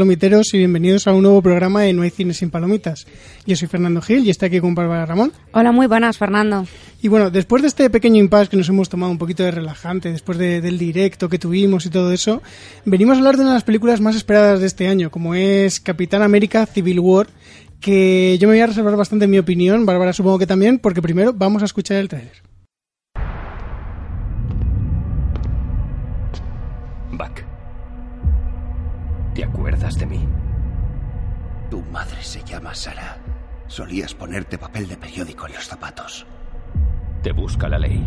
palomiteros y bienvenidos a un nuevo programa de No hay cine sin palomitas. Yo soy Fernando Gil y está aquí con Bárbara Ramón. Hola, muy buenas, Fernando. Y bueno, después de este pequeño impasse que nos hemos tomado un poquito de relajante, después del directo que tuvimos y todo eso, venimos a hablar de una de las películas más esperadas de este año, como es Capitán América Civil War, que yo me voy a reservar bastante mi opinión, Bárbara supongo que también, porque primero vamos a escuchar el tráiler. ¿Te acuerdas de mí? Tu madre se llama Sara. Solías ponerte papel de periódico en los zapatos. Te busca la ley.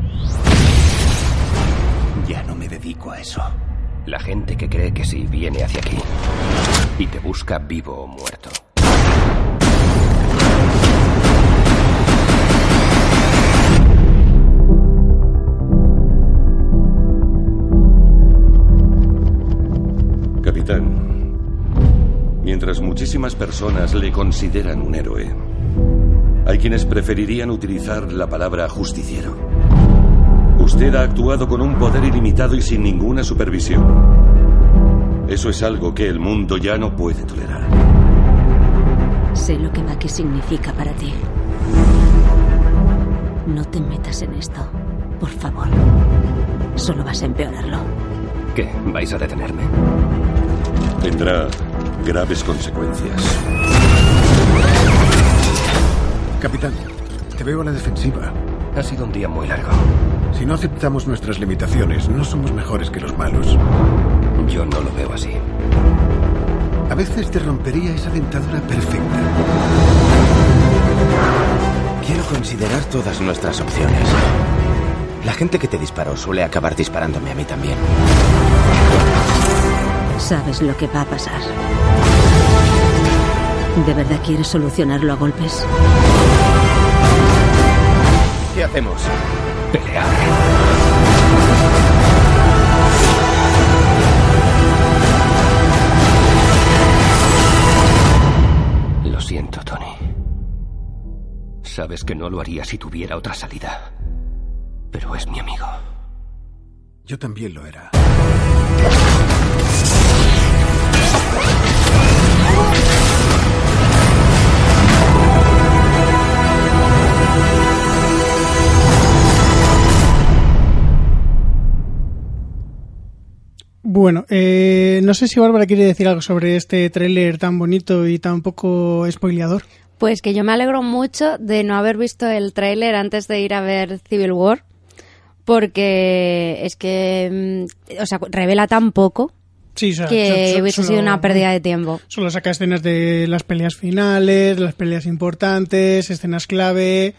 Ya no me dedico a eso. La gente que cree que sí viene hacia aquí. Y te busca vivo o muerto. Capitán, mientras muchísimas personas le consideran un héroe, hay quienes preferirían utilizar la palabra justiciero. Usted ha actuado con un poder ilimitado y sin ninguna supervisión. Eso es algo que el mundo ya no puede tolerar. Sé lo que Bucky significa para ti. No te metas en esto, por favor. Solo vas a empeorarlo. ¿Qué? ¿Vais a detenerme? Tendrá graves consecuencias. Capitán, te veo a la defensiva. Ha sido un día muy largo. Si no aceptamos nuestras limitaciones, no somos mejores que los malos. Yo no lo veo así. A veces te rompería esa dentadura perfecta. Quiero considerar todas nuestras opciones. La gente que te disparó suele acabar disparándome a mí también. Sabes lo que va a pasar. ¿De verdad quieres solucionarlo a golpes? ¿Qué hacemos? Pelear. Lo siento, Tony. Sabes que no lo haría si tuviera otra salida. Pero es mi amigo. Yo también lo era. Bueno, eh, no sé si Bárbara quiere decir algo sobre este tráiler tan bonito y tan poco spoileador. Pues que yo me alegro mucho de no haber visto el tráiler antes de ir a ver Civil War, porque es que, mm, o sea, revela tan poco Sí, que hubiese solo- sido una pérdida de tiempo. Solo saca escenas de las peleas finales, las peleas importantes, escenas clave.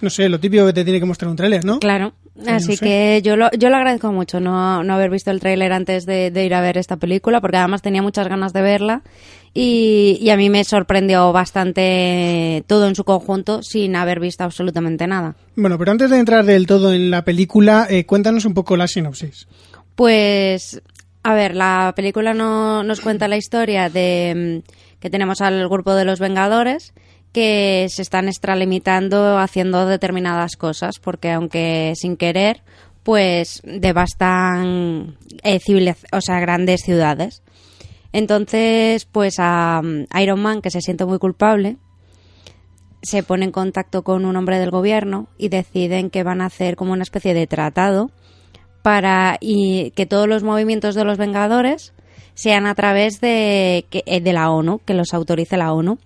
No sé, lo típico que te tiene que mostrar un tráiler, ¿no? Claro, Sí, así no sé. que yo lo, yo lo agradezco mucho no, no haber visto el tráiler antes de, de ir a ver esta película, porque además tenía muchas ganas de verla y, y a mí me sorprendió bastante todo en su conjunto sin haber visto absolutamente nada. Bueno, pero antes de entrar del todo en la película, eh, cuéntanos un poco la sinopsis. Pues, a ver, la película no, nos cuenta la historia de mm, que tenemos al grupo de los Vengadores que se están extralimitando haciendo determinadas cosas, porque aunque sin querer, pues devastan eh, civiliz- o sea, grandes ciudades. Entonces, pues a mm, Iron Man, que se siente muy culpable, se pone en contacto con un hombre del gobierno y deciden que van a hacer como una especie de tratado para y que todos los movimientos de los Vengadores sean a través de, eh, de la ONU, que los autorice la ONU.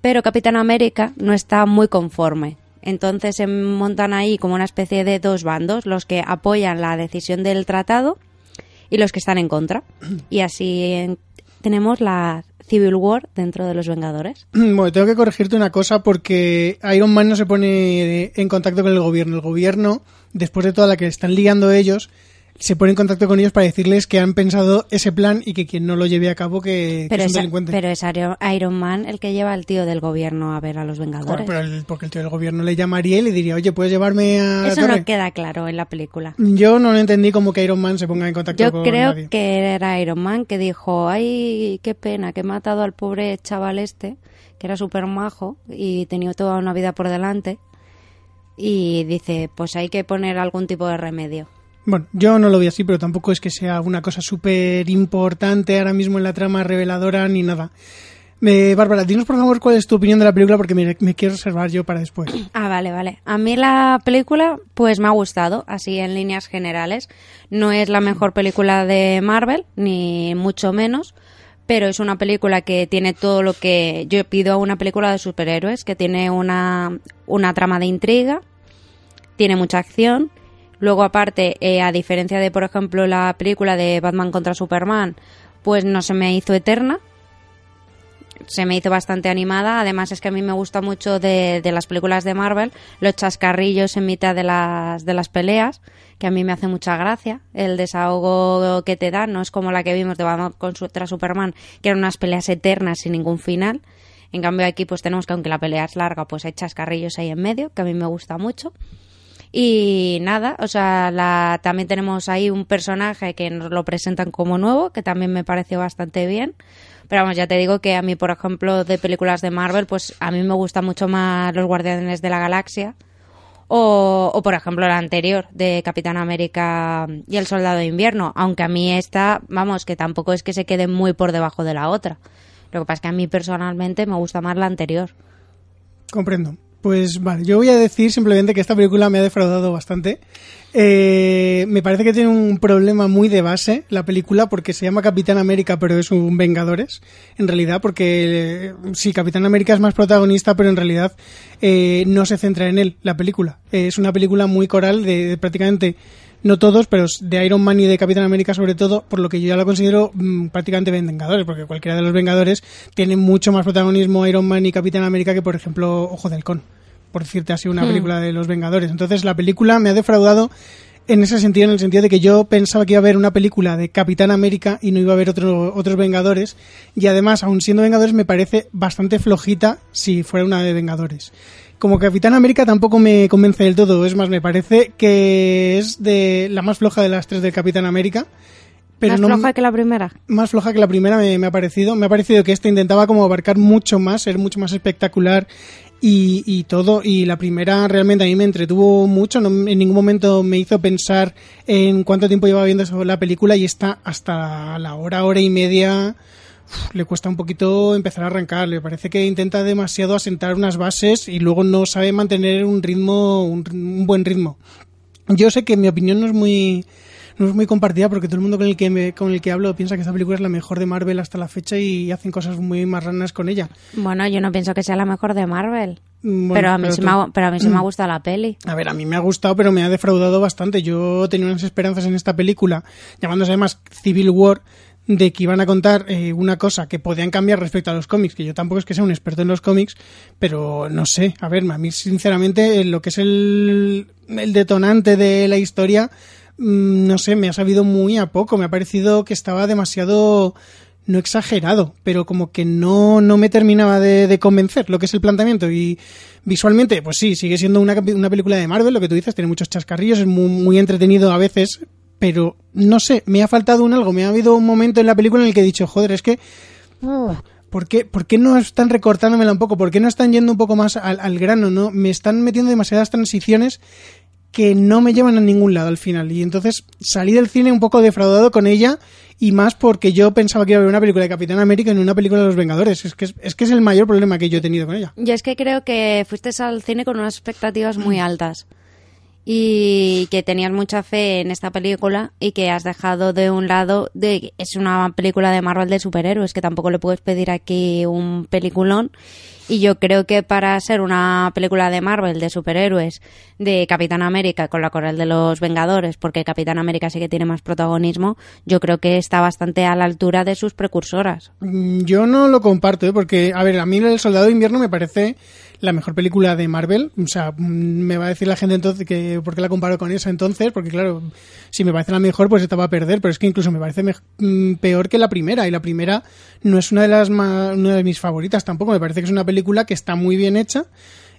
Pero Capitán América no está muy conforme. Entonces se montan ahí como una especie de dos bandos, los que apoyan la decisión del tratado y los que están en contra. Y así en- tenemos la Civil War dentro de los Vengadores. Bueno, tengo que corregirte una cosa porque Iron Man no se pone en contacto con el gobierno. El gobierno, después de toda la que están liando ellos, se pone en contacto con ellos para decirles que han pensado ese plan y que quien no lo lleve a cabo que, que Pero es un es, delincuente. pero es Iron Man el que lleva al tío del gobierno a ver a los Vengadores. pero el- porque el tío del gobierno le llamaría y le diría, oye, ¿puedes llevarme a Eso no queda claro en la película. Yo no lo entendí como que Iron Man se ponga en contacto Yo con creo nadie. que era Iron Man que dijo, ay, qué pena, que he matado al pobre chaval este, que era súper majo y tenía toda una vida por delante. Y dice, pues hay que poner algún tipo de remedio. Bueno, yo no lo vi así, pero tampoco es que sea una cosa súper importante ahora mismo en la trama reveladora ni nada. Eh, Bárbara, dinos por favor cuál es tu opinión de la película porque me, me quiero reservar yo para después. Ah, vale, vale. A mí la película pues me ha gustado, así en líneas generales. No es la mejor película de Marvel, ni mucho menos, pero es una película que tiene todo lo que yo pido a una película de superhéroes, que tiene una, una trama de intriga, tiene mucha acción. Luego, aparte, eh, a diferencia de, por ejemplo, la película de Batman contra Superman, pues no se me hizo eterna, se me hizo bastante animada. Además es que a mí me gusta mucho de, de, las películas de Marvel los chascarrillos en mitad de las, de las peleas, que a mí me hace mucha gracia. El desahogo que te dan no es como la que vimos de Batman contra Superman, que eran unas peleas eternas sin ningún final. En cambio aquí pues tenemos que aunque la pelea es larga, pues hay chascarrillos ahí en medio, que a mí me gusta mucho. Y nada, o sea, la, también tenemos ahí un personaje que nos lo presentan como nuevo, que también me pareció bastante bien. Pero vamos, ya te digo que a mí, por ejemplo, de películas de Marvel, pues a mí me gusta mucho más Los Guardianes de la Galaxia. O, o, por ejemplo, la anterior de Capitán América y el Soldado de Invierno. Aunque a mí esta, vamos, que tampoco es que se quede muy por debajo de la otra. Lo que pasa es que a mí personalmente me gusta más la anterior. Comprendo. Pues vale, yo voy a decir simplemente que esta película me ha defraudado bastante. Eh, me parece que tiene un problema muy de base la película porque se llama Capitán América pero es un Vengadores en realidad porque eh, sí, Capitán América es más protagonista pero en realidad eh, no se centra en él la película. es una película muy coral de, de, prácticamente no todos, pero de Iron Man y de Capitán América sobre todo, por lo que yo ya lo considero mmm, prácticamente Vengadores, porque cualquiera de los Vengadores tiene mucho más protagonismo Iron Man y Capitán América que, por ejemplo, Ojo del Con, por decirte así, una hmm. película de los Vengadores. Entonces la película me ha defraudado en ese sentido, en el sentido de que yo pensaba que iba a haber una película de Capitán América y no iba a haber otro, otros Vengadores, y además, aun siendo Vengadores, me parece bastante flojita si fuera una de Vengadores como Capitán América tampoco me convence del todo. Es más, me parece que es de la más floja de las tres del Capitán América. Pero más no, floja que la primera. Más floja que la primera me, me, ha parecido. Me ha parecido que esta intentaba como abarcar mucho más, ser mucho más espectacular y, y todo. Y la primera realmente a mí me entretuvo mucho. No, en ningún momento me hizo pensar en cuánto tiempo llevaba viendo la película y está hasta la hora, hora y media le cuesta un poquito empezar a arrancar. Le parece que intenta demasiado asentar unas bases y luego no sabe mantener un ritmo, un, un buen ritmo. Yo sé que mi opinión no es muy no es muy compartida porque todo el mundo con el que me, con el que hablo piensa que esta película es la mejor de Marvel hasta la fecha y hacen cosas muy marranas con ella. Bueno, yo no pienso que sea la mejor de Marvel. Bueno, pero a mí, pero, sí me ha, pero a mí sí me ha gustado la peli. A ver, a mí me ha gustado, pero me ha defraudado bastante. Yo tenía unas esperanzas en esta película, llamándose además Civil War, de que iban a contar eh, una cosa que podían cambiar respecto a los cómics, que yo tampoco es que sea un experto en los cómics, pero no sé, a ver, a mí sinceramente lo que es el, el detonante de la historia, mmm, no sé, me ha sabido muy a poco, me ha parecido que estaba demasiado no exagerado, pero como que no, no me terminaba de, de, convencer lo que es el planteamiento. Y visualmente, pues sí, sigue siendo una, una película de Marvel, lo que tú dices, tiene muchos chascarrillos, es muy, muy entretenido a veces, pero no sé, me ha faltado un algo, me ha habido un momento en la película en el que he dicho, joder, es que... ¿Por qué, ¿Por qué no están recortándomela un poco? ¿Por qué no están yendo un poco más al, al grano? no Me están metiendo demasiadas transiciones que no me llevan a ningún lado al final. Y entonces salí del cine un poco defraudado con ella y más porque yo pensaba que iba a ver una película de Capitán América y no una película de los Vengadores. Es que es, es que es el mayor problema que yo he tenido con ella. Y es que creo que fuiste al cine con unas expectativas muy altas y que tenías mucha fe en esta película y que has dejado de un lado de es una película de Marvel de superhéroes que tampoco le puedes pedir aquí un peliculón y yo creo que para ser una película de Marvel de superhéroes de Capitán América con la coral de los Vengadores porque Capitán América sí que tiene más protagonismo yo creo que está bastante a la altura de sus precursoras yo no lo comparto ¿eh? porque a ver a mí el Soldado de Invierno me parece la mejor película de Marvel. O sea, me va a decir la gente entonces que por qué la comparo con esa entonces, porque claro, si me parece la mejor, pues esta va a perder, pero es que incluso me parece mm, peor que la primera, y la primera no es una de las una de mis favoritas tampoco, me parece que es una película que está muy bien hecha.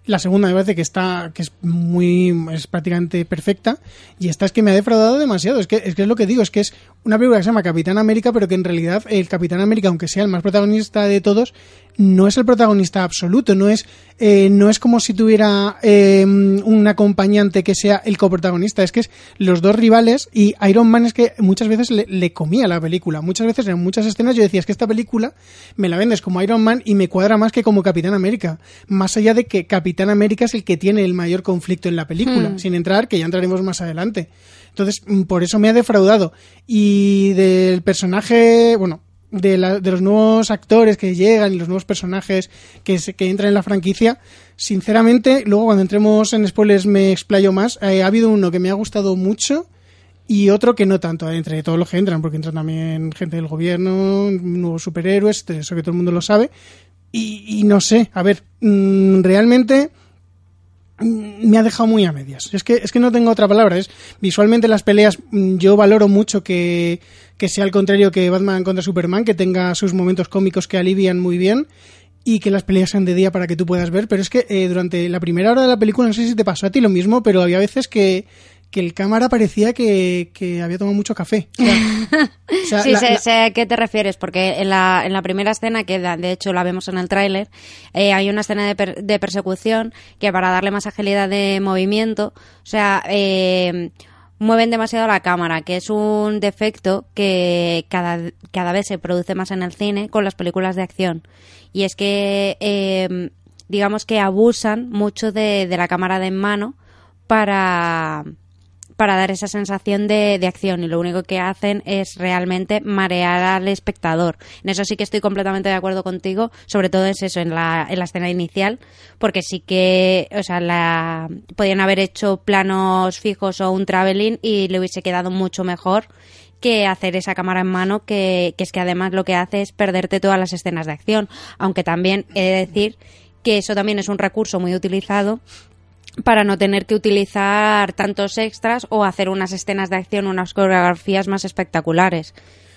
La segunda me parece que está, que es muy, es prácticamente perfecta. Y esta es que me ha defraudado demasiado. Es que, es que es lo que digo, es que es una película que se llama Capitán América, pero que en realidad el Capitán América, aunque sea el más protagonista de todos, no es el protagonista absoluto, no es, eh, no es como si tuviera eh, un acompañante que sea el coprotagonista, es que es los dos rivales y Iron Man es que muchas veces le, le comía la película, muchas veces en muchas escenas yo decía, es que esta película me la vendes como Iron Man y me cuadra más que como Capitán América, más allá de que Capitán América es el que tiene el mayor conflicto en la película, Hmm. sin entrar, que ya entraremos más adelante. Entonces, mm, por eso me ha defraudado. Y del personaje, bueno, de, la- de los nuevos actores que llegan y los nuevos personajes que, se- que entran en la franquicia, sinceramente, luego cuando entremos en spoilers me explayo más. Eh, ha habido uno que me ha gustado mucho y otro que no tanto, eh, entre todos los que entran, porque entran también gente del gobierno, nuevos superhéroes, eso que todo el mundo lo sabe. Y, no sé, a ver, mm, realmente mm, me ha dejado muy a medias. Es que, es que no tengo otra palabra. Visualmente las peleas, mm, yo valoro mucho que, que sea al contrario que Batman contra Superman, que tenga sus momentos cómicos que alivian muy bien y que las peleas sean de día para que tú puedas ver. Pero es que eh, durante la primera hora de la película, no sé si te pasó a ti lo mismo, pero había veces que, que el cámara parecía que, que había tomado mucho café. O sea, o sea, Sí, la- sé, la- sé a qué te refieres, porque en la, en la primera escena, que de hecho la vemos en el tráiler, eh, hay una escena de, per- de persecución que para darle más agilidad de movimiento, o sea, eh, mueven demasiado la cámara, que es un defecto que cada, cada vez se produce más en el cine con las películas de acción. Y es que, eh, digamos que abusan mucho de, de la cámara de mano para para dar esa sensación de, de acción y lo único que hacen es realmente marear al espectador. En eso sí que estoy completamente de acuerdo contigo, sobre todo es eso, en la, en la escena inicial, porque sí que, o sea, la, podían haber hecho planos fijos o un traveling y le hubiese quedado mucho mejor que hacer esa cámara en mano, que, que es que además lo que hace es perderte todas las escenas de acción. Aunque también he de decir que eso también es un recurso muy utilizado para no tener que utilizar tantos extras o hacer unas escenas de acción, unas coreografías más espectaculares.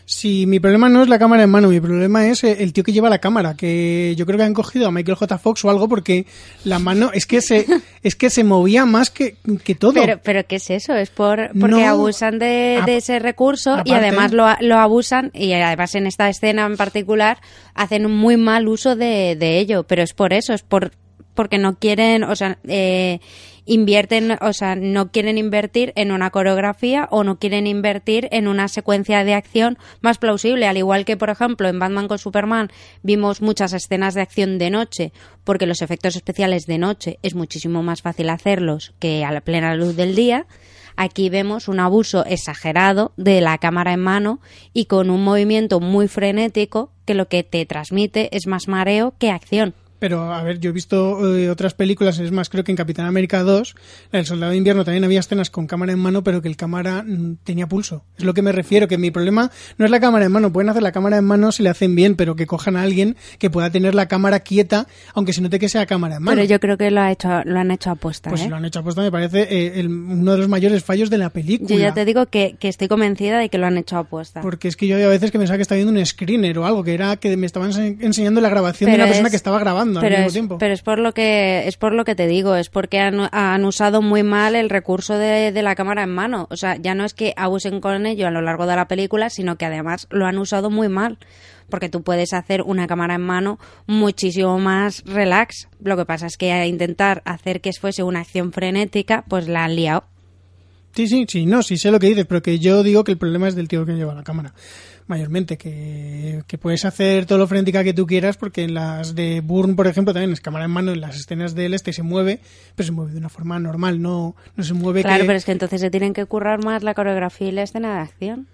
Sí, mi problema no es la cámara en mano, mi problema es eh, el tío que lleva la cámara, que yo creo que han cogido a Michael J. Fox o algo porque la mano es que se es que se movía más que, que todo. Pero, pero ¿qué es eso? Es por, porque No. abusan de, de ese recurso y además lo, lo abusan y además en esta escena en particular hacen un muy mal uso de, de ello. Pero es por eso, es por porque no quieren, o sea, eh, invierten, o sea, no quieren invertir en una coreografía o no quieren invertir en una secuencia de acción más plausible, al igual que por ejemplo en Batman con Superman vimos muchas escenas de acción de noche, porque los efectos especiales de noche es muchísimo más fácil hacerlos que a la plena luz del día. Aquí vemos un abuso exagerado de la cámara en mano y con un movimiento muy frenético que lo que te transmite es más mareo que acción. Pero, a ver, yo he visto eh, otras películas, es más, creo que en Capitán América 2, la del Soldado de Invierno también había escenas con cámara en mano, pero que el cámara mm, tenía pulso. Es lo que me refiero, que mi problema no es la cámara en mano, pueden hacer la cámara en mano si le hacen bien, pero que cojan a alguien que pueda tener la cámara quieta, aunque se note que sea cámara en mano. Pero yo creo que lo, ha hecho, lo han hecho apuesta. Pues ¿eh? si lo han hecho apuesta, me parece eh, el- uno de los mayores fallos de la película. Yo ya te digo que, que estoy convencida de que lo han hecho apuesta. Porque es que yo había veces que pensaba que estaba viendo un screener o algo, que era que me estaban ense- enseñando la grabación de una persona es- que estaba grabando pero mismo es, tiempo. Pero es por lo que es por lo que te digo, es porque han, han usado muy mal el recurso de, de la cámara en mano. O sea, ya no es que abusen con ello a lo largo de la película, sino que además lo han usado muy mal. Porque tú puedes hacer una cámara en mano muchísimo más relax. Lo que pasa es que a intentar hacer que fuese una acción frenética, pues la han liado. Sí, sí, sí, no, sí sé lo que dices, pero que yo digo que el problema es del tío que lleva la cámara. Mayormente, que, que puedes hacer todo lo frenética que tú quieras, porque en las de Burn, por ejemplo, también es cámara en mano, en las escenas del este se mueve, pero se mueve de una forma normal, no, no se mueve Claro, que... pero es que entonces se tienen que currar más la coreografía y la escena de acción.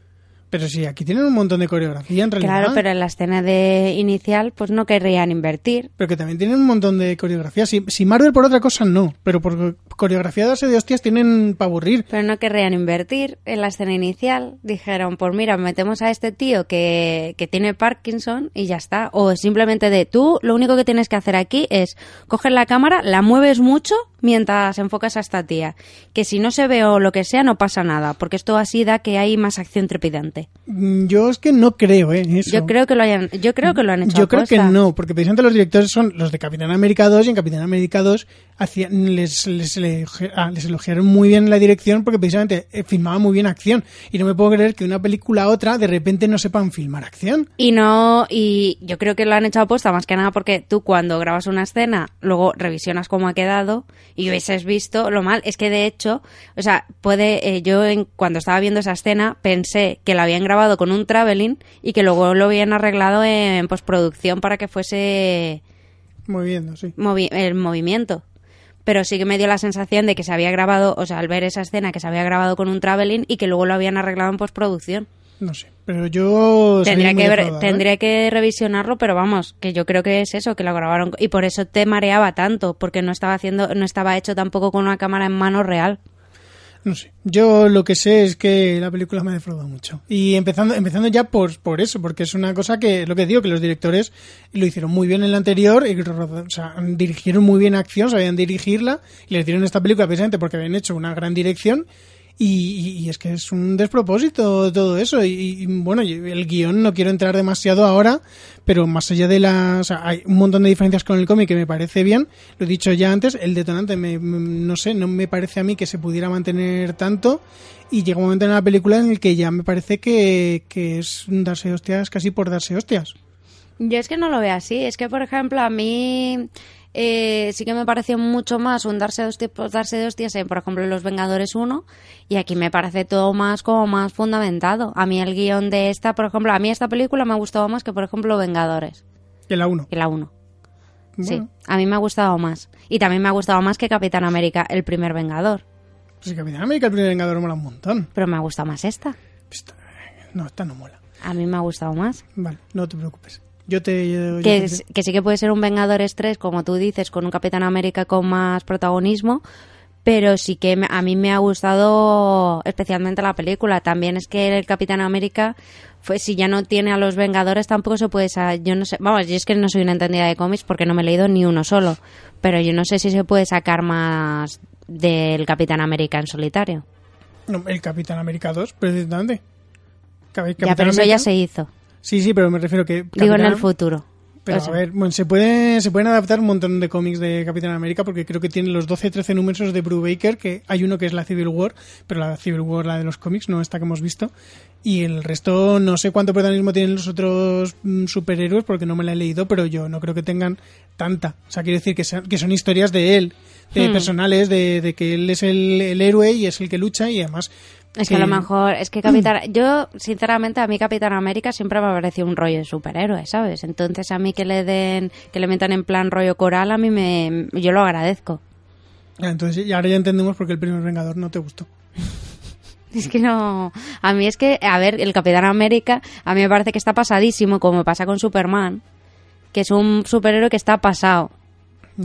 Pero sí, aquí tienen un montón de coreografía en realidad. Claro, pero en la escena de inicial, pues no querrían invertir. Pero que también tienen un montón de coreografía. Si, si Marvel por otra cosa no, pero por coreografía de hostias tienen para aburrir. Pero no querrían invertir en la escena inicial. Dijeron, pues mira, metemos a este tío que, que tiene Parkinson y ya está. O simplemente de tú, lo único que tienes que hacer aquí es coger la cámara, la mueves mucho mientras enfocas a esta tía. Que si no se ve o lo que sea, no pasa nada, porque esto así da que hay más acción trepidante. Mm, Yo es que no creo, ¿eh? Eso. Yo creo que lo hayan, yo creo que lo han hecho Yo creo que no, porque precisamente los directores son los de Capitán América 2 y en Capitán América 2 hacían, les, ah, les elogiaron muy bien la dirección porque precisamente eh, filmaban muy bien acción. Y no me puedo creer que una película a otra de repente no sepan filmar acción. Y no, y yo creo que lo han hecho aposta más que nada porque tú cuando grabas una escena, luego revisionas cómo ha quedado y hubieses visto lo mal. Es que de hecho, o sea, puede, eh, yo en, cuando estaba viendo esa escena pensé que la habían grabado con un traveling y que luego lo habían arreglado en postproducción para que fuese Moviendo, sí. movi- el movimiento. Pero sí que me dio la sensación de que se había grabado, o sea, al ver esa escena, que se había grabado con un traveling y que luego lo habían arreglado en postproducción. No sé. Pero yo. Tendría que, ver- ¿eh? tendría que revisionarlo, pero vamos, que yo creo que es eso, que lo grabaron y por eso te mareaba tanto, porque no estaba haciendo, no estaba hecho tampoco con una cámara en mano real. No sé. Yo lo que sé es que la película me ha defraudado mucho. Y empezando, empezando ya por, por eso, porque es una cosa que, lo que digo, que los directores lo hicieron muy bien en la anterior, y, o sea, dirigieron muy bien acción, sabían dirigirla, y les dieron esta película precisamente porque habían hecho una gran dirección. Y, y- es que es un despropósito todo eso. Y, bueno, el guion no quiero entrar demasiado ahora, pero más allá de las. O sea, hay un montón de diferencias con el cómic que me parece bien. Lo he dicho ya antes, el detonante, me, me- no sé, no me parece a mí que se pudiera mantener tanto. Y llega un momento en la película en el que ya me parece que, que es darse hostias casi por darse hostias. Yo es que no lo veo así. Es que, por ejemplo, a mí eh, sí que me pareció mucho más un darse de hostias, por darse de hostias en, por ejemplo, Los Vengadores 1. Y aquí me parece todo más como más fundamentado. A mí el guion de esta, por ejemplo, a mí esta película me ha gustado más que, por ejemplo, Vengadores. Que la uno. Que la 1. Sí, a mí me ha gustado más. Y también me ha gustado más que Capitán América, el primer Vengador. pues Capitán América, el primer Vengador, mola un montón. Pero me ha gustado más esta. Esta- no, esta no mola. A mí me ha gustado más. Vale, no te preocupes. Yo te. yo- yo Que, te- es- que sí que puede ser un Vengadores 3, como tú dices, con un Capitán América con más protagonismo, pero sí que me- a mí me ha gustado especialmente la película. También es que el Capitán América, pues si ya no tiene a los Vengadores, tampoco se puede... sa- Yo no sé, vamos, yo es que no soy una entendida de cómics porque no me he leído ni uno solo, pero yo no sé si se puede sacar más del Capitán América en solitario. No, el Capitán América 2, precisamente. Cap- ya, Capitán pero eso ya se hizo. Sí, sí, pero me refiero que. Digo en Capitán- el futuro. Pero O sea, a ver, bueno, se, puede, se pueden adaptar un montón de cómics de Capitán América porque creo que tiene los 12-13 números de Brubaker, que hay uno que es la Civil War, pero la Civil War, la de los cómics, no esta que hemos visto. Y el resto, no sé cuánto protagonismo tienen los otros mm, superhéroes porque no me la he leído, pero yo no creo que tengan tanta. O sea, quiero decir que, sean- que son historias de él, de Hmm. personales, de, de que él es el, el héroe y es el que lucha y además... Es que a lo mejor, es que Capitán, yo sinceramente a mí Capitán América siempre me ha parecido un rollo de superhéroe, ¿sabes? Entonces a mí que le den, que le metan en plan rollo coral, a mí me, yo lo agradezco. Ah, Entonces, y ahora ya entendemos por qué el primer Vengador no te gustó. Es que no, a mí es que, a ver, el Capitán América, a mí me parece que está pasadísimo, como pasa con Superman, que es un superhéroe que está pasado,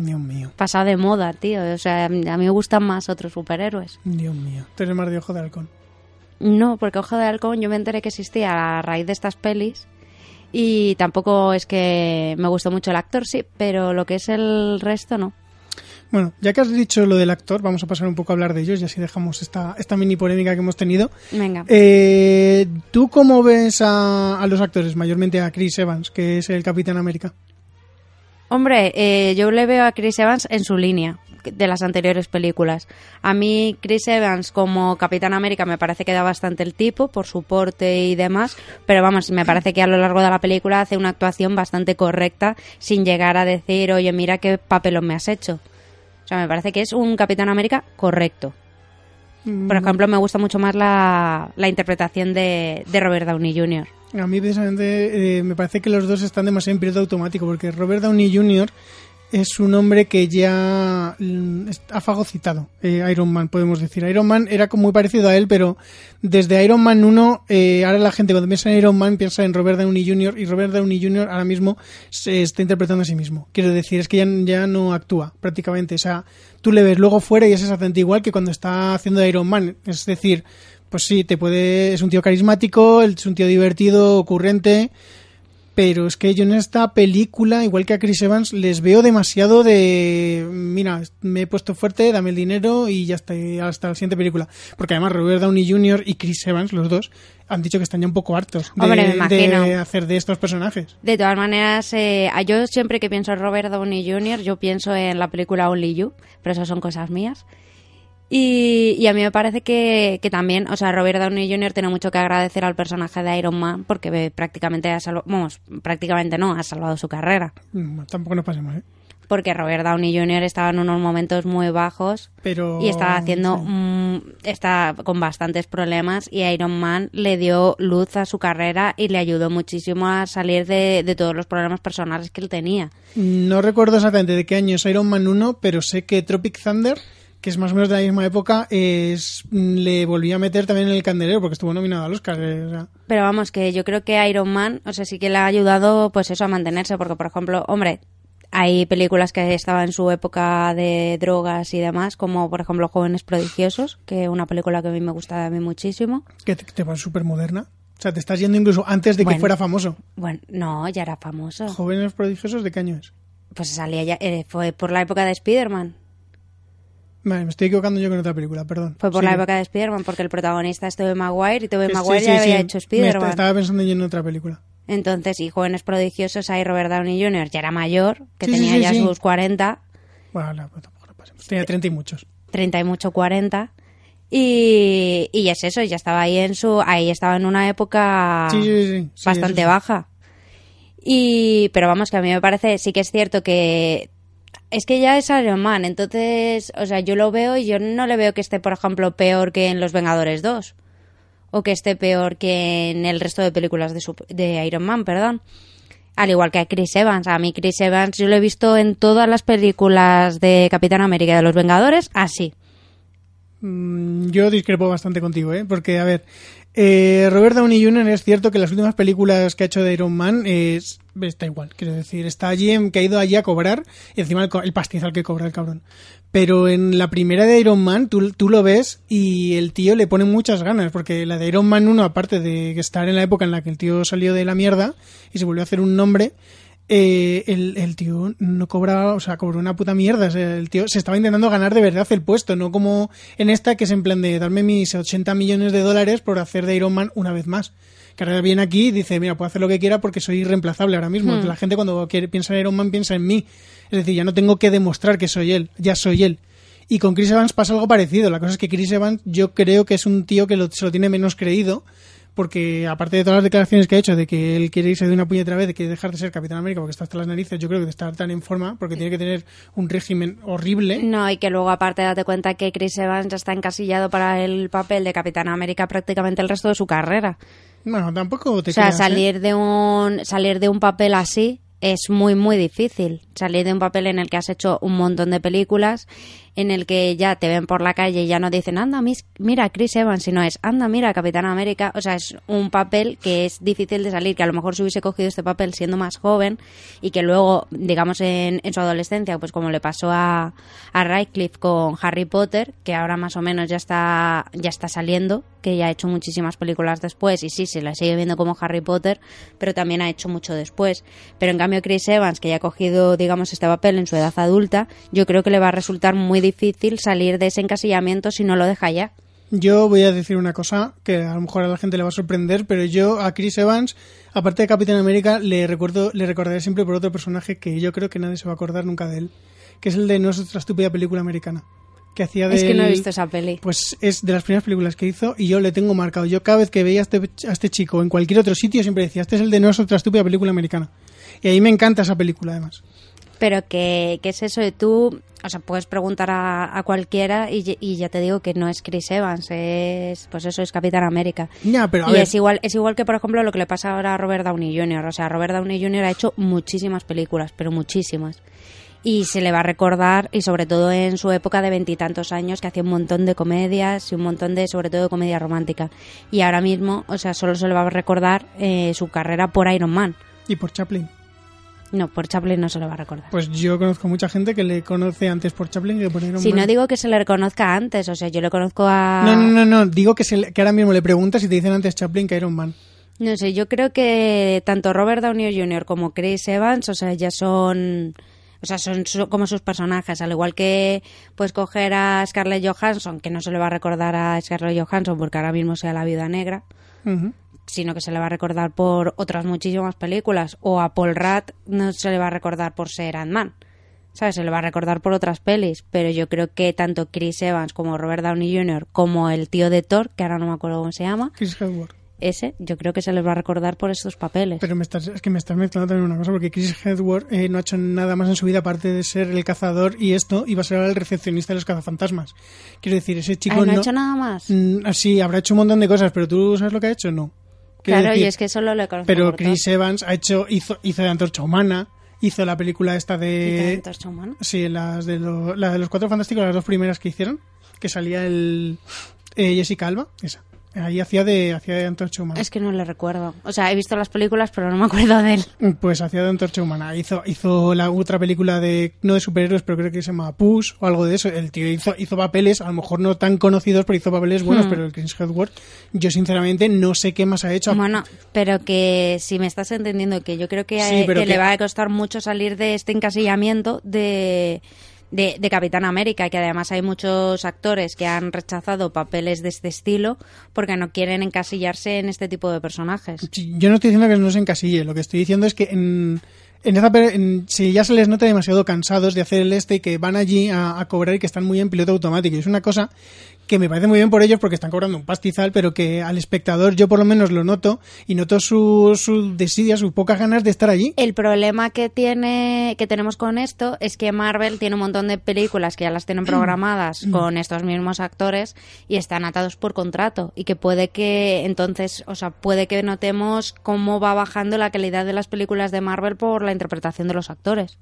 Dios mío, pasado de moda, tío. O sea, a mí me gustan más otros superhéroes. Dios mío. Tú eres más de ojo de halcón. No, porque Ojo de Halcón yo me enteré que existía a raíz de estas pelis y tampoco es que me gustó mucho el actor, sí, pero lo que es el resto no. Bueno, ya que has dicho lo del actor, vamos a pasar un poco a hablar de ellos y así dejamos esta, esta mini polémica que hemos tenido. Venga. Eh, ¿Tú cómo ves a, a los actores, mayormente a Chris Evans, que es el Capitán América? Hombre, eh, yo le veo a Chris Evans en su línea de las anteriores películas. A mí Chris Evans como Capitán América me parece que da bastante el tipo por su porte y demás, pero vamos, me parece que a lo largo de la película hace una actuación bastante correcta sin llegar a decir, oye, mira qué papelón me has hecho. O sea, me parece que es un Capitán América correcto. Por ejemplo, me gusta mucho más la, la interpretación de, de Robert Downey Jr. A mí precisamente eh, me parece que los dos están demasiado en piloto automático porque Robert Downey Jr. es un hombre que ya mm, ha fagocitado eh, Iron Man, podemos decir. Iron Man era como muy parecido a él, pero desde Iron Man 1, eh, ahora la gente cuando piensa en Iron Man piensa en Robert Downey Jr. y Robert Downey Jr. ahora mismo se está interpretando a sí mismo. Quiero decir, es que ya, no actúa prácticamente. O sea, tú le ves luego fuera y es exactamente igual que cuando está haciendo Iron Man. Es decir, pues sí, te puede, es un tío carismático, es un tío divertido, ocurrente, pero es que yo en esta película, igual que a Chris Evans, les veo demasiado de, mira, me he puesto fuerte, dame el dinero y ya está, hasta la siguiente película. Porque además Robert Downey Jr. y Chris Evans, los dos, han dicho que están ya un poco hartos Hombre, de hacer de estos personajes. De todas maneras, eh, yo siempre que pienso en Robert Downey Jr., yo pienso en la película Only You, pero esas son cosas mías. Y, y a mí me parece que, que también, o sea, Robert Downey Jr. tiene mucho que agradecer al personaje de Iron Man porque prácticamente ha salvado, vamos, prácticamente no, ha salvado su carrera. Mm, Tampoco nos pasemos, ¿eh? Porque Robert Downey Jr. estaba en unos momentos muy bajos Pero... y estaba haciendo, sí. mm, está con bastantes problemas y Iron Man le dio luz a su carrera y le ayudó muchísimo a salir de, de todos los problemas personales que él tenía. No recuerdo exactamente de qué año es Iron Man 1, pero sé que Tropic Thunder, que es más o menos de la misma época, es, le volví a meter también en el candelero porque estuvo nominado al Oscar. eh, o sea, Pero vamos, que yo creo que Iron Man, o sea, sí que le ha ayudado, pues eso, a mantenerse, porque, por ejemplo, hombre, hay películas que estaban en su época de drogas y demás, como, por ejemplo, Jóvenes Prodigiosos, que es una película que a mí me gusta a mí muchísimo. que te, va súper moderna. O sea, te estás yendo incluso antes de que fuera famoso. Bueno, no, ya era famoso. Jóvenes prodigiosos, ¿de qué año es? Pues salía ya, eh, fue por la época de Spider-Man. Vale, me estoy equivocando yo con otra película, perdón. Fue por Sí, la época de Spider-Man, porque el protagonista es Tobey Maguire y Tobey Maguire sí, ya había hecho Spider-Man. Estaba pensando yo en otra película. Entonces, y Jóvenes Prodigiosos, ahí Robert Downey Jr. ya era mayor, que tenía ya sus 40, Bueno, no, pues tampoco nos pasemos. Tenía 30 y muchos. 30 y mucho 40. Y, y es eso, ya estaba ahí en su, ahí estaba en una época Sí, sí, sí, sí, bastante baja. Y, pero vamos, que a mí me parece, sí que es cierto que es que ya es Iron Man, entonces, o sea, yo lo veo y yo no le veo que esté, por ejemplo, peor que en Los Vengadores 2. O que esté peor que en el resto de películas de, Iron Man, perdón. Al igual que a Chris Evans. A mí Chris Evans yo lo he visto en todas las películas de Capitán América y de los Vengadores, así. Mm, Yo discrepo bastante contigo, ¿eh? Porque, a ver, eh, Robert Downey Jr. es cierto que las últimas películas que ha hecho de Iron Man es, está igual, quiero decir, está allí, en- que ha ido allí a cobrar y encima el, el pastizal que cobra el cabrón. Pero en la primera de Iron Man tú, tú lo ves y el tío le pone muchas ganas, porque la de Iron Man 1, aparte de estar en la época en la que el tío salió de la mierda y se volvió a hacer un nombre, eh, el, el tío no cobraba, o sea, cobró una puta mierda. O sea, el tío se estaba intentando ganar de verdad el puesto, no como en esta que es en plan de darme mis 80 millones de dólares por hacer de Iron Man una vez más. Que ahora viene aquí y dice, mira, puedo hacer lo que quiera porque soy irreemplazable ahora mismo. La gente cuando quiere, piensa en Iron Man piensa en mí. Es decir, ya no tengo que demostrar que soy él, ya soy él. Y con Chris Evans pasa algo parecido. La cosa es que Chris Evans yo creo que es un tío que lo- se lo tiene menos creído porque aparte de todas las declaraciones que ha hecho de que él quiere irse de una puñetera vez, de que dejar de ser Capitán América porque está hasta las narices, yo creo que de estar tan en forma porque tiene que tener un régimen horrible. No, y que luego aparte date cuenta que Chris Evans ya está encasillado para el papel de Capitán América prácticamente el resto de su carrera. Bueno, tampoco te o sea, creas, ¿eh? salir de un salir de un papel así es muy muy difícil. Salir de un papel en el que has hecho un montón de películas, en el que ya te ven por la calle y ya no dicen, anda, mis- mira Chris Evans, sino es, anda, mira Capitán América. O sea, es un papel que es difícil de salir, que a lo mejor se hubiese cogido este papel siendo más joven y que luego, digamos, en, en su adolescencia, pues como le pasó a, a Radcliffe con Harry Potter, que ahora más o menos ya está, ya está saliendo, que ya ha hecho muchísimas películas después y sí, se la sigue viendo como Harry Potter, pero también ha hecho mucho después. Pero en cambio Chris Evans, que ya ha cogido, digamos, este papel en su edad adulta, yo creo que le va a resultar muy difícil salir de ese encasillamiento si no lo deja ya. Yo voy a decir una cosa que a lo mejor a la gente le va a sorprender, pero yo a Chris Evans, aparte de Capitán América, le recuerdo, le recordaré siempre por otro personaje que yo creo que nadie se va a acordar nunca de él, que es el de No es otra estúpida película americana. Que hacía de Es que no he visto esa peli. Pues es de las primeras películas que hizo y yo le tengo marcado. Yo cada vez que veía a este, a este chico en cualquier otro sitio siempre decía, este es el de No es otra estúpida película americana. Y ahí me encanta esa película además. Pero que, que es eso de tú, o sea, puedes preguntar a, a cualquiera y, ya te digo que no es Chris Evans, es, pues eso es Capitán América. Pero a y ver, es igual, es igual que, por ejemplo, lo que le pasa ahora a Robert Downey Jr. O sea, Robert Downey Jr. ha hecho muchísimas películas, pero muchísimas. Y se le va a recordar, y sobre todo en su época de veintitantos años, que hacía un montón de comedias y un montón de, sobre todo, de comedia romántica. Y ahora mismo, o sea, solo se le va a recordar eh, su carrera por Iron Man. y por Chaplin. No, por Chaplin no se le va a recordar. Pues yo conozco mucha gente que le conoce antes por Chaplin que por Iron Si Man. no digo que se le reconozca antes, o sea, yo le conozco a... No, no, no, no, digo que, se le- que ahora mismo le preguntas y te dicen antes Chaplin que Iron Man. No sé, yo creo que tanto Robert Downey Jr. como Chris Evans, o sea, ya son... O sea, son su- como sus personajes, al igual que pues coger a Scarlett Johansson, que no se le va a recordar a Scarlett Johansson porque ahora mismo sea la viuda negra, Ujú. Sino que se le va a recordar por otras muchísimas películas. O a Paul Rudd no se le va a recordar por ser Ant-Man. ¿Sabes? Se le va a recordar por otras pelis. Pero yo creo que tanto Chris Evans como Robert Downey Jr. como el tío de Thor, que ahora no me acuerdo cómo se llama, Chris Hemsworth. ese, yo creo que se les va a recordar por estos papeles. Pero me estás, es que me estás mezclando también una cosa, porque Chris Hemsworth eh, no ha hecho nada más en su vida aparte de ser el cazador y esto, y va a ser ahora el recepcionista de los cazafantasmas. Quiero decir, ese chico Ay, no, no... ha hecho nada más. Mm, sí, habrá hecho un montón de cosas, pero ¿tú sabes lo que ha hecho? No. Claro, decir, y es que solo le conozco Pero. Chris Evans ha hecho, hizo, hizo de Antorcha Humana, hizo la película esta de... también Antorcha Humana. Sí, las de, lo- la de los Cuatro Fantásticos, las dos primeras que hicieron, que salía el eh, Jessica Alba, esa. Ahí hacía de, hacía de Antorcha Humana. Es que no le recuerdo. O sea, he visto las películas, pero no me acuerdo de él. Pues hacía de Antorcha Humana. Hizo, hizo la otra película de, no de superhéroes, pero creo que se llama Push o algo de eso. El tío hizo, hizo papeles, a lo mejor no tan conocidos, pero hizo papeles buenos, Hmm. pero el Chris Hemsworth, yo sinceramente no sé qué más ha hecho. Bueno, pero que si me estás entendiendo, que yo creo que, Sí, que que- le va a costar mucho salir de este encasillamiento de, de, Capitán América, que además hay muchos actores que han rechazado papeles de este estilo porque no quieren encasillarse en este tipo de personajes. Yo no estoy diciendo que no se encasille, lo que estoy diciendo es que en, en esa en- si ya se les nota demasiado cansados de hacer el este y que van allí a, a cobrar y que están muy en piloto automático. Y es una cosa que me parece muy bien por ellos porque están cobrando un pastizal, pero que al espectador yo por lo menos lo noto y noto su, su desidia, sus pocas ganas de estar allí. El problema que tiene que tenemos con esto es que Marvel tiene un montón de películas que ya las tienen programadas con estos mismos actores y están atados por contrato y que puede que entonces, o sea, puede que notemos cómo va bajando la calidad de las películas de Marvel por la interpretación de los actores.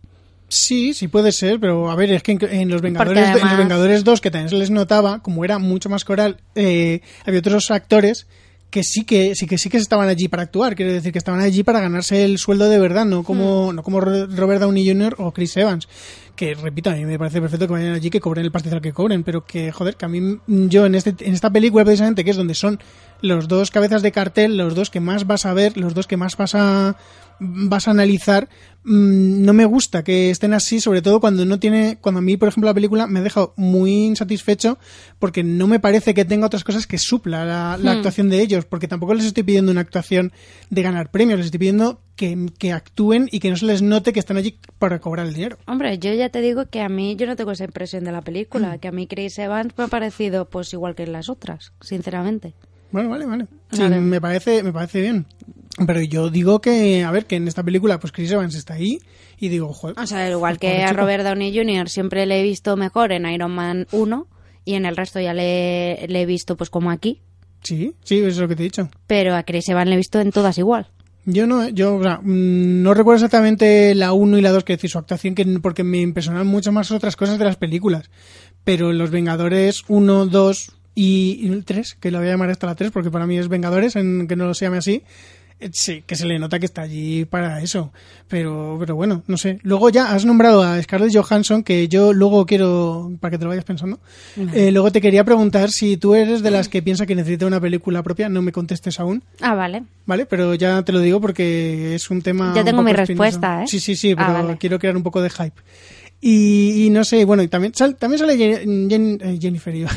Sí, sí puede ser, pero a ver, es que en, en los Vengadores, Porque en los además- Vengadores 2, que también se les notaba, como era mucho más coral, eh, había otros actores que sí que sí que sí que estaban allí para actuar, quiero decir que estaban allí para ganarse el sueldo de verdad, no como Hmm. no como Ro- Robert Downey Jr. o Chris Evans, que repito, a mí me parece perfecto que vayan allí que cobren el pastizal que cobren, pero que joder, que a mí yo en este en esta película precisamente que es donde son los dos cabezas de cartel, los dos que más vas a ver, los dos que más vas a vas a analizar mm, no me gusta que estén así sobre todo cuando no tiene cuando a mí por ejemplo la película me ha dejado muy insatisfecho porque no me parece que tenga otras cosas que supla la, la Hmm. actuación de ellos porque tampoco les estoy pidiendo una actuación de ganar premios les estoy pidiendo que, que actúen y que no se les note que están allí para cobrar el dinero Hombre, yo ya te digo que a mí yo no tengo esa impresión de la película, que a mí Chris Evans me ha parecido pues igual que las otras, sinceramente. Bueno, vale, vale. Sí, Vale. me parece, me parece bien. Pero yo digo que, a ver, que en esta película, pues Chris Evans está ahí y digo, joder. O sea, igual que a. Robert Downey Jr. siempre le he visto mejor en Iron Man 1 y en el resto ya le, le he visto pues como aquí, Sí, sí, eso es lo que te he dicho. pero a Chris Evans le he visto en todas igual. Yo no, yo, o sea, mm, no recuerdo exactamente la 1 y la 2 que decir su actuación, que, porque me impresionan mucho más otras cosas de las películas. Pero en Los Vengadores 1, 2 y 3, que lo voy a llamar hasta la 3 porque para mí es Vengadores, en, que no lo se llame así, eh, sí, que se le nota que está allí para eso. Pero, pero bueno, no sé. Luego ya has nombrado a Scarlett Johansson, que yo luego quiero, para que te lo vayas pensando, eh, luego te quería preguntar si tú eres de las que piensa que necesita una película propia, no me contestes aún. Ah, vale. ¿Vale? Pero ya te lo digo porque es un tema. Ya tengo mi espinoso. respuesta, ¿eh? Sí, sí, sí, Ah, pero vale. quiero crear un poco de hype. Y, y no sé, bueno, y también, sal- también sale Jen- Jen- eh, Jennifer, iba.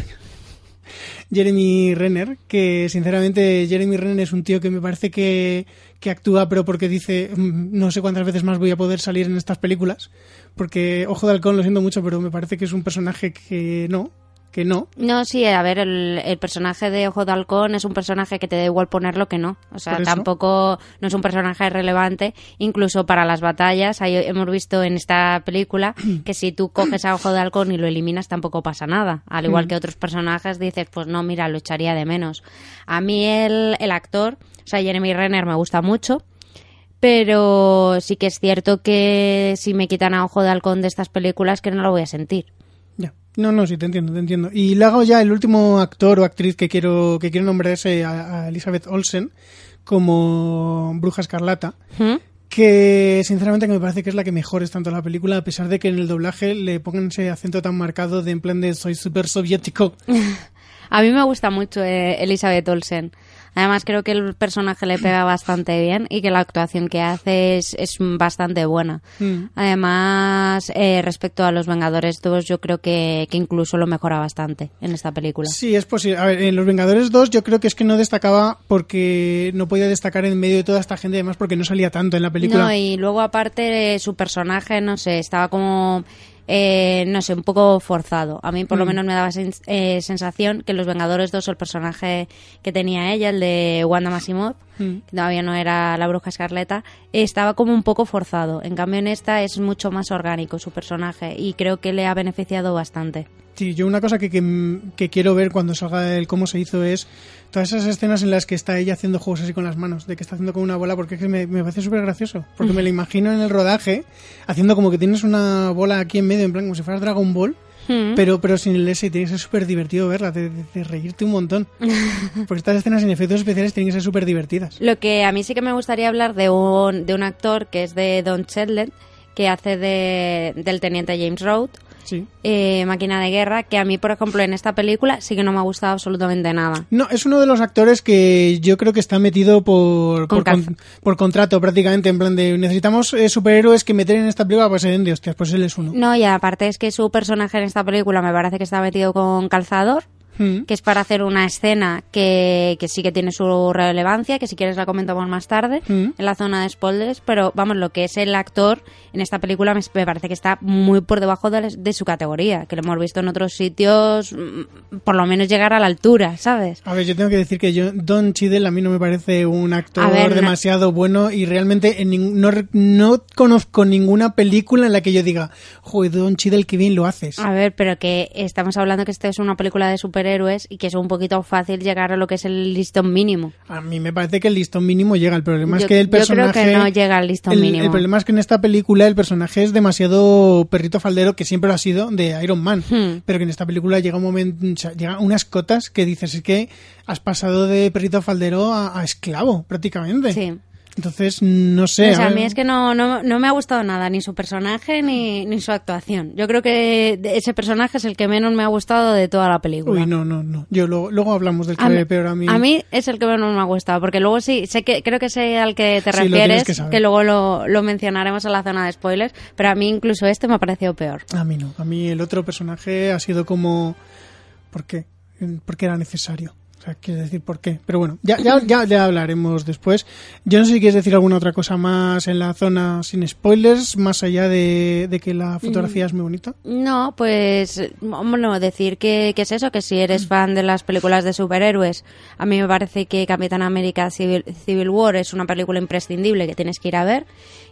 Jeremy Renner, que sinceramente Jeremy Renner es un tío que me parece que, que actúa, pero porque dice "Mm, no sé cuántas veces más voy a poder salir en estas películas. Porque Ojo de Halcón lo siento mucho, pero me parece que es un personaje que no, que no. No, sí, a ver, el, el personaje de Ojo de Halcón es un personaje que te da igual ponerlo que no. O sea, tampoco no es un personaje relevante. Incluso para las batallas, hemos visto en esta película que si tú coges a Ojo de Halcón y lo eliminas tampoco pasa nada. Al igual Mm. que otros personajes dices, pues no, mira, lo echaría de menos. A mí el, el actor, o sea, Jeremy Renner me gusta mucho. Pero sí que es cierto que si me quitan a Ojo de Halcón de estas películas, que no lo voy a sentir. No, no, sí, te entiendo, te entiendo. Y luego ya el último actor o actriz que quiero, que quiero nombrar es eh, a, a Elizabeth Olsen como Bruja Escarlata. ¿Mm? Que sinceramente que me parece que es la que mejor está en toda la película, a pesar de que en el doblaje le pongan ese acento tan marcado de en plan de soy súper soviético. A mí me gusta mucho eh, Elizabeth Olsen. Además, creo que el personaje le pega bastante bien y que la actuación que hace es, es bastante buena. Mm. Además, eh, respecto a Los Vengadores 2, yo creo que, que incluso lo mejora bastante en esta película. Sí, es posible. A ver, en Los Vengadores 2 yo creo que es que no destacaba porque no podía destacar en medio de toda esta gente, además porque no salía tanto en la película. No, y luego aparte su personaje, no sé, estaba como, eh, no sé, un poco forzado. A mí por lo Mm. menos me daba sen- eh, sensación que en Los Vengadores 2 el personaje que tenía ella, el de Wanda Maximoff, Mm. que todavía no era la bruja escarlata, estaba como un poco forzado. En cambio en esta es mucho más orgánico su personaje y creo que le ha beneficiado bastante. Sí, yo una cosa que, que, que quiero ver cuando salga el cómo se hizo es todas esas escenas en las que está ella haciendo juegos así con las manos, de que está haciendo como una bola, porque es que me, me parece súper gracioso. Porque me lo imagino en el rodaje, haciendo como que tienes una bola aquí en medio, en plan como si fuera Dragon Ball, Hmm. pero, pero sin el S y tiene que ser súper divertido verla, de, de- de reírte un montón. Porque estas escenas sin efectos especiales tienen que ser súper divertidas. Lo que a mí sí que me gustaría hablar de un, de un actor que es de Don Chetlet, que hace de, del teniente James Rhodes, Sí. eh, máquina de guerra, que a mí, por ejemplo, en esta película sí que no me ha gustado absolutamente nada. No, es uno de los actores que yo creo que está metido por, Con por, calza. con- por contrato prácticamente, en plan de necesitamos eh, superhéroes que meter en esta película pues se den de hostias, pues él es uno. No, y aparte es que su personaje en esta película me parece que está metido con calzador, Mm. que es para hacer una escena que, que sí que tiene su relevancia, que si quieres la comentamos más tarde Mm. en la zona de spoilers, pero vamos, lo que es el actor en esta película me, me parece que está muy por debajo de, de su categoría, que lo hemos visto en otros sitios, mm, por lo menos llegar a la altura, ¿sabes? A ver, yo tengo que decir que yo, Don Cheadle a mí no me parece un actor no- demasiado bueno y realmente en no, no conozco ninguna película en la que yo diga, joder, Don Cheadle, qué bien lo haces. A ver, pero que estamos hablando que esto es una película de superhéroes y que es un poquito fácil llegar a lo que es el listón mínimo. A mí me parece que el listón mínimo llega. El problema es Yo- que el yo creo personaje. que no llega al listón el, mínimo. El problema es que en esta película el personaje es demasiado perrito faldero, que siempre lo ha sido, de Iron Man. Hmm. Pero que en esta película llega un momento. o sea, llega unas cotas que dices, es que has pasado de perrito faldero a, a esclavo, prácticamente. Sí. Entonces, no sé. sea, a a mí es que no, no, no me ha gustado nada, ni su personaje ni, ni su actuación. Yo creo que ese personaje es el que menos me ha gustado de toda la película. Uy, no, no, no. Yo lo- luego hablamos del que A mí, peor a mí. a mí es el que menos me ha gustado, porque luego sí, sé que creo que sé al que te Sí, refieres, que luego lo, lo mencionaremos en la zona de spoilers, pero a mí incluso este me ha parecido peor. A mí no. A mí el otro personaje ha sido como... ¿Por qué? Porque era necesario. O sea, quiero decir por qué. Pero bueno, ya, ya, ya, ya hablaremos después. Yo no sé si quieres decir alguna otra cosa más en la zona sin spoilers, más allá de, de que la fotografía es muy bonita. No, pues, bueno, decir que, que es eso, que si eres fan de las películas de superhéroes, a mí me parece que Capitán América Civil, Civil War es una película imprescindible que tienes que ir a ver,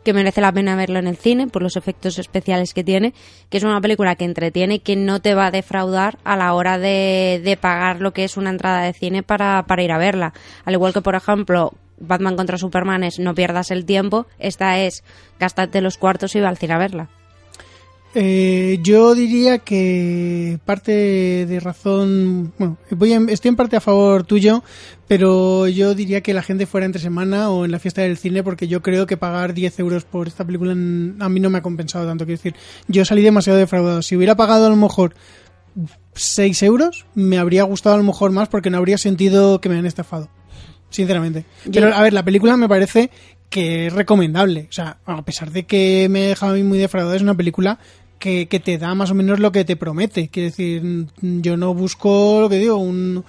que merece la pena verlo en el cine por los efectos especiales que tiene, que es una película que entretiene y que no te va a defraudar a la hora de, de pagar lo que es una entrada de cine para, para ir a verla. Al igual que, por ejemplo, Batman contra Superman es no pierdas el tiempo, esta es gástate los cuartos y va al cine a verla. Eh, yo diría que parte de razón, bueno, voy a- estoy en parte a favor tuyo, pero yo diría que la gente fuera entre semana o en la fiesta del cine, porque yo creo que pagar 10 euros por esta película a mí no me ha compensado tanto. Quiero decir, yo salí demasiado defraudado. Si hubiera pagado a lo mejor 6 euros, me habría gustado a lo mejor más porque no habría sentido que me han estafado. Sinceramente. Pero a ver, la película me parece que es recomendable. O sea, a pesar de que me deja a mí muy defraudado, es una película que, que te da más o menos lo que te promete. Quiero decir, mm, yo no busco lo que digo, un,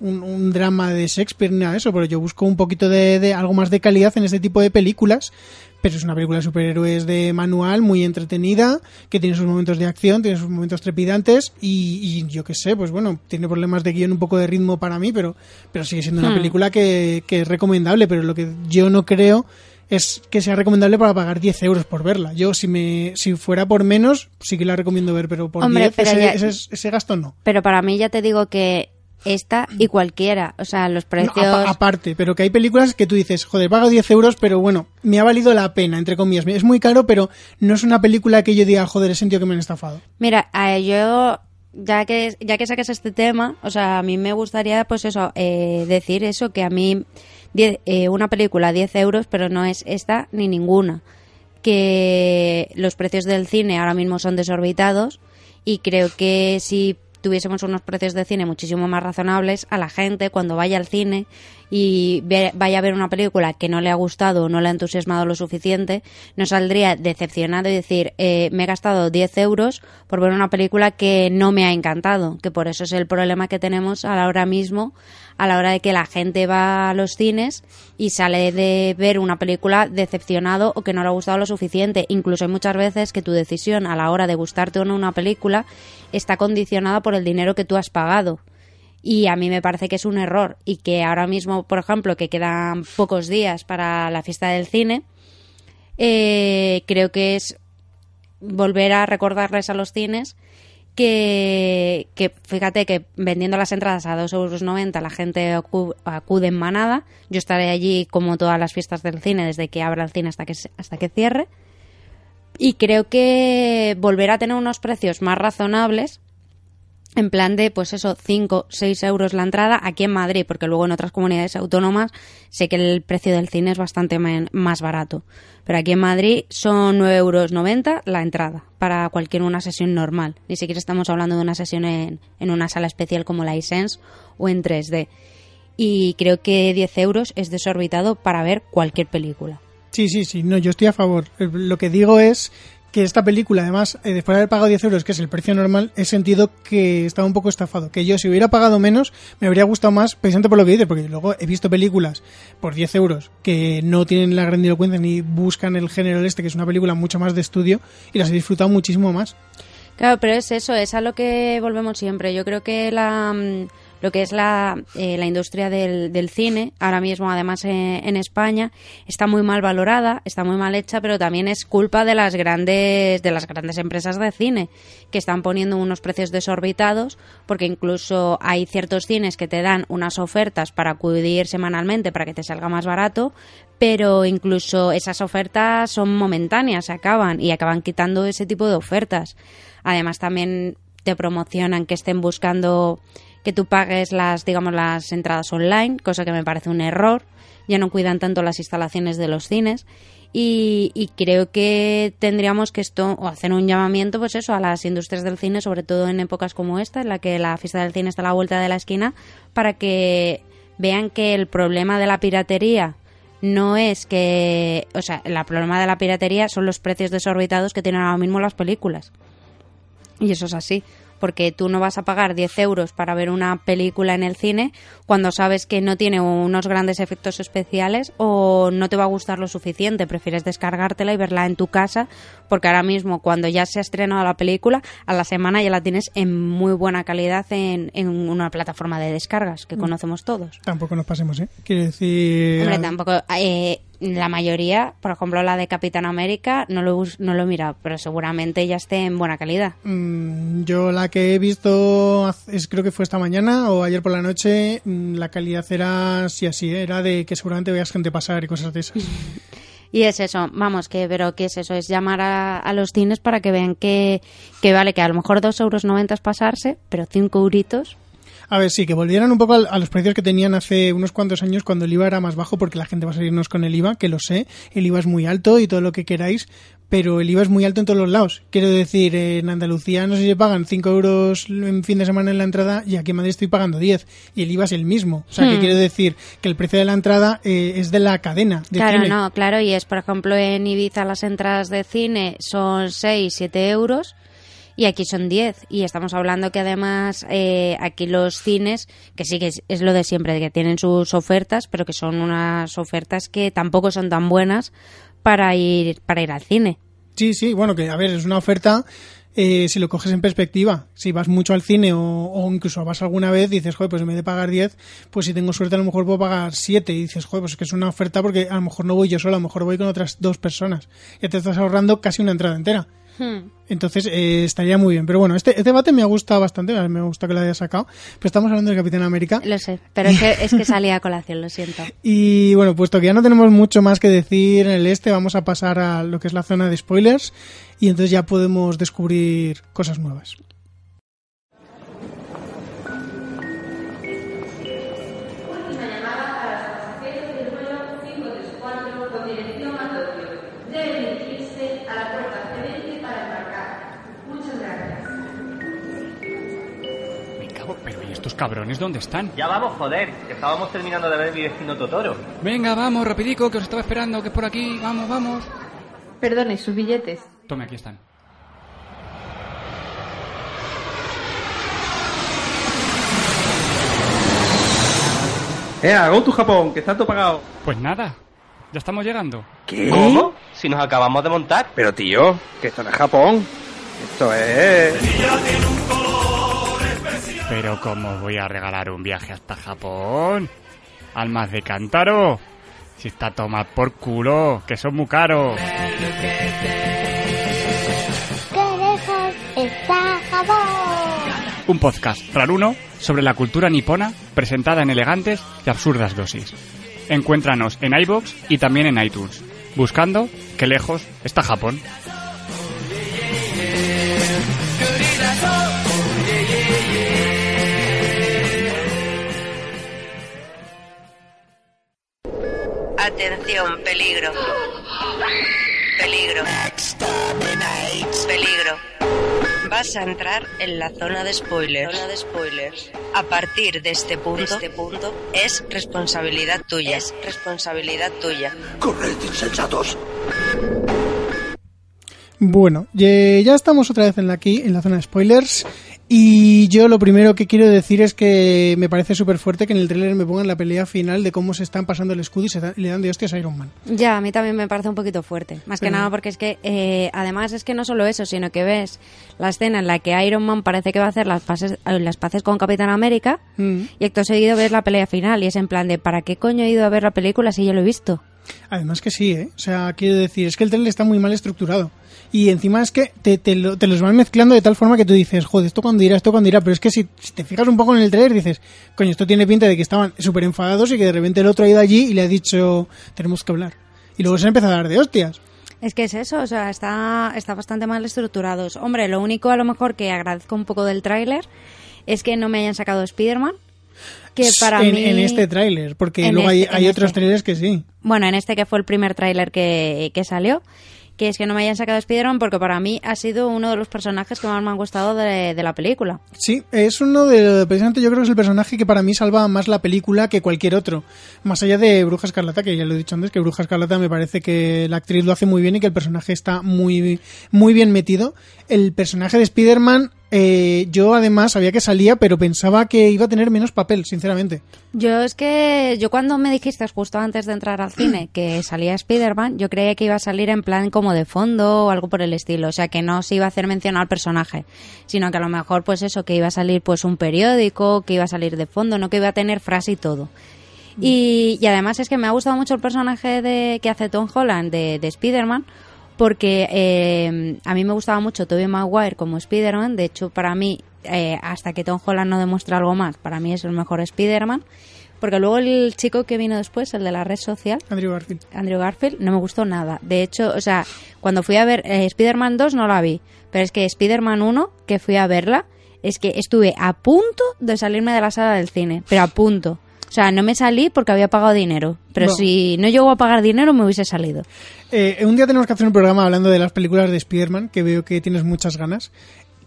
un, un drama de Shakespeare ni nada de eso, pero yo busco un poquito de, de algo más de calidad en este tipo de películas. Pero es una película de superhéroes de manual, muy entretenida, que tiene sus momentos de acción, tiene sus momentos trepidantes y, y yo qué sé, pues bueno, tiene problemas de guion, un poco de ritmo para mí, pero, pero sigue siendo una Hmm. película que, que es recomendable, pero lo que yo no creo es que sea recomendable para pagar 10 euros por verla. Yo, si me si fuera por menos, sí que la recomiendo ver, pero por Hombre, 10 pero ese, ya- ese- ese gasto no. Pero para mí ya te digo que esta y cualquiera, o sea, los No, precios... apa- aparte, pero que hay películas que tú dices, joder, pago 10 euros, pero bueno, me ha valido la pena, entre comillas. Es muy caro, pero no es una película que yo diga, joder, he sentido que me han estafado. Mira, yo, ya que, ya que saques este tema, o sea, a mí me gustaría, pues eso, eh, decir eso, que a mí, die- eh, una película 10 euros, pero no es esta ni ninguna. Que los precios del cine ahora mismo son desorbitados y creo que si tuviésemos unos precios de cine muchísimo más razonables a la gente cuando vaya al cine y vaya a ver una película que no le ha gustado o no le ha entusiasmado lo suficiente, no saldría decepcionado y decir, eh, me he gastado 10 euros por ver una película que no me ha encantado, que por eso es el problema que tenemos ahora mismo a la hora de que la gente va a los cines y sale de ver una película decepcionado o que no le ha gustado lo suficiente. Incluso hay muchas veces que tu decisión a la hora de gustarte o no una película está condicionada por el dinero que tú has pagado. Y a mí me parece que es un error y que ahora mismo, por ejemplo, que quedan pocos días para la fiesta del cine, eh, creo que es volver a recordarles a los cines que, que fíjate que vendiendo las entradas a 2,90 euros la gente acu- acude en manada. Yo estaré allí como todas las fiestas del cine, desde que abra el cine hasta que, hasta que cierre. Y creo que volver a tener unos precios más razonables, en plan de, pues eso, 5, 6 euros la entrada aquí en Madrid, porque luego en otras comunidades autónomas sé que el precio del cine es bastante más barato. Pero aquí en Madrid son 9,90 euros la entrada para cualquier una sesión normal. Ni siquiera estamos hablando de una sesión en, en una sala especial como la iSense o en 3D. Y creo que 10 euros es desorbitado para ver cualquier película. Sí, sí, sí, no, yo estoy a favor. Lo que digo es que esta película, además, eh, después de haber pagado 10 euros, que es el precio normal, he sentido que estaba un poco estafado. Que yo, si hubiera pagado menos, me habría gustado más, precisamente por lo que dices, porque luego he visto películas por 10 euros que no tienen la grandilocuencia ni buscan el género este, que es una película mucho más de estudio, y las he disfrutado muchísimo más. Claro, pero es eso, es a lo que volvemos siempre. Yo creo que la, mm, lo que es la, eh, la industria del, del cine, ahora mismo además eh, en España, está muy mal valorada, está muy mal hecha, pero también es culpa de las grandes, de las grandes empresas de cine, que están poniendo unos precios desorbitados, porque incluso hay ciertos cines que te dan unas ofertas para acudir semanalmente para que te salga más barato, pero incluso esas ofertas son momentáneas, se acaban y acaban quitando ese tipo de ofertas. Además también te promocionan que estén buscando que tú pagues las, digamos, las entradas online, cosa que me parece un error. Ya no cuidan tanto las instalaciones de los cines. Y, y creo que tendríamos que esto, o hacer un llamamiento, pues eso, a las industrias del cine, sobre todo en épocas como esta, en la que la fiesta del cine está a la vuelta de la esquina, para que vean que el problema de la piratería no es que, o sea, el problema de la piratería son los precios desorbitados que tienen ahora mismo las películas. Y eso es así, porque tú no vas a pagar 10 euros para ver una película en el cine cuando sabes que no tiene unos grandes efectos especiales o no te va a gustar lo suficiente. Prefieres descargártela y verla en tu casa, porque ahora mismo, cuando ya se ha estrenado la película, a la semana ya la tienes en muy buena calidad en, en una plataforma de descargas que conocemos todos. Tampoco nos pasemos, ¿eh? Quiero decir... Hombre, tampoco. eh, la mayoría, por ejemplo, la de Capitán América, no lo, no lo he mirado, pero seguramente ya esté en buena calidad. Mm, Yo la que he visto, es, creo que fue esta mañana o ayer por la noche, mm, la calidad era así así, era de que seguramente veas gente pasar y cosas de esas. Y es eso, vamos, que, pero ¿qué es eso? Es llamar a, a los cines para que vean que, que vale, que a lo mejor 2,90 euros pasarse, pero 5 euritos. A ver, sí, que volvieran un poco al- a los precios que tenían hace unos cuantos años cuando el IVA era más bajo, porque la gente va a salirnos con el IVA, que lo sé, el IVA es muy alto y todo lo que queráis, pero el IVA es muy alto en todos los lados. Quiero decir, en Andalucía no sé si pagan 5 euros en fin de semana en la entrada y aquí en Madrid estoy pagando 10 y el IVA es el mismo. O sea, que Hmm. quiero decir que el precio de la entrada eh, es de la cadena de claro, cine. no, claro, y es, por ejemplo, en Ibiza las entradas de cine son 6, 7 euros y aquí son 10. Y estamos hablando que además eh, aquí los cines, que sí que es, lo de siempre, que tienen sus ofertas, pero que son unas ofertas que tampoco son tan buenas para ir, para ir al cine. Sí, sí, bueno, que a ver, es una oferta eh, si lo coges en perspectiva. Si vas mucho al cine o, incluso vas alguna vez, dices, joder, pues en vez de pagar 10, pues si tengo suerte a lo mejor puedo pagar 7. Y dices, joder, pues es que es una oferta porque a lo mejor no voy yo solo, a lo mejor voy con otras dos personas. Ya te estás ahorrando casi una entrada entera. Entonces eh, estaría muy bien. Pero bueno, este, este debate me ha gustado bastante, me gusta que lo haya sacado. Pero estamos hablando del Capitán América. Lo sé, pero es que, es que salía a colación, lo siento. Y bueno, puesto que ya no tenemos mucho más que decir en el este, vamos a pasar a lo que es la zona de spoilers y entonces ya podemos descubrir cosas nuevas. Cabrones dónde están? Ya vamos, joder, que estábamos terminando de ver mi vecino Totoro. Venga, vamos, rapidico, que os estaba esperando, que es por aquí. Vamos, vamos. Perdone, sus billetes. Tome, aquí están. Eh, hago tu Japón, que está todo pagado. Pues nada, ya estamos llegando. ¿Qué? ¿Cómo? Si nos acabamos de montar. Pero tío, que esto no es Japón. Esto es... Pero ¿cómo voy a regalar un viaje hasta Japón? Almas de cántaro. Si está a tomar por culo, que son muy caros. ¡Qué lejos está Japón! Un podcast raruno sobre la cultura nipona presentada en elegantes y absurdas dosis. Encuéntranos en iBox y también en iTunes, buscando qué lejos está Japón. Atención, peligro. Peligro. Peligro. Vas a entrar en la zona de spoilers. Zona de spoilers. A partir de este punto, este punto es responsabilidad tuya. Es responsabilidad tuya. ¡Corred, insensatos! Bueno, ya estamos otra vez en la, aquí, en la zona de spoilers. Y yo lo primero que quiero decir es que me parece súper fuerte que en el tráiler me pongan la pelea final de cómo se están pasando el escudo y se le dan de hostias a Iron Man. Ya, a mí también me parece un poquito fuerte. Más que nada porque es que, eh, además es que no solo eso, sino que ves la escena en la que Iron Man parece que va a hacer las, pases, eh, las paces con Capitán América Mm. y acto seguido ves la pelea final y es en plan de ¿para qué coño he ido a ver la película si yo lo he visto? Además que sí, ¿eh? O sea, quiero decir, es que el trailer está muy mal estructurado. Y encima es que te, te, lo- te los van mezclando de tal forma que tú dices, joder, esto cuando irá, esto cuando irá. Pero es que si, si te fijas un poco en el trailer dices, coño, esto tiene pinta de que estaban súper enfadados y que de repente el otro ha ido allí y le ha dicho, tenemos que hablar. Y luego se ha empezado a dar de hostias. Es que es eso, o sea, está, está bastante mal estructurados. Hombre, lo único a lo mejor que agradezco un poco del tráiler es que no me hayan sacado Spider-Man. Que para en, mí... en este tráiler, porque luego hay, este- hay otros este. trailers que sí. Bueno, en este que fue el primer tráiler que, que salió, que es que no me hayan sacado Spider-Man porque para mí ha sido uno de los personajes que más me han gustado de, de la película. Sí, es uno de. Precisamente yo creo que es el personaje que para mí salva más la película que cualquier otro. Más allá de Bruja Escarlata, que ya lo he dicho antes, que Bruja Escarlata me parece que la actriz lo hace muy bien y que el personaje está muy, muy bien metido. El personaje de Spider-Man, eh, yo además sabía que salía, pero pensaba que iba a tener menos papel, sinceramente. Yo es que, yo cuando me dijiste justo antes de entrar al cine que salía Spider-Man, yo creía que iba a salir en plan como de fondo o algo por el estilo, o sea que no se iba a hacer mención al personaje, sino que a lo mejor pues eso, que iba a salir pues un periódico, que iba a salir de fondo, no que iba a tener frase y todo. Y, y además es que me ha gustado mucho el personaje de, que hace Tom Holland de, de Spider-Man, porque eh, a mí me gustaba mucho Tobey Maguire como Spider-Man. De hecho, para mí, eh, hasta que Tom Holland no demuestra algo más, para mí es el mejor Spider-Man. Porque luego el chico que vino después, el de la red social, Andrew Garfield. Andrew Garfield, no me gustó nada. De hecho, o sea, cuando fui a ver eh, Spider-Man 2 no la vi, pero es que Spider-Man 1, que fui a verla, es que estuve a punto de salirme de la sala del cine, pero a punto. O sea, no me salí porque había pagado dinero, pero No. si no llego a pagar dinero me hubiese salido. Eh, un día tenemos que hacer un programa hablando de las películas de Spider-Man, que veo que tienes muchas ganas.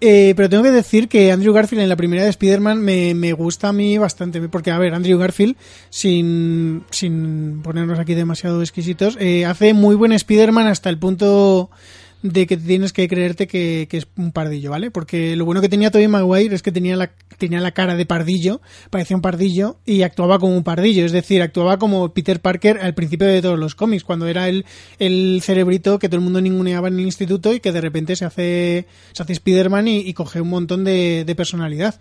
Eh, pero tengo que decir que Andrew Garfield en la primera de Spider-Man me, me gusta a mí bastante. Porque, a ver, Andrew Garfield, sin, sin ponernos aquí demasiado exquisitos, eh, hace muy buen Spider-Man hasta el punto de que tienes que creerte que, que es un pardillo, ¿vale? Porque lo bueno que tenía Tobey Maguire es que tenía la, tenía la cara de pardillo, parecía un pardillo y actuaba como un pardillo, es decir, actuaba como Peter Parker al principio de todos los cómics, cuando era el, el cerebrito que todo el mundo ninguneaba en el instituto y que de repente se hace, se hace Spider-Man y, y coge un montón de, de personalidad.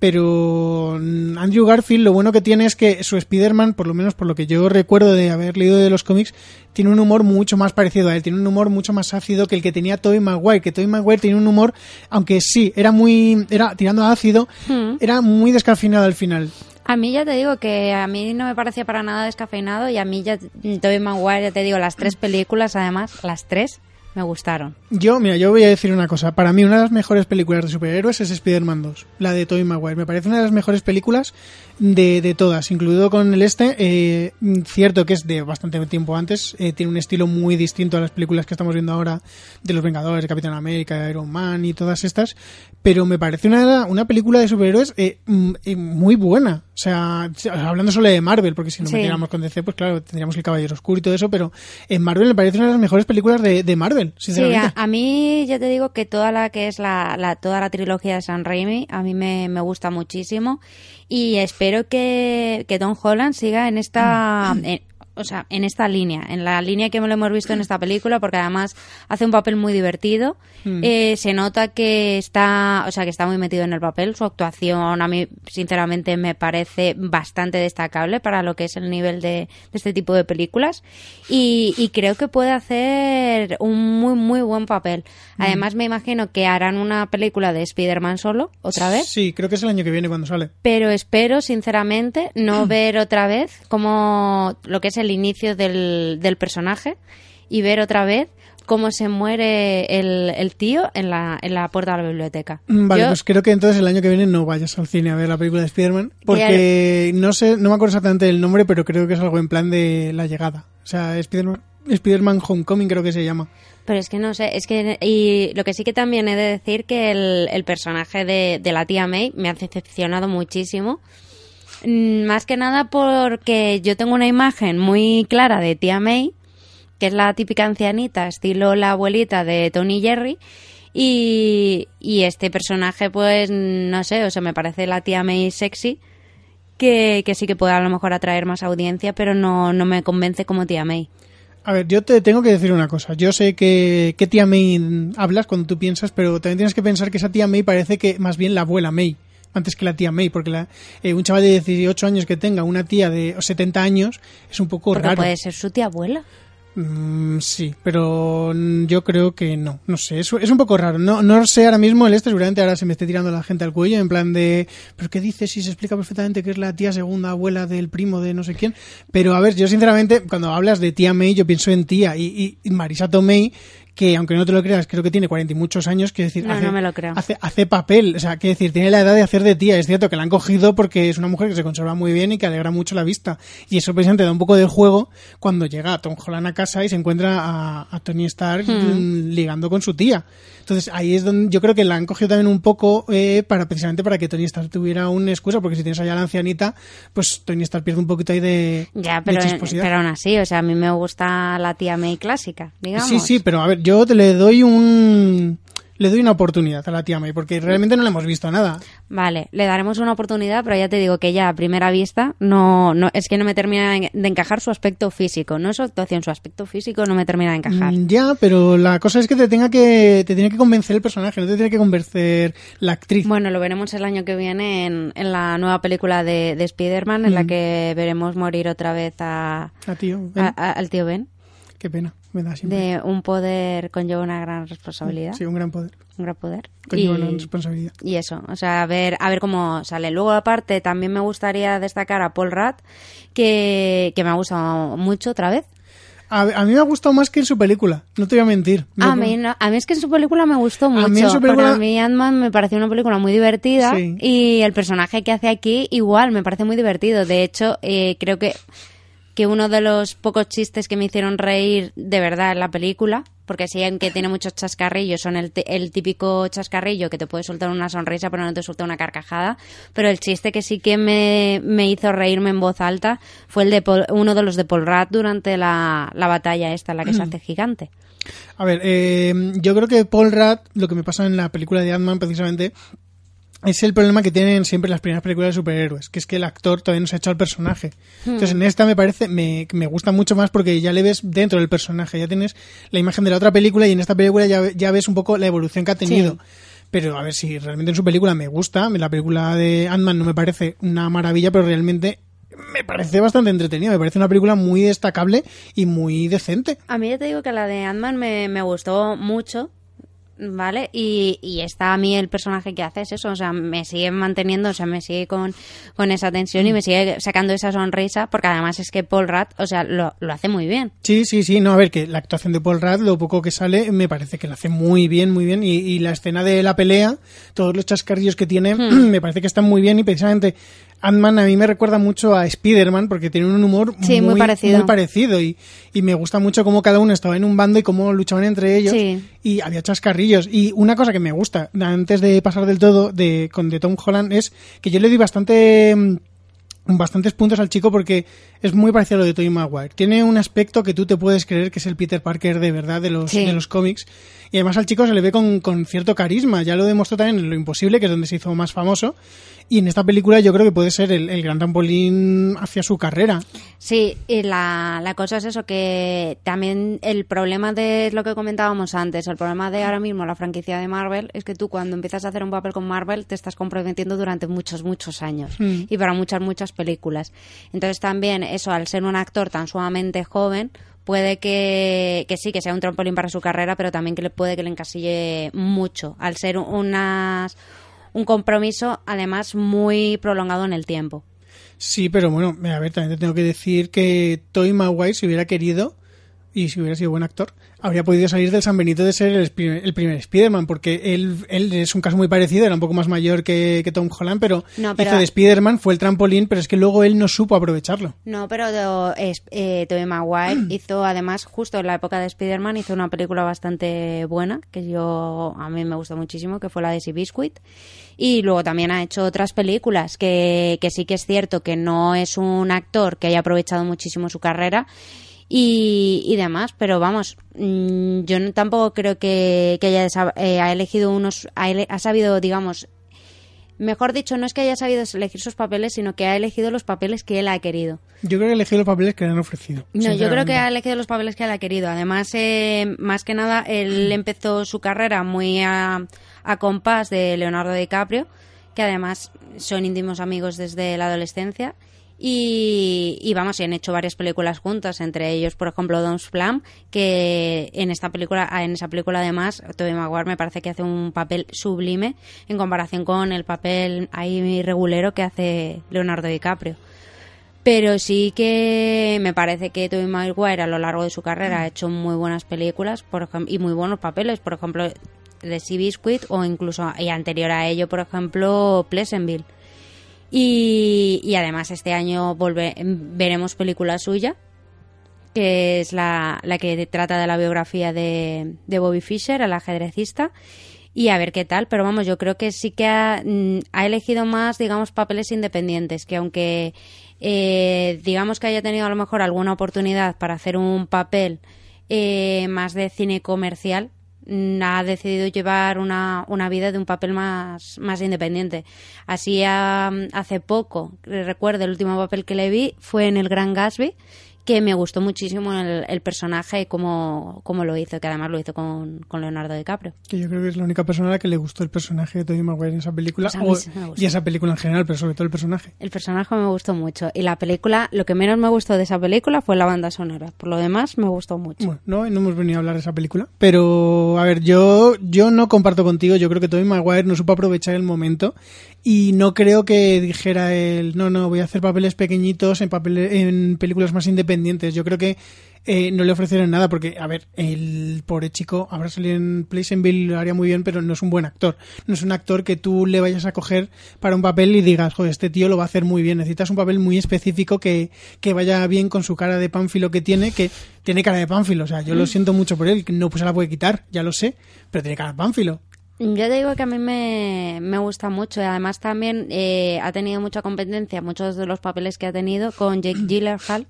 Pero mm, Andrew Garfield lo bueno que tiene es que su Spider-Man, por lo menos por lo que yo recuerdo de haber leído de los cómics, tiene un humor mucho más parecido a él, tiene un humor mucho más ácido que el que tenía Tobey Maguire, que Tobey Maguire tiene un humor, aunque sí, era muy, era tirando a ácido, Hmm. era muy descafeinado al final. A mí ya te digo que a mí no me parecía para nada descafeinado y a mí ya Tobey Maguire, ya te digo, las tres películas además, las tres, me gustaron. Yo, mira, yo voy a decir una cosa. Para mí, una de las mejores películas de superhéroes es Spider-Man 2, la de Tobey Maguire. Me parece una de las mejores películas de, de todas, incluido con el este. Eh, cierto que es de bastante tiempo antes, eh, tiene un estilo muy distinto a las películas que estamos viendo ahora de los Vengadores, Capitán América, Iron Man y todas estas, pero me parece una, una película de superhéroes eh, mm, eh, muy buena. O sea, hablando solo de Marvel, porque si nos Sí. metiéramos con DC, pues claro, tendríamos el Caballero Oscuro y todo eso, pero en Marvel me parece una de las mejores películas de, de Marvel, Sí, sinceramente. a, a mí ya te digo que toda la que es la, la- toda la trilogía de San Raimi a mí me, me gusta muchísimo y espero que, que Tom Holland siga en esta en- o sea, en esta línea, en la línea que lo hemos visto en esta película, porque además hace un papel muy divertido. Mm. Eh, se nota que está, o sea, que está muy metido en el papel. Su actuación a mí, sinceramente, me parece bastante destacable para lo que es el nivel de, de este tipo de películas. Y, y creo que puede hacer un muy, muy buen papel. Mm. Además, me imagino que harán una película de Spider-Man solo, otra vez. Sí, creo que es el año que viene cuando sale. Pero espero, sinceramente, no ver otra vez como lo que es el inicio del, del personaje y ver otra vez cómo se muere el, el tío en la, en la puerta de la biblioteca. Mm, Vale, Yo- pues creo que entonces el año que viene no vayas al cine a ver la película de Spider-Man, porque no sé, no me acuerdo exactamente del nombre, pero creo que es algo en plan de la llegada. O sea, Spider-Man Spider-Man Homecoming creo que se llama. Pero es que no sé, es que. Y lo que sí que también he de decir que el, el personaje de, de la tía May me ha decepcionado muchísimo. Mm, Más que nada porque yo tengo una imagen muy clara de tía May, que es la típica ancianita, estilo la abuelita de Tony Jerry. Y, y este personaje, pues, no sé, o sea, me parece la tía May sexy, que, que sí que puede a lo mejor atraer más audiencia, pero no, no me convence como tía May. A ver, yo te tengo que decir una cosa. Yo sé que, que tía May hablas cuando tú piensas, pero también tienes que pensar que esa tía May parece que más bien la abuela May, antes que la tía May, porque la, eh, un chaval de 18 años que tenga una tía de 70 años es un poco Porque raro. puede ser su tía abuela. Mm, sí, pero yo creo que no. No sé, es, es un poco raro. No, no sé ahora mismo el este, seguramente ahora se me esté tirando la gente al cuello en plan de, ¿pero qué dices si se explica perfectamente que es la tía segunda abuela del primo de no sé quién? Pero a ver, yo sinceramente, cuando hablas de tía May, yo pienso en tía y, y Marisa Tomei que aunque no te lo creas, creo que tiene cuarenta y muchos años, que decir, No, hace, no me lo creo. hace, hace papel, o sea, que decir, tiene la edad de hacer de tía, es cierto que la han cogido porque es una mujer que se conserva muy bien y que alegra mucho la vista, y eso precisamente da un poco del juego cuando llega Tom Holland a casa y se encuentra a, a Tony Stark Hmm. mm, ligando con su tía. Entonces ahí es donde yo creo que la han cogido también un poco eh, para precisamente para que Tony Stark tuviera una excusa, porque si tienes allá a la ancianita, pues Tony Stark pierde un poquito ahí de, Ya, de pero, chisposidad. pero aún así, o sea, a mí me gusta la tía May clásica, digamos. Sí, sí, pero a ver, yo te le doy un le doy una oportunidad a la tía May porque realmente no le hemos visto nada. Vale, le daremos una oportunidad, pero ya te digo que ya a primera vista no, no es que no me termina de encajar su aspecto físico, no su actuación, su aspecto físico no me termina de encajar. Mm, Ya, pero la cosa es que te tenga que te tiene que convencer el personaje, no te tiene que convencer la actriz. Bueno, lo veremos el año que viene en, en la nueva película de, de Spider-Man, en la Mm. que veremos morir otra vez a, A tío, Ben. a- a- al tío Ben. Qué pena, me da siempre. De un poder conlleva una gran responsabilidad. Sí, un gran poder. Un gran poder. Conlleva Y- una responsabilidad. Y eso, o sea, a ver, a ver cómo sale. Luego, aparte, también me gustaría destacar a Paul Rudd, que, que me ha gustado mucho otra vez. A, a mí me ha gustado más que en su película, no te voy a mentir. Me- A mí, no- a mí es que en su película me gustó mucho. mí en su película- a mí Ant-Man me pareció una película muy divertida Sí. y el personaje que hace aquí igual me parece muy divertido. De hecho, eh, creo que, que uno de los pocos chistes que me hicieron reír de verdad en la película, porque sí, aunque tiene muchos chascarrillos, son el, el típico chascarrillo que te puede soltar una sonrisa pero no te suelta una carcajada, pero el chiste que sí que me, me hizo reírme en voz alta fue el de Paul- uno de los de Paul Rudd durante la, la batalla esta en la que se hace gigante. A ver, eh, yo creo que Paul Rudd, lo que me pasa en la película de Ant-Man precisamente, es el problema que tienen siempre las primeras películas de superhéroes, que es que el actor todavía no se ha hecho al personaje. Hmm. Entonces en esta me parece, me, me gusta mucho más porque ya le ves dentro del personaje, ya tienes la imagen de la otra película y en esta película ya, ya ves un poco la evolución que ha tenido. Pero a ver si realmente en su película me gusta, la película de Ant-Man no me parece una maravilla, pero realmente me parece bastante entretenida, me parece una película muy destacable y muy decente. A mí ya te digo que la de Ant-Man me, me gustó mucho. ¿Vale? Y, y está a mí el personaje que hace es eso, o sea, me sigue manteniendo, o sea, me sigue con, con esa tensión y me sigue sacando esa sonrisa, porque además es que Paul Rudd, o sea, lo, lo hace muy bien. Sí, sí, sí, no, a ver, que la actuación de Paul Rudd, lo poco que sale, me parece que lo hace muy bien, muy bien, y, y la escena de la pelea, todos los chascarrillos que tiene, Hmm. me parece que están muy bien, y precisamente Ant-Man a mí me recuerda mucho a Spider-Man, porque tiene un humor Sí, muy parecido. muy parecido, y, y me gusta mucho cómo cada uno estaba en un bando y cómo luchaban entre ellos, Sí. y había chascarrillos. Y una cosa que me gusta, antes de pasar del todo de, con de Tom Holland, es que yo le doy bastante mm, bastantes puntos al chico porque es muy parecido a lo de Tobey Maguire. Tiene un aspecto que tú te puedes creer que es el Peter Parker de verdad de los, Sí. de los cómics. Y además al chico se le ve con, con cierto carisma. Ya lo demostró también en Lo Imposible, que es donde se hizo más famoso. Y en esta película yo creo que puede ser el, el gran trampolín hacia su carrera. Sí, y la, la cosa es eso, que también el problema de lo que comentábamos antes, el problema de ahora mismo la franquicia de Marvel es que tú cuando empiezas a hacer un papel con Marvel te estás comprometiendo durante muchos, muchos años Mm. y para muchas, muchas películas. Entonces también eso, al ser un actor tan sumamente joven, puede que, que sí, que sea un trampolín para su carrera, pero también que le puede que le encasille mucho, al ser unas, un compromiso además muy prolongado en el tiempo. Sí, pero bueno, a ver, también te tengo que decir que Tobey Maguire, si hubiera querido y si hubiera sido buen actor, habría podido salir del San Benito de ser el, primer- el primer Spider-Man, porque él, él es un caso muy parecido, era un poco más mayor que, que Tom Holland, pero, No, pero- hizo de Spider-Man, fue el trampolín, pero es que luego él no supo aprovecharlo. No, pero es- eh, Tobey Maguire hizo, además, justo en la época de Spider-Man, hizo una película bastante buena, que yo a mí me gustó muchísimo, que fue la de Sea Biscuit. Y luego también ha hecho otras películas, que, que sí que es cierto que no es un actor que haya aprovechado muchísimo su carrera y, y demás, pero vamos, mm, yo no- tampoco creo que, que haya eh, ha elegido unos, ha, ele- ha sabido, digamos, mejor dicho, no es que haya sabido elegir sus papeles, sino que ha elegido los papeles que él ha querido. Yo creo que elegí los papeles que le han ofrecido. No, yo creo que ha elegido los papeles que él ha querido. Además, eh, más que nada, él empezó su carrera muy a, a compás de Leonardo DiCaprio, que además son íntimos amigos desde la adolescencia. Y, vamos, y han hecho varias películas juntas, entre ellos, por ejemplo, Don's Plan, que en esta película, ah, en esa película además, Tobey Maguire me parece que hace un papel sublime en comparación con el papel ahí regulero que hace Leonardo DiCaprio. Pero sí que me parece que Tobey Maguire a lo largo de su carrera ha hecho muy buenas películas y muy buenos papeles. Por ejemplo, de Sea Biscuit o incluso y anterior a ello, por ejemplo, Pleasantville. Y, además este año volve- veremos película suya, que es la, la que trata de la biografía de, de Bobby Fischer, el ajedrecista. Y a ver qué tal, pero vamos, yo creo que sí que ha, mm, ha elegido más, digamos, papeles independientes, que aunque eh, digamos que haya tenido a lo mejor alguna oportunidad para hacer un papel eh, más de cine comercial, ha decidido llevar una, una vida de un papel más, más independiente. Así hace poco, recuerdo, el último papel que le vi fue en El Gran Gatsby, que me gustó muchísimo el, el personaje y cómo, cómo lo hizo, que además lo hizo con, con Leonardo DiCaprio. Que yo creo que es la única persona a la que le gustó el personaje de Tobey Maguire en esa película, Pues o- y esa película en general, pero sobre todo el personaje. El personaje me gustó mucho y la película, lo que menos me gustó de esa película fue la banda sonora. Por lo demás, me gustó mucho. Bueno, no, no hemos venido a hablar de esa película. Pero, a ver, yo, yo no comparto contigo. Yo creo que Tobey Maguire no supo aprovechar el momento. Y no creo que dijera él, no, no, voy a hacer papeles pequeñitos en, papeles, en películas más independientes. Yo creo que eh, no le ofrecieron nada porque, a ver, el pobre chico habrá salido en Pleasantville, lo haría muy bien, pero no es un buen actor. No es un actor que tú le vayas a coger para un papel y digas, joder, este tío lo va a hacer muy bien. Necesitas un papel muy específico que, que vaya bien con su cara de pánfilo que tiene, que tiene cara de pánfilo. O sea, yo lo siento mucho por él, que no pues se la puede quitar, ya lo sé, pero tiene cara de pánfilo. Yo te digo que a mí me, me gusta mucho y además también eh, ha tenido mucha competencia, muchos de los papeles que ha tenido con Jake Gyllenhaal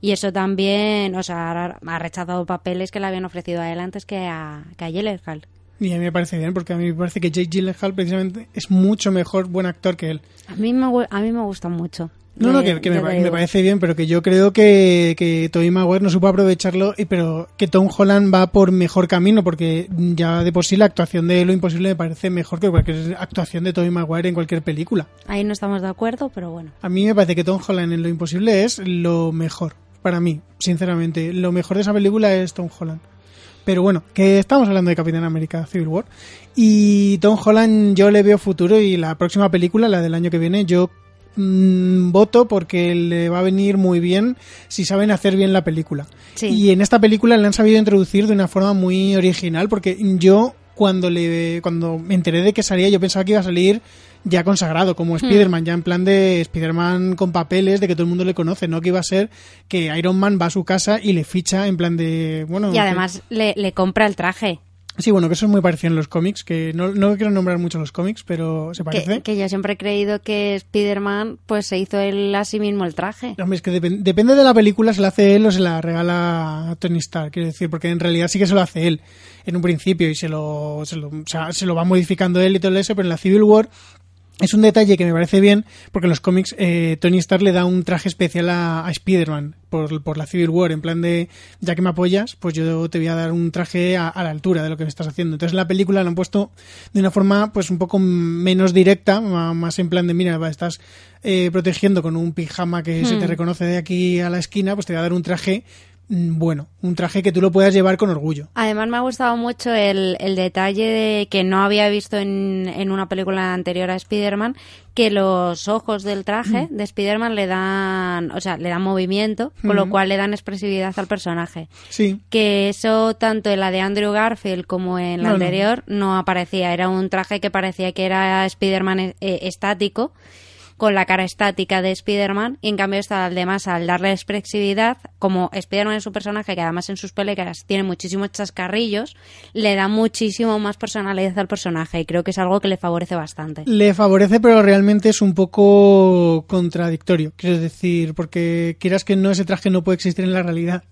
y eso también, o sea, ha, ha rechazado papeles que le habían ofrecido a él antes que a, que a Gyllenhaal. Y a mí me parece bien, porque a mí me parece que Jake Gyllenhaal precisamente es mucho mejor buen actor que él. A mí me, a mí me gusta mucho. No, no, que, que me, parece bien, pero que yo creo que, que Tobey Maguire no supo aprovecharlo, y, pero que Tom Holland va por mejor camino, porque ya de por sí la actuación de Lo Imposible me parece mejor que cualquier actuación de Tobey Maguire en cualquier película. Ahí no estamos de acuerdo, pero bueno. A mí me parece que Tom Holland en Lo Imposible es lo mejor, para mí, sinceramente. Lo mejor de esa película es Tom Holland. Pero bueno, que estamos hablando de Capitán América Civil War. Y Tom Holland yo le veo futuro y la próxima película, la del año que viene, yo mm, voto porque le va a venir muy bien si saben hacer bien la película. Sí. Y en esta película le han sabido introducir de una forma muy original porque yo cuando le cuando me enteré de que salía yo pensaba que iba a salir ya consagrado como Spider-Man, ya en plan de Spider-Man con papeles, de que todo el mundo le conoce, no que iba a ser que Iron Man va a su casa y le ficha en plan de, bueno... Y que- además le, le compra el traje. Sí, bueno, que eso es muy parecido en los cómics, que no, no quiero nombrar mucho los cómics, pero se parece. Que, que yo siempre he creído que Spider-Man pues se hizo él a sí mismo el traje. Hombre, es que depen- depende de la película, se la hace él o se la regala a Tony Stark, quiero decir, porque en realidad sí que se lo hace él en un principio y se lo, se lo, o sea, se lo va modificando él y todo eso, pero en la Civil War es un detalle que me parece bien, porque en los cómics eh, Tony Stark le da un traje especial a, a Spider-Man por, por la Civil War, en plan de, ya que me apoyas, pues yo te voy a dar un traje a, a la altura de lo que me estás haciendo. Entonces en la película lo han puesto de una forma pues un poco menos directa, más en plan de, mira, va, estás eh, protegiendo con un pijama que se te Hmm. reconoce de aquí a la esquina, pues te voy a dar un traje bueno, un traje que tú lo puedas llevar con orgullo. Además me ha gustado mucho el, el detalle de que no había visto en, en una película anterior a Spider-Man que los ojos del traje Mm. de Spider-Man le dan, o sea, le dan movimiento, con lo Mm. cual le dan expresividad al personaje. Sí. Que eso tanto en la de Andrew Garfield como en la No, anterior no aparecía. Era un traje que parecía que era Spider-Man eh, estático con la cara estática de Spider-Man y en cambio está además al darle expresividad, como Spider-Man es un personaje que además en sus películas tiene muchísimos chascarrillos, le da muchísimo más personalidad al personaje y creo que es algo que le favorece bastante. Le favorece, pero realmente es un poco contradictorio. Quiero decir, porque quieras que no, ese traje no puede existir en la realidad.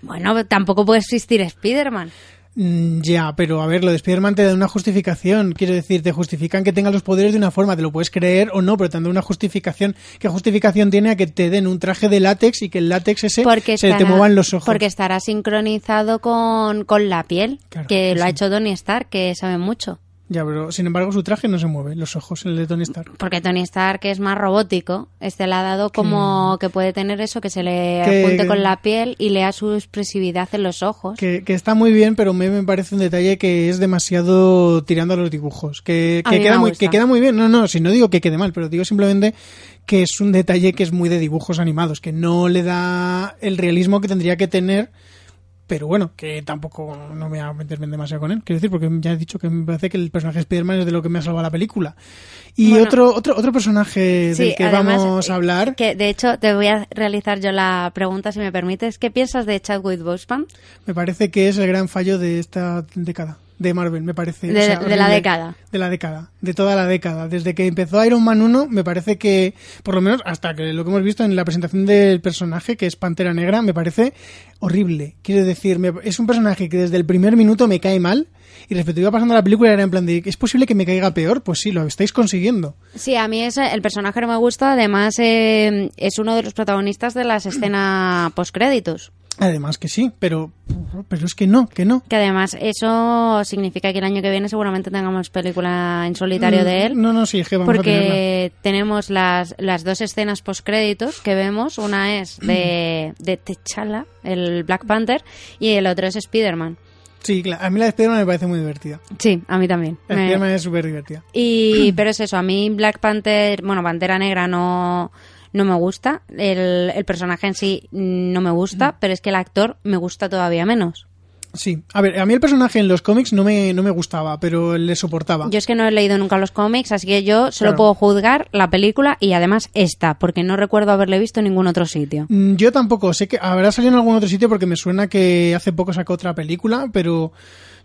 Bueno, tampoco puede existir Spider-Man. Mm, Ya, pero a ver, lo de Spider-Man te da una justificación. Quiero decir, te justifican que tenga los poderes de una forma, te lo puedes creer o no, pero te dan una justificación. ¿Qué justificación tiene a que te den un traje de látex y que el látex ese Porque se te muevan los ojos? Porque estará sincronizado con, con la piel, Claro, que lo ha hecho Tony Stark, que sabe mucho. Ya, pero sin embargo su traje no se mueve, los ojos, el de Tony Stark. Porque Tony Stark es más robótico, este le ha dado como que puede tener eso, que se le Que- junte con la piel y lea su expresividad en los ojos. Que, que está muy bien, pero me, me parece un detalle que es demasiado tirando a los dibujos. Que, que queda muy, que queda muy bien. No, no, si no digo que quede mal, pero digo simplemente que es un detalle que es muy de dibujos animados, que no le da el realismo que tendría que tener. Pero bueno, que tampoco no me voy a meterme demasiado con él. Quiero decir, porque ya he dicho que me parece que el personaje de Spider-Man es de lo que me ha salvado la película. Y Bueno. otro, otro, otro personaje Sí, del que además, vamos a hablar. Que de hecho te voy a realizar yo la pregunta, si me permites. ¿Qué piensas de Chadwick Boseman? Me parece que es el gran fallo de esta década, de Marvel, me parece. De- de la década. De la década, de toda la década. Desde que empezó Iron Man 1, me parece que, por lo menos hasta que lo que hemos visto en la presentación del personaje, que es Pantera Negra, me parece horrible. Quiero decir, me- es un personaje que desde el primer minuto me cae mal. Y respecto iba pasando la película era en plan de, ¿es posible que me caiga peor? Pues sí, lo estáis consiguiendo. Sí, a mí ese, el personaje no me gusta. Además, eh, es uno de los protagonistas de las escenas postcréditos. Además que sí, pero, pero es que no, que no. Que además eso significa que el año que viene seguramente tengamos película en solitario de él. Mm, No, no, sí, es que vamos a porque tenemos las, las dos escenas postcréditos que vemos. Una es de, de T'Challa, el Black Panther, y el otro es Spider-Man. Sí, claro. A mí la de Spider-Man me parece muy divertida. Sí, a mí también. La Me- Spider-Man es súper divertida. Y, pero es eso, a mí Black Panther, bueno, Pantera Negra no, no me gusta. El, el personaje en sí no me gusta, pero es que el actor me gusta todavía menos. Sí, a ver, a mí el personaje en los cómics no me, no me gustaba, pero le soportaba. Yo es que no he leído nunca los cómics, así que yo solo Claro. puedo juzgar la película y además esta, porque no recuerdo haberle visto en ningún otro sitio. Mm, Yo tampoco, sé que habrá salido en algún otro sitio porque me suena que hace poco sacó otra película, pero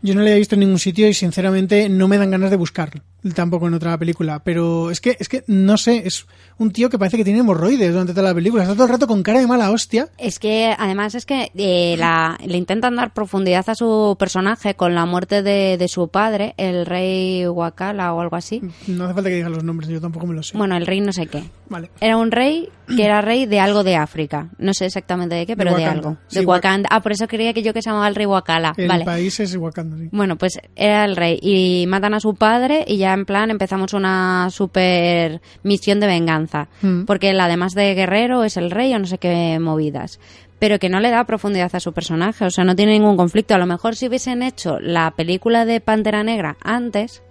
yo no la he visto en ningún sitio y sinceramente no me dan ganas de buscarlo tampoco en otra película. Pero es que, es que no sé, es un tío que parece que tiene hemorroides durante toda la película. Está todo el rato con cara de mala hostia. Es que además es que eh, la- le intentan dar profundidad a su personaje con la muerte de, de su padre, el rey Wakala o algo así. No hace falta que diga los nombres, yo tampoco me los sé. Bueno, el rey no sé qué. Vale. Era un rey que era rey de algo de África. No sé exactamente de qué, pero de, algo. Sí, De Wak- Wakanda. Ah, por eso creía que yo que se llamaba el rey Wakala. El vale. país es Wakanda, sí. Bueno, pues era el rey. Y matan a su padre y ya en plan empezamos una super misión de venganza. Mm. Porque él, además de guerrero, es el rey o no sé qué movidas. pero que no le da profundidad a su personaje, o sea, no tiene ningún conflicto. A lo mejor si hubiesen hecho la película de Pantera Negra antes,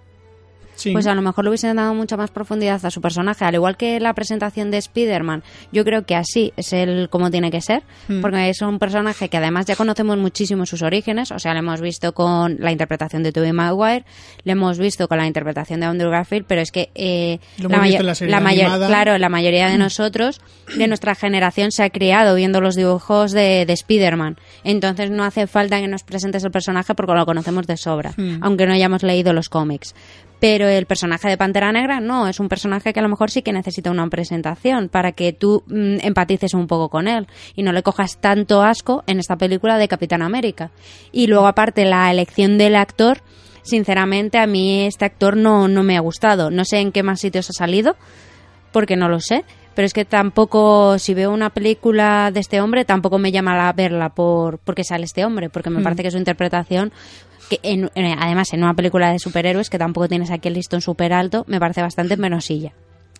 Sí. pues a lo mejor le hubiesen dado mucha más profundidad a su personaje. Al igual que la presentación de Spider-Man, yo creo que así es el como tiene que ser, Mm. porque es un personaje que además ya conocemos muchísimo sus orígenes, o sea, lo hemos visto con la interpretación de Tobey Maguire, le hemos visto con la interpretación de Andrew Garfield, pero es que eh, Lo la mayor- animada. claro, la mayoría de nosotros, de nuestra generación, se ha criado viendo los dibujos de, de Spider-Man. Entonces no hace falta que nos presentes el personaje porque lo conocemos de sobra, Hmm. aunque no hayamos leído los cómics. Pero el personaje de Pantera Negra no, es un personaje que a lo mejor sí que necesita una presentación para que tú mm, empatices un poco con él y no le cojas tanto asco en esta película de Capitán América. Y luego aparte la elección del actor, sinceramente a mí este actor no, no me ha gustado. No sé en qué más sitios ha salido, porque no lo sé. Pero es que tampoco, si veo una película de este hombre, tampoco me llama a verla por porque sale este hombre, porque me Mm. parece que su interpretación, que en- en- además en una película de superhéroes, que tampoco tienes aquí el listón súper alto, me parece bastante menosilla.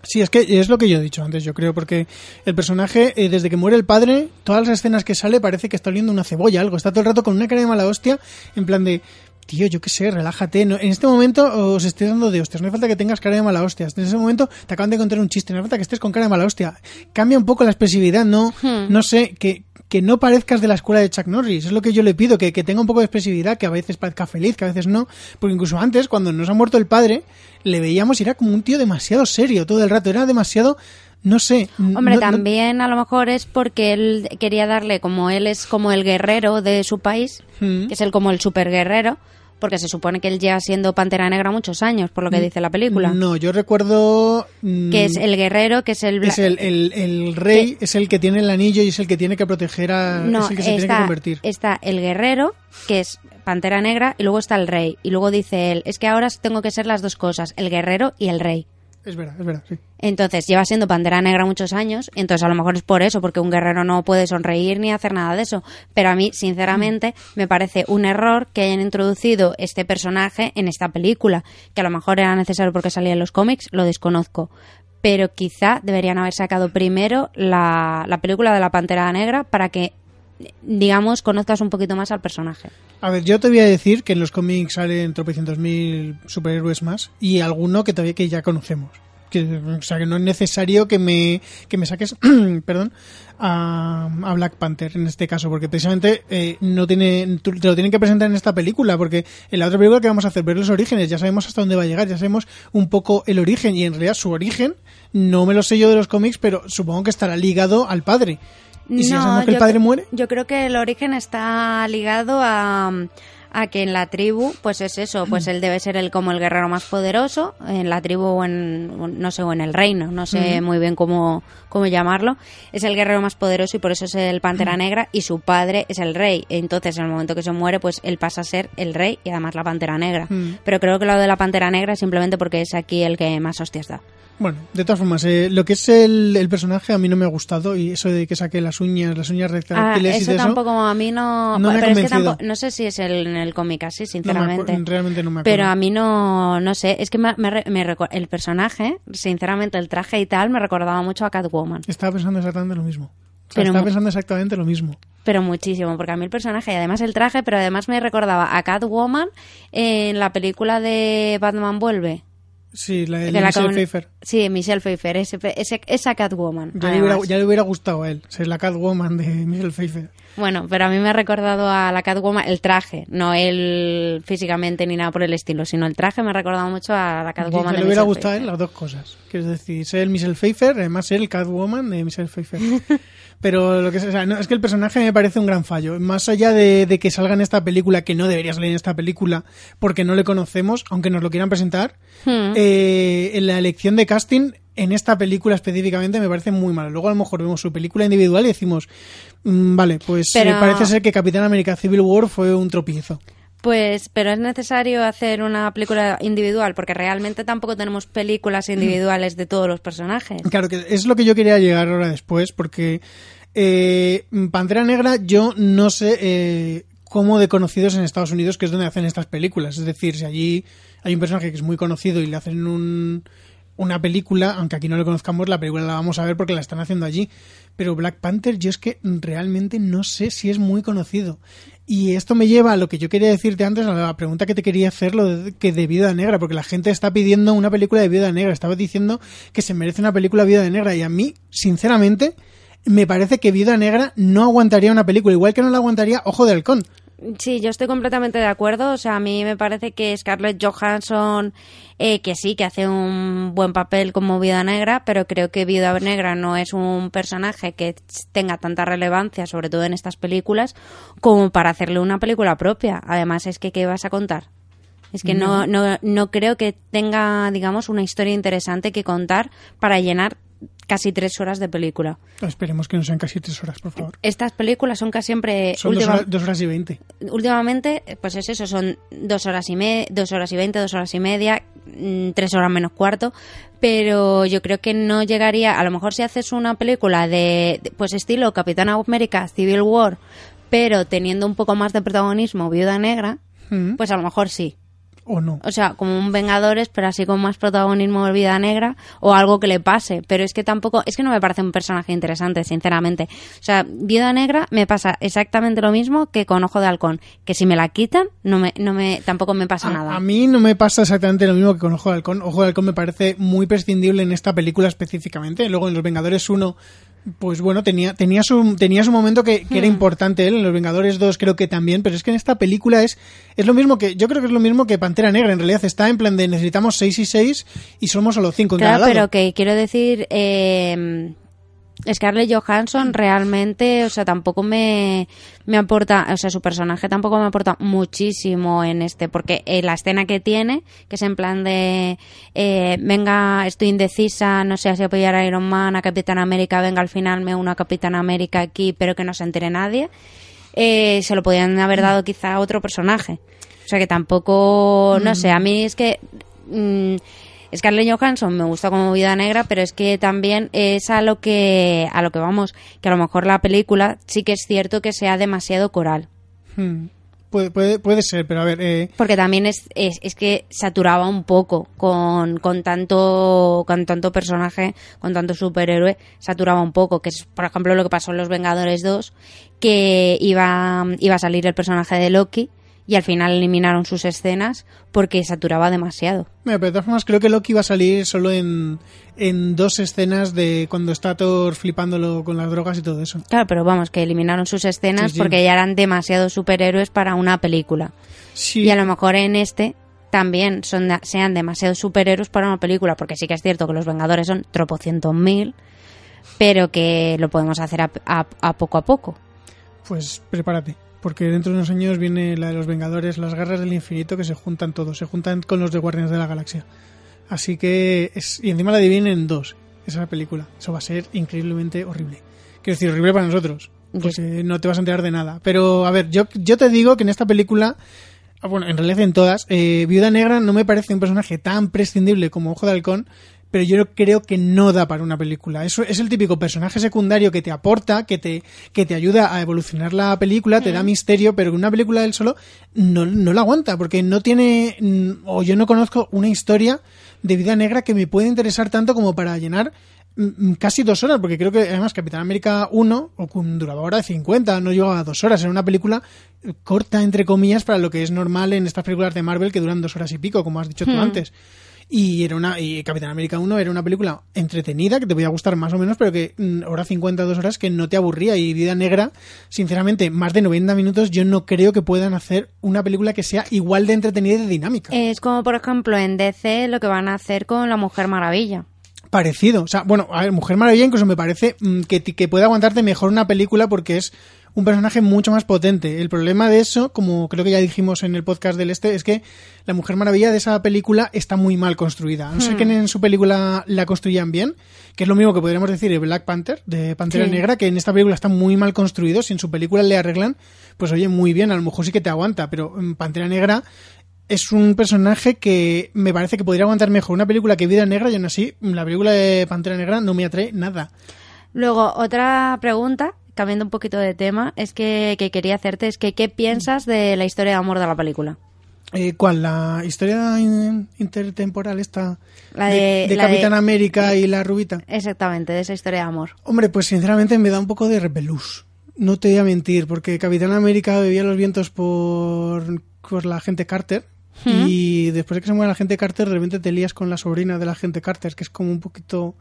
Sí, es que es lo que yo he dicho antes, yo creo, porque el personaje, eh, desde que muere el padre, todas las escenas que sale parece que está oliendo una cebolla, algo. Está todo el rato con una cara de mala hostia, en plan de, tío, yo qué sé, relájate. No, en este momento os estoy dando de hostias, no hace falta que tengas cara de mala hostia. En ese momento te acaban de contar un chiste, no hace falta que estés con cara de mala hostia. Cambia un poco la expresividad, no, Hmm. no sé, que, que no parezcas de la escuela de Chuck Norris. Es lo que yo le pido, que, que tenga un poco de expresividad, que a veces parezca feliz, que a veces no. Porque incluso antes, cuando nos ha muerto el padre, le veíamos y era como un tío demasiado serio todo el rato. Era demasiado, no sé. Hombre, no- no- también a lo mejor es porque él quería darle, como él es como el guerrero de su país, Mm. que es el como el super guerrero, porque se supone que él lleva siendo Pantera Negra muchos años, por lo que Mm, dice la película. No, yo recuerdo. mm, Que es el guerrero, que es el... es el, el- el rey, es el que tiene el anillo y es el que tiene que proteger a. No, es el que se tiene que está, convertir. está el guerrero, que es Pantera Negra, y luego está el rey. Y luego dice él, es que ahora tengo que ser las dos cosas, el guerrero y el rey. Es verdad, es verdad, sí. Entonces lleva siendo Pantera Negra muchos años, entonces a lo mejor es por eso, porque un guerrero no puede sonreír ni hacer nada de eso. Pero a mí, sinceramente, me parece un error que hayan introducido este personaje en esta película, que a lo mejor era necesario porque salía en los cómics, lo desconozco. Pero quizá deberían haber sacado primero la, la película de la Pantera Negra para que, digamos, conozcas un poquito más al personaje. A ver, yo te voy a decir que en los cómics salen tropecientos mil superhéroes más y alguno que todavía que ya conocemos. Que, o sea, que no es necesario que me, que me saques, perdón, a, a Black Panther en este caso, porque precisamente eh, no tiene, te lo tienen que presentar en esta película, porque en la otra película que vamos a hacer, ver los orígenes, ya sabemos hasta dónde va a llegar, ya sabemos un poco el origen y en realidad su origen, no me lo sé yo de los cómics, pero supongo que estará ligado al padre. Y si ya sabemos que el yo padre muere, Yo creo que el origen está ligado a, a que en la tribu, pues es eso, pues él debe ser el como el guerrero más poderoso, en la tribu o en, no sé, o en el reino, no sé Ujú. muy bien cómo, cómo llamarlo, es el guerrero más poderoso y por eso es el Pantera Negra y su padre es el rey. Entonces, en el momento que se muere, pues él pasa a ser el rey y además la Pantera Negra. Mm. Pero creo que lo de la Pantera Negra es simplemente porque es aquí el que más hostias da. Bueno, de todas formas, eh, lo que es el, el personaje a mí no me ha gustado y eso de que saque las uñas, las uñas Ah, retráctiles y eso tampoco a mí no... no me ha pero es que tampoco, no sé si es el, en el cómic así, No me sinceramente. acuerdo, realmente no me acuerdo. Pero a mí no, no sé, es que me, me el personaje, sinceramente, el traje y tal, me recordaba mucho a Catwoman. Estaba pensando exactamente lo mismo. O sea, Pero estaba pensando exactamente lo mismo. Pero muchísimo, porque a mí el personaje, y además el traje, pero además me recordaba a Catwoman en la película de Batman Vuelve. Sí, la, Que la Michelle con- Pfeiffer. Sí, Michelle Pfeiffer, ese, ese- esa Catwoman. Ya le, hubiera, ya le hubiera gustado a él, ser la Catwoman de Michelle Pfeiffer. Bueno, pero a mí me ha recordado a la Catwoman el traje, no él físicamente ni nada por el estilo, sino el traje me ha recordado mucho a la Catwoman le de hubiera Michelle gustado a él las dos cosas. Quiero decir, ser el Michelle Pfeiffer, además ser el Catwoman de Michelle Pfeiffer. Pero lo que es, o sea, no, es que el personaje me parece un gran fallo. Más allá de, de que salga en esta película, que no debería salir en esta película, porque no le conocemos, aunque nos lo quieran presentar, Hmm. eh, en la elección de casting en esta película específicamente me parece muy malo. Luego a lo mejor vemos su película individual y decimos, mm, vale, pues Pero- eh, parece ser que Capitán América Civil War fue un tropiezo. Pues, pero es necesario hacer una película individual, porque realmente tampoco tenemos películas individuales de todos los personajes. Claro, que es lo que yo quería llegar ahora después, porque eh, Pantera Negra yo no sé eh, cómo de conocidos en Estados Unidos, que es donde hacen estas películas. Es decir, si allí hay un personaje que es muy conocido y le hacen un una película, aunque aquí no lo conozcamos, la película la vamos a ver porque la están haciendo allí. Pero Black Panther yo es que realmente no sé si es muy conocido. Y esto me lleva a lo que yo quería decirte antes, a la pregunta que te quería hacer, lo de, que de Viuda Negra, porque la gente está pidiendo una película de Viuda Negra, estaba diciendo que se merece una película de Viuda Negra, y a mí, sinceramente, me parece que Viuda Negra no aguantaría una película, igual que no la aguantaría Ojo de Halcón. Sí, yo estoy completamente de acuerdo. O sea, a mí me parece que Scarlett Johansson, eh, que sí, que hace un buen papel como Viuda Negra, pero creo que Viuda Negra no es un personaje que tenga tanta relevancia, sobre todo en estas películas, como para hacerle una película propia. Además, es que, ¿qué vas a contar? Es que no, no, no creo que tenga, digamos, una historia interesante que contar para llenar casi tres horas de película. Esperemos que no sean casi tres horas, por favor. Estas películas son casi siempre... Son dos, horas, dos, horas, y veinte. Últimamente, pues es eso, son dos horas y me, dos horas y veinte, dos horas y media, mm, tres horas menos cuarto, pero yo creo que no llegaría, a lo mejor si haces una película de, pues estilo Capitán América, Civil War, pero teniendo un poco más de protagonismo Viuda Negra, mm. pues a lo mejor sí o no. O sea, como un Vengadores, pero así con más protagonismo de Vida Negra o algo que le pase. Pero es que tampoco, es que no me parece un personaje interesante, sinceramente. O sea, Vida Negra me pasa exactamente lo mismo que con Ojo de Halcón, que si me la quitan, no me, no me, tampoco me pasa nada. A mí no me pasa exactamente lo mismo que con Ojo de Halcón. Ojo de Halcón me parece muy prescindible en esta película específicamente. Luego en Los Vengadores 1 pues bueno, tenía, tenía, su, tenía su momento que, era hmm. importante él, en Los Vengadores 2 creo que también, pero es que en esta película es, es lo mismo que, yo creo que es lo mismo que Pantera Negra, en realidad está en plan de necesitamos 6 y 6 y somos solo 5 en claro, cada lado. pero que quiero decir, eh, Scarlett Johansson realmente, o sea, tampoco me, me aporta, o sea, su personaje tampoco me aporta muchísimo en este, porque eh, la escena que tiene, que es en plan de, eh, venga, estoy indecisa, no sé si apoyar a Iron Man, a Capitán América, venga, al final me uno a Capitán América aquí, pero que no se entere nadie, eh, se lo podían haber dado quizá a otro personaje. O sea, que tampoco, no sé, a mí es que... Mm, Scarlett Johansson me gusta como Vida Negra, pero es que también es a lo que a lo que vamos, que a lo mejor la película sí que es cierto que sea demasiado coral. Hmm. Puede, puede, puede, ser, pero a ver. Eh... Porque también es, es, es, que saturaba un poco con, con, tanto, con tanto personaje, con tanto superhéroe, saturaba un poco. Que es, por ejemplo, lo que pasó en Los Vengadores 2, que iba, iba a salir el personaje de Loki y al final eliminaron sus escenas porque saturaba demasiado. pero de todas formas creo que Loki iba a salir solo en, dos escenas de cuando está Thor flipándolo con las drogas y todo eso. Claro, pero vamos, que eliminaron sus escenas porque ya eran demasiados superhéroes para una película. Sí. Y a lo mejor en este también son sean demasiados superhéroes para una película, porque sí que es cierto que los Vengadores son tropocientos mil, pero que lo podemos hacer a poco a poco. Pues prepárate porque dentro de unos años viene la de los Vengadores, las Guerras del Infinito, que se juntan todos, se juntan con los de Guardianes de la Galaxia. Así que, es, y encima la dividen en dos, esa película. Eso va a ser increíblemente horrible. Quiero decir, horrible para nosotros, porque no te vas a enterar de nada. Pero, a ver, yo, yo te digo que en esta película, ah, bueno, en realidad en todas, eh, Viuda Negra no me parece un personaje tan prescindible como Ojo de Halcón, pero yo creo que no da para una película. Eso es el típico personaje secundario que te aporta, que te, que te ayuda a evolucionar la película, te da misterio, pero que una película del solo no, no la aguanta, porque no tiene, mm, o yo no conozco una historia de vida negra que me pueda interesar tanto como para llenar mm, mm, casi dos horas, porque creo que además Capitán América 1 o con hora de 50, no llega a dos horas, en una película corta, entre comillas, para lo que es normal en estas películas de Marvel que duran dos horas y pico, como has dicho tú hmm. antes. Y era una y Capitán América 1 era una película entretenida, que te podía gustar más o menos, pero que mm, hora 52 horas que no te aburría. Y Vida Negra, sinceramente, más de 90 minutos, yo no creo que puedan hacer una película que sea igual de entretenida y de dinámica. Es como, por ejemplo, en DC lo que van a hacer con La Mujer Maravilla parecido. O sea, bueno, a ver, Mujer Maravilla incluso me parece mm, que, que puede aguantarte mejor una película porque es un personaje mucho más potente. El problema de eso, como creo que ya dijimos en el podcast del este, es que la Mujer Maravilla de esa película está muy mal construida. No sé hmm. que en su película la construyan bien, que es lo mismo que podríamos decir de Black Panther, de Pantera Negra, que en esta película está muy mal construido. Si en su película le arreglan, pues oye, muy bien, a lo mejor sí que te aguanta, pero en Pantera Negra es un personaje que me parece que podría aguantar mejor una película que Vida Negra y aún así la película de Pantera Negra no me atrae nada. Luego, otra pregunta cambiando un poquito de tema, es que, quería hacerte, es que ¿qué piensas de la historia de amor de la película? Eh, ¿Cuál? ¿La historia in- intertemporal esta? La de- la Capitán de- América y la rubita. Exactamente, de esa historia de amor. Hombre, pues sinceramente me da un poco de repelús. No te voy a mentir, porque Capitán América bebía los vientos por, por la gente Carter. Y después de que se muere la gente Carter, de repente te lías con la sobrina de la gente Carter, que es como un poquito.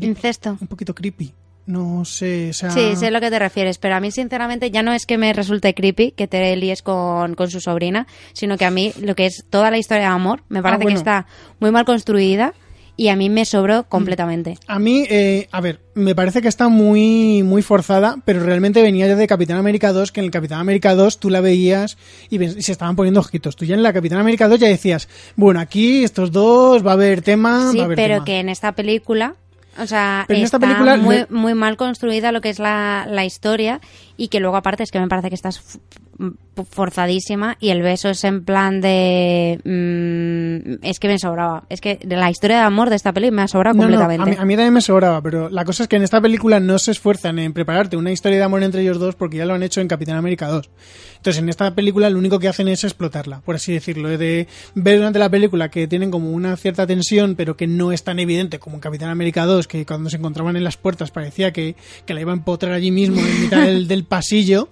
Incesto. Un poquito creepy. No sé, o sea. Sí, sé a lo que te refieres, pero a mí sinceramente ya no es que me resulte creepy que te líes con, con su sobrina, sino que a mí lo que es toda la historia de amor me parece Ah, bueno. que está muy mal construida y a mí me sobró completamente. A mí, eh, a ver, me parece que está muy, muy forzada, pero realmente venía ya de Capitán América 2, que en el Capitán América 2 tú la veías y, se estaban poniendo ojitos. Tú ya en la Capitán América 2 ya decías, bueno, aquí estos dos va a haber tema, Sí, va a haber pero tema. que en esta película, o sea, Pero en esta está película muy, muy mal construida lo que es la, la historia y que luego aparte es que me parece que estás forzadísima y el beso es en plan de... mm, es que me sobraba. Es que de la historia de amor de esta peli me ha sobrado No, no, completamente. a, mí, a mí también me sobraba, pero la cosa es que en esta película no se esfuerzan en prepararte una historia de amor entre ellos dos porque ya lo han hecho en Capitán América 2. Entonces, en esta película lo único que hacen es explotarla, por así decirlo. De ver durante la película que tienen como una cierta tensión, pero que no es tan evidente como en Capitán América 2, que cuando se encontraban en las puertas parecía que, que la iba a empotrar allí mismo en mitad del, del pasillo.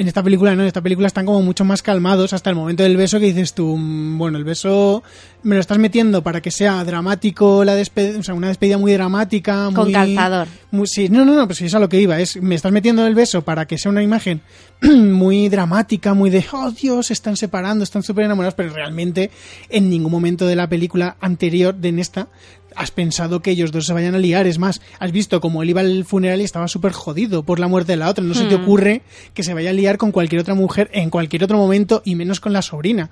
En esta película no, en esta película están como mucho más calmados hasta el momento del beso que dices tú, mm, bueno, el beso me lo estás metiendo para que sea dramático, la despedida, o sea, una despedida muy dramática, Con muy, calzador. muy- sí, no, no, no, pues sí, es a lo que iba, es me estás metiendo el beso para que sea una imagen muy dramática, muy de, oh Dios, se están separando, están súper enamorados, pero realmente en ningún momento de la película anterior de en esta has pensado que ellos dos se vayan a liar. Es más, has visto como él iba al funeral y estaba súper jodido por la muerte de la otra. No se te Hmm. ocurre que se vaya a liar con cualquier otra mujer en cualquier otro momento y menos con la sobrina.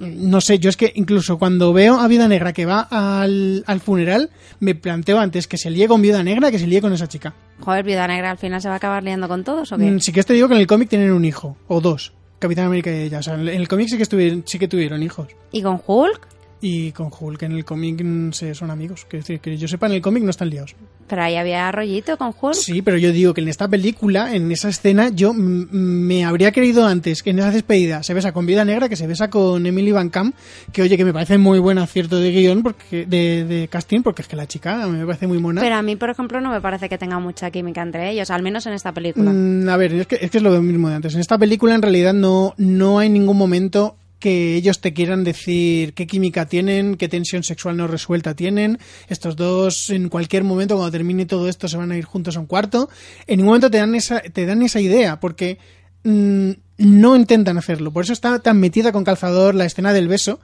No sé, yo es que incluso cuando veo a Viuda Negra que va al, al funeral, me planteo antes que se líe con Viuda Negra que se líe con esa chica. Joder, Viuda Negra al final se va a acabar liando con todos o qué? Mm, Sí que te digo que en el cómic tienen un hijo, o dos. Capitán América y ella. O sea, en el cómic sí que, estuvieron, sí que tuvieron hijos. ¿Y con Hulk? Y con Hulk en el cómic mm, se son amigos. Que decir, que yo sepa, en el cómic no están liados. Pero ahí había rollito con Hulk. Sí, pero yo digo que en esta película, en esa escena, yo mm, me habría querido antes que en esa despedida se besa con Vida Negra, que se besa con Emily Van Camp, que oye, que me parece muy buen acierto de guion, porque, de, de casting, porque es que la chica me parece muy mona. Pero a mí, por ejemplo, no me parece que tenga mucha química entre ellos, al menos en esta película. Mm, a ver, es que, es que es lo mismo de antes. En esta película en realidad no, no hay ningún momento que ellos te quieran decir qué química tienen, qué tensión sexual no resuelta tienen. Estos dos en cualquier momento, cuando termine todo esto, se van a ir juntos a un cuarto. En ningún momento te dan esa, te dan esa idea, porque mm, no intentan hacerlo. Por eso está tan metida con calzador la escena del beso.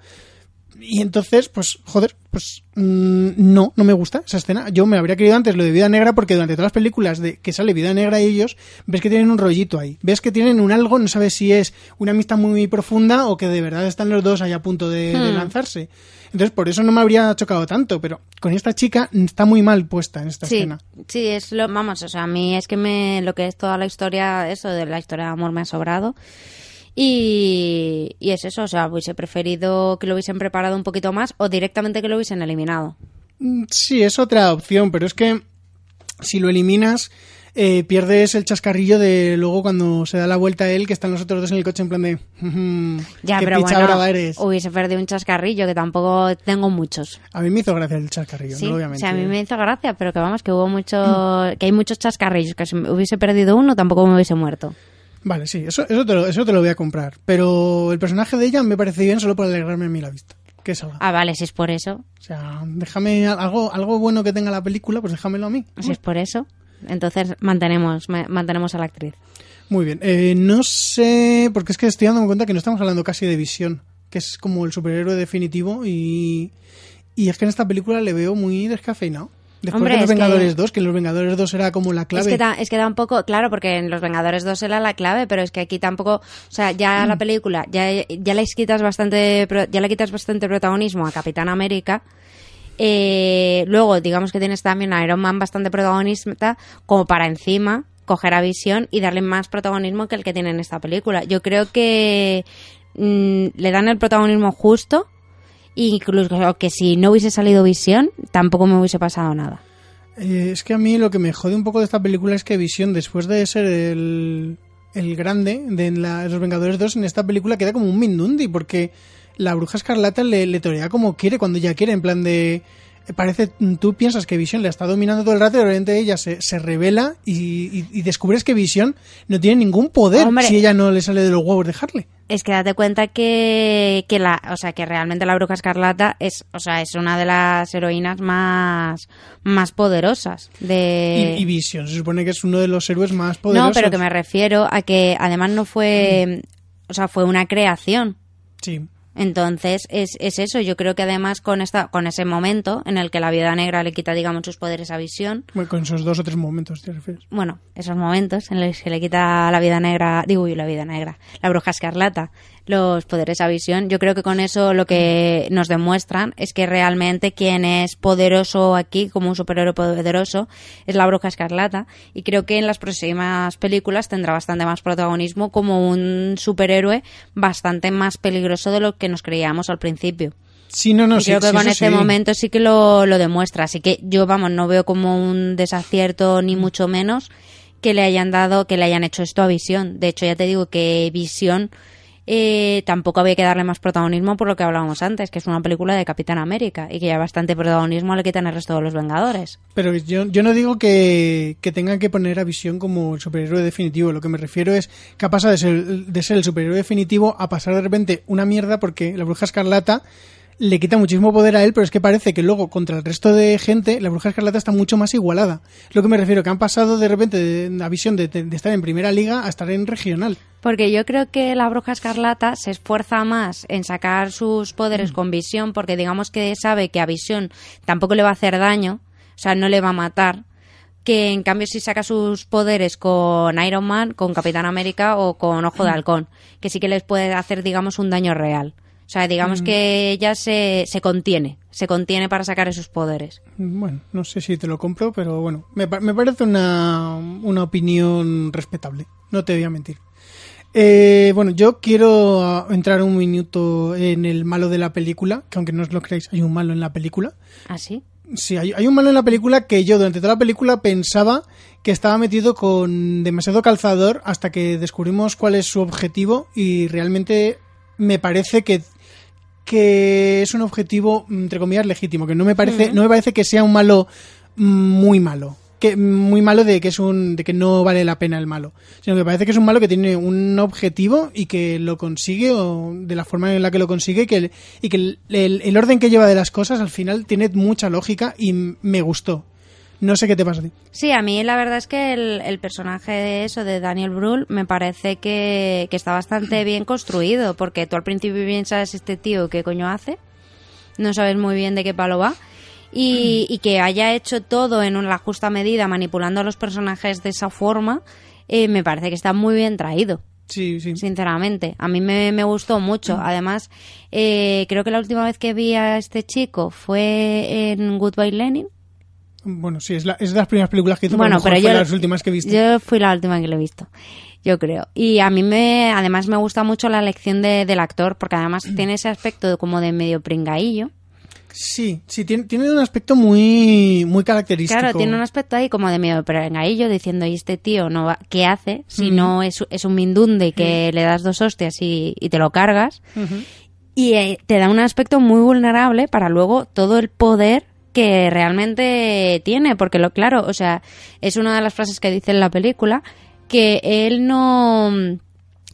Y entonces, pues, joder, pues mm, no, no me gusta esa escena. Yo me habría querido antes lo de Vida Negra porque durante todas las películas de que sale Vida Negra y ellos, ves que tienen un rollito ahí. Ves que tienen un algo, no sabes si es una amistad muy profunda o que de verdad están los dos ahí a punto de, de Hmm. lanzarse. Entonces, por eso no me habría chocado tanto, pero con esta chica está muy mal puesta en esta Sí, escena. sí, es lo, vamos, o sea, a mí es que me, lo que es toda la historia, eso de la historia de amor me ha sobrado. Y, y es eso, o sea, hubiese preferido que lo hubiesen preparado un poquito más o directamente que lo hubiesen eliminado. Mm, Sí, es otra opción, pero es que si lo eliminas, eh, pierdes el chascarrillo de luego cuando se da la vuelta a él, que están los otros dos en el coche en plan de... "Ujú, Ya, qué pero bueno, eres. hubiese perdido un chascarrillo que tampoco tengo muchos. A mí me hizo gracia el chascarrillo, Sí, no a o sea, a mí me hizo gracia, pero que vamos, que hubo mucho, que hay muchos chascarrillos, que si hubiese perdido uno tampoco me hubiese muerto. Vale, sí, eso, eso, te lo, eso te lo voy a comprar. Pero el personaje de ella me parece bien solo por alegrarme a mí la vista. Que salga. Ah, vale, si es por eso, O sea, déjame algo, algo bueno que tenga la película, pues déjamelo a mí. si es por eso, entonces mantenemos, ma- mantenemos a la actriz. Muy bien. Eh, no sé, porque es que estoy dándome cuenta que no estamos hablando casi de visión, que es como el superhéroe definitivo y, y es que en esta película le veo muy descafeinado. Después Hombre, de los es que- Vengadores 2, que en los Vengadores 2 era como la clave. Es que, da, es que da un poco, claro, porque en Los Vengadores 2 era la clave, pero es que aquí tampoco, o sea, ya Mm. la película, ya, ya le quitas bastante, ya le quitas bastante protagonismo a Capitán América. Eh, luego, digamos que tienes también a Iron Man bastante protagonista, como para encima coger a Visión y darle más protagonismo que el que tiene en esta película. Yo creo que mm, le dan el protagonismo justo, incluso que si no hubiese salido Visión, tampoco me hubiese pasado nada. Eh, es que a mí lo que me jode un poco de esta película es que Visión, después de ser el, el grande de Los Vengadores 2 en esta película queda como un Mindundi, porque la bruja escarlata le, le torea como quiere, cuando ella quiere, en plan de... Parece, tú piensas que Visión le está dominando todo el rato y de repente ella se, se revela y, y- y descubres que Visión no tiene ningún poder Hombre. si ella no le sale de los huevos dejarle. Es que date cuenta que, que la, o sea, que realmente la bruja escarlata es, o sea, es una de las heroínas más, más poderosas de. Y, y Vision se supone que es uno de los héroes más poderosos. no, pero que me refiero a que además no fue, o sea, fue una creación. Sí. Entonces, es, es eso. Yo creo que además con esta, con ese momento en el que la viuda negra le quita, digamos, sus poderes a visión, Bueno, con esos dos o tres momentos te refieres. bueno, esos momentos en los que le quita la vida negra, digo, uy, la vida negra, la bruja escarlata, los poderes a visión, yo creo que con eso lo que nos demuestran es que realmente quien es poderoso aquí, como un superhéroe poderoso, es la bruja escarlata. Y creo que en las próximas películas tendrá bastante más protagonismo como un superhéroe bastante más peligroso de lo que nos creíamos al principio. Sí, no, no, y sí, creo que sí, con eso este sí. momento sí que lo, lo demuestra. Así que yo, vamos, no veo como un desacierto ni mucho menos que le hayan dado, que le hayan hecho esto a Visión. De hecho, ya te digo que Visión eh, tampoco había que darle más protagonismo por lo que hablábamos antes, que es una película de Capitán América y que ya bastante protagonismo le quitan el resto de los Vengadores. Pero yo, no digo que, que tengan que poner a Visión como el superhéroe definitivo. Lo que me refiero es que ha pasado de ser, de ser el superhéroe definitivo a pasar de repente una mierda porque la bruja escarlata le quita muchísimo poder a él, pero es que parece que luego contra el resto de gente la bruja escarlata está mucho más igualada. Lo que me refiero, que han pasado de repente de la visión de, de estar en primera liga a estar en regional. Porque yo creo que la bruja escarlata se esfuerza más en sacar sus Mm. poderes con visión, porque digamos que sabe que a visión tampoco le va a hacer daño, o sea, no le va a matar. Que en cambio, si saca sus poderes con Iron Man, con Capitán América o con Ojo Mm. de Halcón, que sí que les puede hacer, digamos, un daño real. O sea, digamos Mm. que ella se, se contiene, se contiene para sacar esos poderes. Bueno, no sé si te lo compro, pero bueno, me, me parece una, una opinión respetable, no te voy a mentir. Eh, bueno, yo quiero ah, entrar un minuto en el malo de la película, que aunque no os lo creáis, hay un malo en la película. ¿Ah, sí? Sí, hay, hay un malo en la película que yo durante toda la película pensaba que estaba metido con demasiado calzador hasta que descubrimos cuál es su objetivo y realmente me parece que que es un objetivo entre comillas legítimo que no me parece no me parece que sea un malo mm, muy malo que muy malo de que es un de que no vale la pena el malo sino que me parece que es un malo que tiene un objetivo y que lo consigue o de la forma en la que lo consigue y que, y que el, el- el orden que lleva de las cosas al final tiene mucha lógica y me gustó no sé qué te pasa a ti Sí, a mí la verdad es que el, el personaje de eso, de Daniel Brühl, me parece que, que está bastante bien construido, porque tú al principio piensas este tío qué coño hace, no sabes muy bien de qué palo va, y, y que haya hecho todo en una justa medida, manipulando a los personajes de esa forma, eh, me parece que está muy bien traído. Sí, sí. Sinceramente, a mí me, me gustó mucho. Además, eh, creo que la última vez que vi a este chico fue en Goodbye Lenin. Bueno sí es, la- es de las primeras películas que hizo Bueno, pero, pero yo, las últimas que viste yo fui la última que lo he visto, yo creo. Y a mí me, además me gusta mucho la elección de- del actor, porque además tiene ese aspecto como de medio pringaillo. Sí, sí, tiene, tiene un aspecto muy, muy característico. Claro, tiene un aspecto ahí como de medio pringaillo, diciendo, ¿y este tío no va- qué hace? Si no es, es un mindunde que le das dos hostias y, y te lo cargas. Y eh, te da un aspecto muy vulnerable para luego todo el poder que realmente tiene, porque lo claro, o sea, es una de las frases que dice en la película que él no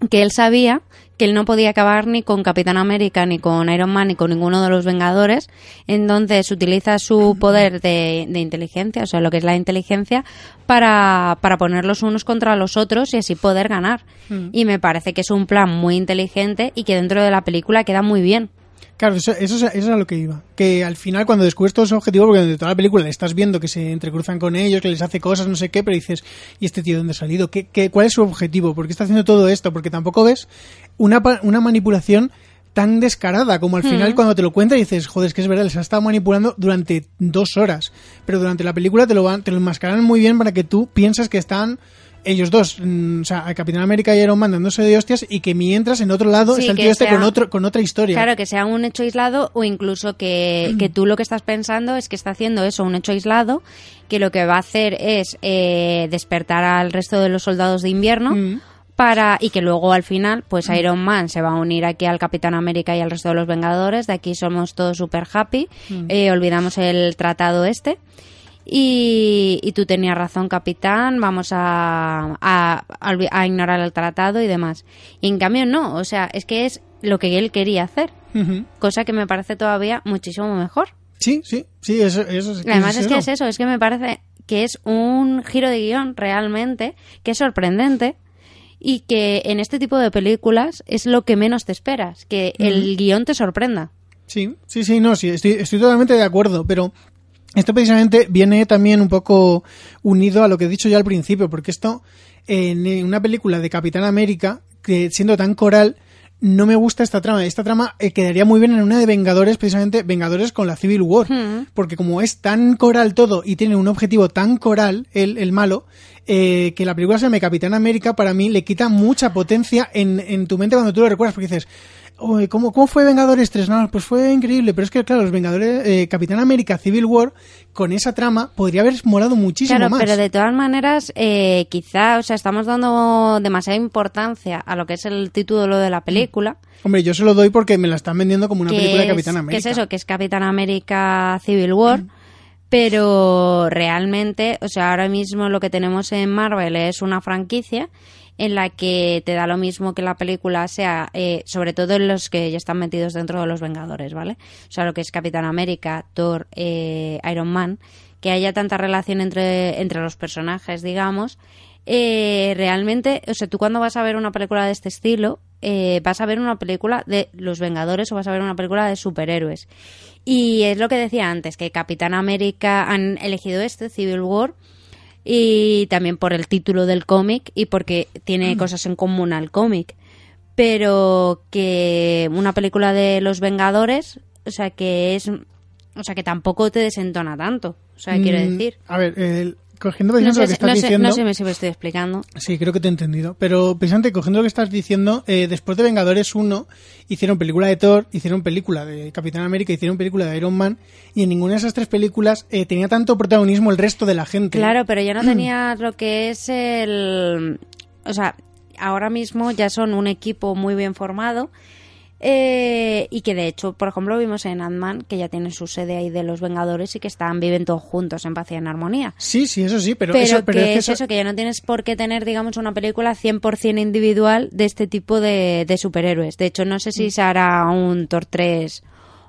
que él sabía que él no podía acabar ni con Capitán América, ni con Iron Man, ni con ninguno de los Vengadores. Entonces utiliza su poder de, de inteligencia, o sea, lo que es la inteligencia, para, para ponerlos unos contra los otros y así poder ganar. Mm. Y me parece que es un plan muy inteligente y que dentro de la película queda muy bien. Claro, eso, eso, es- eso es a lo que iba. Que al final, cuando descubres todos sus objetivos, porque durante toda la película le estás viendo que se entrecruzan con ellos, que les hace cosas, no sé qué, pero dices, ¿y este tío dónde ha salido? ¿Qué, qué, ¿Cuál es su objetivo? ¿Por qué está haciendo todo esto? Porque tampoco ves una, una manipulación tan descarada como al final Mm. cuando te lo cuenta dices, joder, es que es verdad, les ha estado manipulando durante dos horas. Pero durante la película te lo, van, te lo enmascaran muy bien para que tú piensas que están ellos dos, mm, o sea, a Capitán América y Iron Man dándose de hostias y que mientras en otro lado Sí, está el tío este sea- con, otro, con otra historia. Claro, que sea un hecho aislado o incluso que, que tú lo que estás pensando es que está haciendo eso, un hecho aislado, que lo que va a hacer es eh, despertar al resto de los soldados de invierno Mm. para y que luego al final pues Iron Man se va a unir aquí al Capitán América y al resto de los Vengadores de aquí somos todos super happy Mm. eh, olvidamos el tratado este y, y tú tenías razón capitán vamos a, a, ignorar el tratado y demás y en cambio no o sea es que es lo que él quería hacer cosa que me parece todavía muchísimo mejor Sí, sí, sí, eso, eso sí. Además es que es eso, es que me parece que es un giro de guion realmente, que es sorprendente y que en este tipo de películas es lo que menos te esperas, que el guion te sorprenda. Sí, sí, sí, no, sí, estoy, estoy totalmente de acuerdo, pero esto precisamente viene también un poco unido a lo que he dicho ya al principio, porque esto en una película de Capitán América, que siendo tan coral, no me gusta esta trama. Esta trama eh, quedaría muy bien en una de Vengadores, precisamente Vengadores con la Civil War, porque como es tan coral todo y tiene un objetivo tan coral, el, el malo, eh, que la película se llame Capitán América, para mí le quita mucha potencia en, en tu mente cuando tú lo recuerdas, porque dices, Uy, ¿cómo, ¿Cómo fue Vengadores 3? No, pues fue increíble, pero es que, claro, los Vengadores, eh, Capitán América Civil War, con esa trama, podría haber molado muchísimo Claro, más. pero de todas maneras, eh, quizá, o sea, estamos dando demasiada importancia a lo que es el título de la película. Hombre, yo se lo doy porque me la están vendiendo como una película de Capitán que América. es eso? Que es Capitán América Civil War. Pero realmente, o sea, ahora mismo lo que tenemos en Marvel es una franquicia en la que te da lo mismo que la película sea, eh, sobre todo en los que ya están metidos dentro de los Vengadores, ¿vale? O sea, lo que es Capitán América, Thor, eh, Iron Man, que haya tanta relación entre, entre los personajes, digamos, eh, realmente, o sea, tú cuando vas a ver una película de este estilo, eh, vas a ver una película de los Vengadores o vas a ver una película de superhéroes. Y es lo que decía antes, que Capitán América han elegido este, Civil War, y también por el título del cómic y porque tiene cosas en común al cómic. Pero que una película de los Vengadores, o sea, que es. O sea, que tampoco te desentona tanto. O sea, quiero Mm, decir. A ver, el- cogiendo No ejemplo lo sé, que estás no sé- diciendo. no sé si me estoy explicando. Sí, creo que te he entendido. Pero precisamente cogiendo lo que estás diciendo, eh, después de Vengadores 1, hicieron película de Thor, hicieron película de Capitán América, hicieron película de Iron Man, y en ninguna de esas tres películas eh, tenía tanto protagonismo el resto de la gente. Claro, pero ya no tenías lo que es el... O sea, ahora mismo ya son un equipo muy bien formado eh, y que de hecho, por ejemplo, vimos en Ant-Man que ya tiene su sede ahí de los Vengadores y que están, viven todos juntos en paz y en armonía. Sí, sí, eso sí, pero, Pero, eso, pero que es que es eso- eso, que ya no tienes por qué tener, digamos, una película 100% individual de este tipo de, de superhéroes. De hecho, no sé Mm. si se hará un Thor 3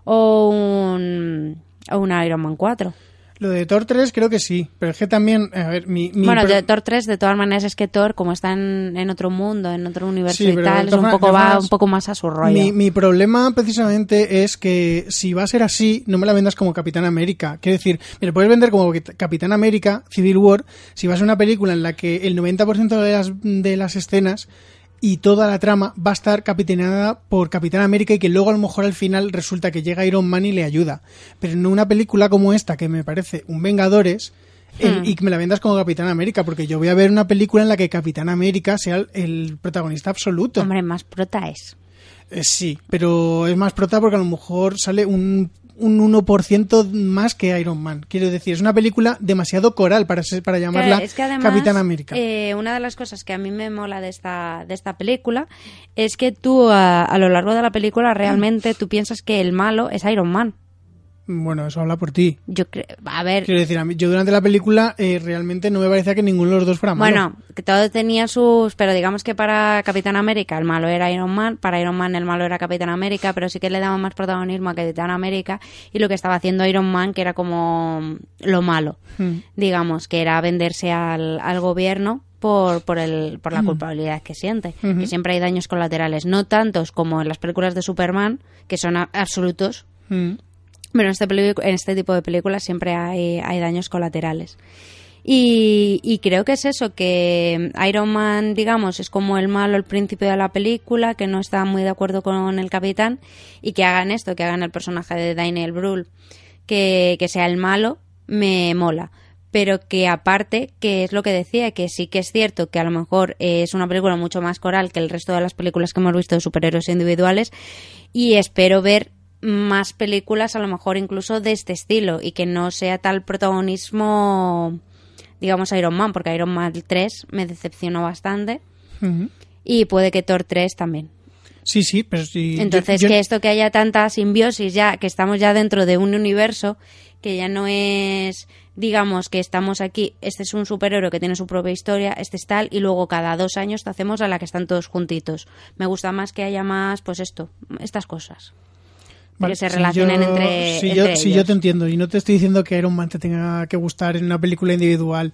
o un, o un Iron Man 4. Lo de Thor 3 creo que sí, pero es que también, a ver, mi... mi bueno, de Thor 3, de todas maneras, es que Thor, como está en, en otro mundo, en otro universo Sí, y tal, es un poco, va un poco más a su rollo. Mi, mi problema precisamente es que si va a ser así, no me la vendas como Capitán América. Quiero decir, me la puedes vender como Capitán América, Civil War, si va a ser una película en la que el 90% de las, de las escenas y toda la trama va a estar capitaneada por Capitán América y que luego a lo mejor al final resulta que llega Iron Man y le ayuda. Pero en una película como esta, que me parece un Vengadores, el- Hmm. y que me la vendas como Capitán América, porque yo voy a ver una película en la que Capitán América sea el, el protagonista absoluto. Hombre, más prota es. Eh, sí, pero es más prota porque a lo mejor sale un, un 1% más que Iron Man. Quiero decir, es una película demasiado coral para, ser- para llamarla Claro, es que además, Capitán América. eh, una de las cosas que a mí me mola de esta, de esta película es que tú a, a lo largo de la película realmente tú piensas que el malo es Iron Man. Bueno, eso habla por ti. Yo creo, a ver, Quiero decir, a mí, yo durante la película eh, realmente no me parecía que ninguno de los dos fuera malo. Bueno, que todo tenía sus... Pero digamos que para Capitán América el malo era Iron Man, para Iron Man el malo era Capitán América, pero sí que le daba más protagonismo a Capitán América y lo que estaba haciendo Iron Man, que era como lo malo, Mm. digamos, que era venderse al, al gobierno por, por, el, por la Mm. culpabilidad que siente. Ujú. Que siempre hay daños colaterales, no tantos como en las películas de Superman, que son absolutos, Mm. Pero en este, en este tipo de películas siempre hay, daños colaterales. Y, creo que es eso, que Iron Man, digamos, es como el malo al principio de la película, que no está muy de acuerdo con el capitán, y que hagan esto, que hagan el personaje de Daniel Brühl, que, sea el malo, me mola. Pero que aparte, que es lo que decía, que sí que es cierto que a lo mejor es una película mucho más coral que el resto de las películas que hemos visto de superhéroes individuales, y espero ver más películas a lo mejor incluso de este estilo y que no sea tal protagonismo digamos Iron Man porque Iron Man 3 me decepcionó bastante. Y puede que Thor 3 también. Sí, sí, pero sí. Entonces, yo- yo- que esto que haya tanta simbiosis ya, que estamos ya dentro de un universo, que ya no es, digamos, que estamos aquí, este es un superhéroe que tiene su propia historia, este es tal, y luego cada dos años te hacemos a la que están todos juntitos. Me gusta más que haya más, pues esto, estas cosas. Vale, que se si relacionen yo- entre, si entre yo, ellos. si yo te entiendo y no te estoy diciendo que Iron Man te tenga que gustar en una película individual.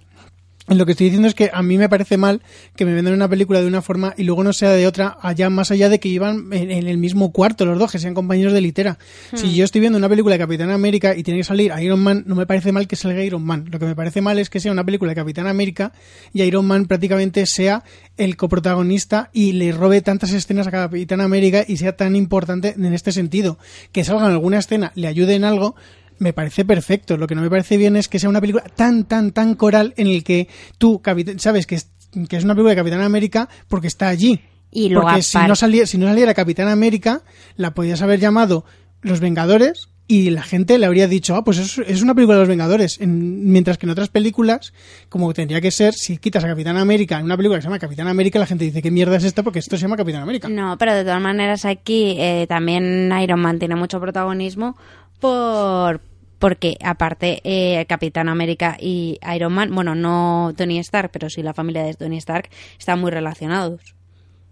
Lo que estoy diciendo es que a mí me parece mal que me vendan una película de una forma y luego no sea de otra, allá más allá de que iban en, en el mismo cuarto los dos, que sean compañeros de litera. Si Hmm. yo estoy viendo una película de Capitán América y tiene que salir Iron Man, no me parece mal que salga Iron Man. Lo que me parece mal es que sea una película de Capitán América y Iron Man prácticamente sea el coprotagonista y le robe tantas escenas a Capitán América y sea tan importante en este sentido. Que salga en alguna escena, le ayude en algo, me parece perfecto. Lo que no me parece bien es que sea una película tan, tan, tan coral en el que tú, sabes que es, que es una película de Capitán América porque está allí. Y luego porque si no, salía, si no saliera Capitán América, la podías haber llamado Los Vengadores y la gente le habría dicho, ah, pues es, es una película de los Vengadores. En- mientras que en otras películas, como tendría que ser, si quitas a Capitán América en una película que se llama Capitán América, la gente dice, ¿qué mierda es esta? Porque esto se llama Capitán América. No, pero de todas maneras aquí eh, también Iron Man tiene mucho protagonismo por porque aparte eh, Capitán América y Iron Man, bueno, no Tony Stark, pero sí la familia de Tony Stark están muy relacionados,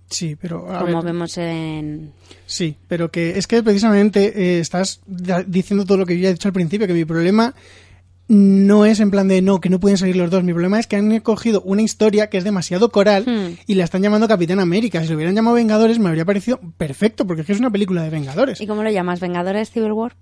Sí, pero... a como ver, vemos en Sí, pero que es que precisamente eh, estás diciendo todo lo que yo ya he dicho al principio, que mi problema no es en plan de no, que no pueden salir los dos. Mi problema es que han cogido una historia que es demasiado coral Hmm. y la están llamando Capitán América. Si lo hubieran llamado Vengadores me habría parecido perfecto, porque es que es una película de Vengadores. ¿Y cómo lo llamas? ¿Vengadores Civil War?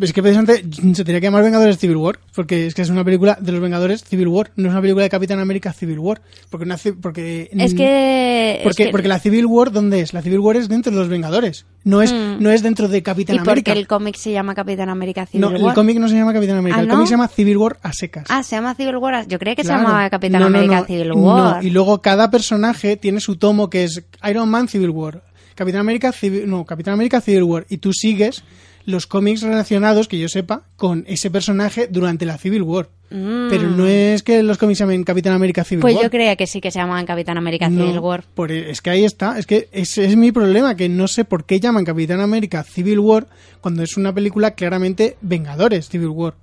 Es que precisamente se tenía que llamar Vengadores Civil War, porque es que es una película de los Vengadores Civil War, no es una película de Capitán América Civil War. Porque, una, porque Es que porque, es que- porque la Civil War, ¿dónde es? La Civil War es dentro de los Vengadores. No es, Hmm. no es dentro de Capitán ¿Y América. qué el cómic se llama Capitán América Civil No, War? el cómic no se llama Capitán América. ¿Ah, el no? cómic se llama Civil War a secas. Ah, se llama Civil War. Yo creía que Claro. se llamaba Capitán No, no, América no. Civil No, War. y luego cada personaje tiene su tomo que es Iron Man Civil War, Capitán América Civil, no, Capitán América Civil War y tú sigues los cómics relacionados que yo sepa con ese personaje durante la Civil War. Mm. Pero no es que los cómics se llamen Capitán América Civil Pues War. yo creía que sí que se llamaban Capitán América No, Civil War. por- es que ahí está, es que ese es mi problema, que no sé por qué llaman Capitán América Civil War cuando es una película claramente Vengadores Civil War.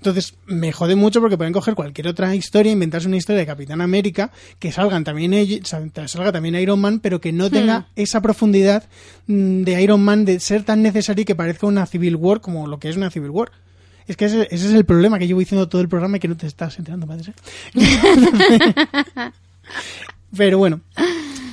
Entonces me jode mucho porque pueden coger cualquier otra historia, inventarse una historia de Capitán América, que salgan también ellos, salga también Iron Man, pero que no tenga esa profundidad mm, de Iron Man de ser tan necesario y que parezca una Civil War como lo que es una Civil War. Es que ese, ese es el problema que llevo diciendo todo el programa y que no te estás enterando, padre. Pero bueno,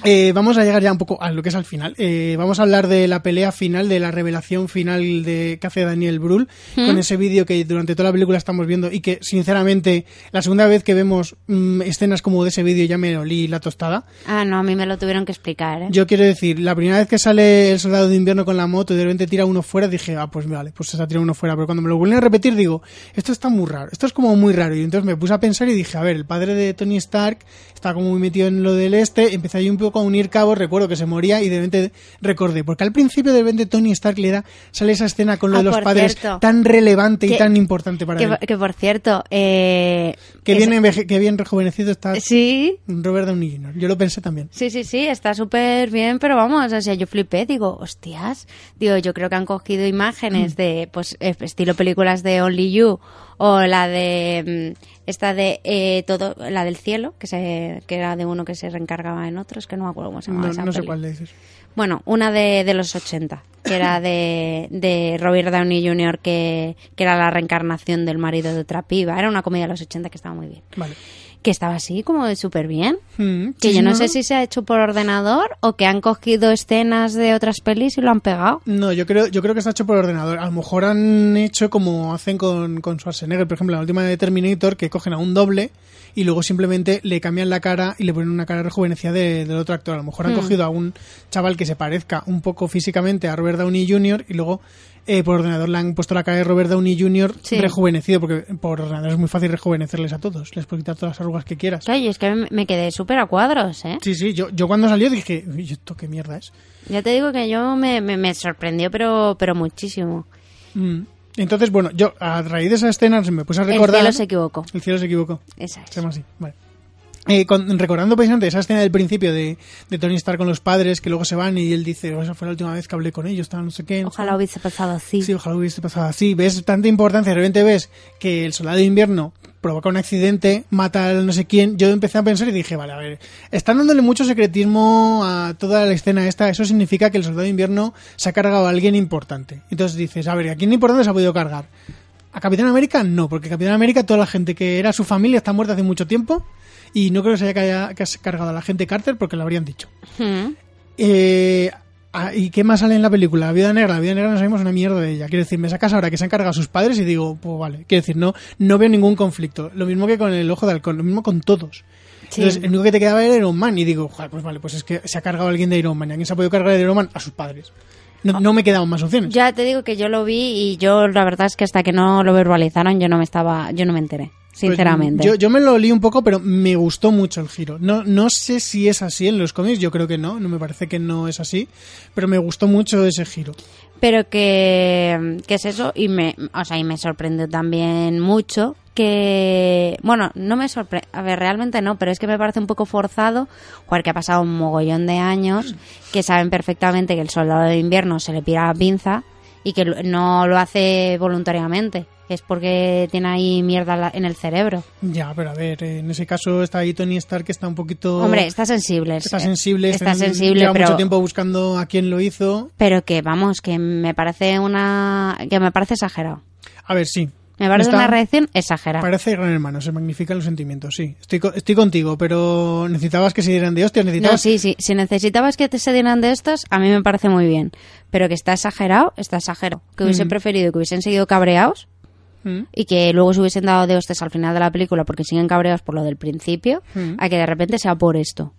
eh, vamos a llegar ya un poco a lo que es al final. Eh, vamos a hablar de la pelea final, de la revelación final de que hace Daniel Brühl, ¿Mm? con ese vídeo que durante toda la película estamos viendo y que, sinceramente, la segunda vez que vemos mm, escenas como de ese vídeo ya me olí la tostada. Ah, no, a mí me lo tuvieron que explicar, ¿eh? Yo quiero decir, la primera vez que sale el soldado de invierno con la moto y de repente tira uno fuera, dije, ah, pues vale, pues se ha tirado uno fuera. Pero cuando me lo vuelven a repetir, digo, esto está muy raro, esto es como muy raro. Y entonces me puse a pensar y dije, a ver, el padre de Tony Stark está como muy metido en lo del este, empecé ahí un poco a unir cabos, recuerdo que se moría y de repente recordé, porque al principio de repente Tony Stark le da, sale esa escena con lo Ah, de los padres cierto. tan relevante y tan importante para Que, él. que, por cierto, eh, Que es- bien, que bien rejuvenecido está Sí, Robert Downey Jr. Yo lo pensé también. sí, sí, sí, está súper bien, pero vamos, o sea, yo flipé, digo, hostias, digo, yo creo que han cogido imágenes de, pues, eh, estilo películas de Only You, o la de, mm, esta de, eh, todo, la del cielo, que se, que era de uno que se reencargaba en otros, que no me acuerdo cómo se llamaba No, esa no sé peli. cuál le dices. Bueno, una de, de los 80, que era de, de Robert Downey Jr., que, que era la reencarnación del marido de otra piba. Era una comedia de los 80 que estaba muy bien. Vale. Que estaba así, como de súper bien. Mm, Que sí, yo sí, no sé si se ha hecho por ordenador o que han cogido escenas de otras pelis y lo han pegado. No, yo creo, yo creo que está hecho por ordenador. A lo mejor han hecho como hacen con, con Schwarzenegger, por ejemplo, la última de Terminator, que cogen a un doble y luego simplemente le cambian la cara y le ponen una cara rejuvenecida de- del otro actor. A lo mejor han Hmm. cogido a un chaval que se parezca un poco físicamente a Robert Downey Jr. y luego eh, por ordenador le han puesto la cara de Robert Downey Jr. Sí. rejuvenecido, porque por ordenador es muy fácil rejuvenecerles a todos. Les puedes quitar todas las arrugas que quieras. Oye, es que me- me quedé súper a cuadros, ¿eh? Sí, sí, yo, yo cuando salió dije, "Uy, ¿esto qué mierda es? Ya te digo que yo me, me, me sorprendió, pero, pero muchísimo. Mm. Entonces, bueno, yo a raíz de esa escena me puse a El recordar... cielo se equivocó. El cielo se equivocó. Esa es. Se llama así, vale. eh, con- recordando precisamente esa escena del principio de, de Tony Stark con los padres que luego se van y él dice, "Oh, esa fue la última vez que hablé con ellos, tal, no sé qué. no sé Ojalá hubiese pasado así. Sí, ojalá hubiese pasado así. Ves tanta importancia, de repente ves que el soldado de invierno provoca un accidente, mata al no sé quién. Yo empecé a pensar y dije, vale, a ver, están dándole mucho secretismo a toda la escena esta. Eso significa que el soldado de invierno se ha cargado a alguien importante. Entonces dices, a ver, ¿a quién importante se ha podido cargar? A Capitán América no, porque Capitán América, toda la gente que era su familia está muerta hace mucho tiempo y no creo que se haya que haya cargado a la gente Carter porque lo habrían dicho. Eh, ah, ¿Y qué más sale en la película? La Vida Negra. La Vida Negra no sabemos una mierda de ella. Quiero decir, me sacas ahora que se han cargado a sus padres y digo, pues vale. Quiero decir, no, no veo ningún conflicto. Lo mismo que con el Ojo de Halcón, lo mismo con todos. Sí. Entonces, el único que te quedaba era Iron Man. Y digo, joder, pues vale, pues es que se ha cargado alguien de Iron Man. ¿Y a quién se ha podido cargar de Iron Man? A sus padres. No, no me quedaban más opciones. Ya te digo que yo lo vi y yo la verdad es que hasta que no lo verbalizaron yo no me estaba, yo no me enteré, Pues, sinceramente. yo, yo me lo leí un poco, pero me gustó mucho el giro. No, no sé si es así en los cómics, yo creo que no, no me parece que no es así, pero me gustó mucho ese giro. Pero que, que es eso y me, o sea, y me sorprendió también mucho que, bueno, no me sorprende, a ver, realmente no, pero es que me parece un poco forzado, jugar que ha pasado un mogollón de años, que saben perfectamente que el soldado de invierno se le pira la pinza y que no lo hace voluntariamente, es porque tiene ahí mierda en el cerebro. Ya, pero a ver, eh, en ese caso está ahí Tony Stark que está un poquito... Hombre, está sensible. Está sensible, Está está- sensible, lleva pero... mucho tiempo buscando a quién lo hizo. Pero que vamos, que me parece una. que me parece exagerado. A ver, sí. Me parece Está- una reacción exagerada. Parece gran hermano, se magnifican los sentimientos, sí. Estoy, estoy contigo, pero necesitabas que se dieran de hostias, No, necesitabas... sí, sí. Si necesitabas que te se dieran de estos, a mí me parece muy bien. Pero que está exagerado, está exagerado. Que hubiese Mm. preferido que hubiesen seguido cabreados Mm. y que luego se hubiesen dado de hostias al final de la película porque siguen cabreados por lo del principio, Mm. a que de repente sea por esto.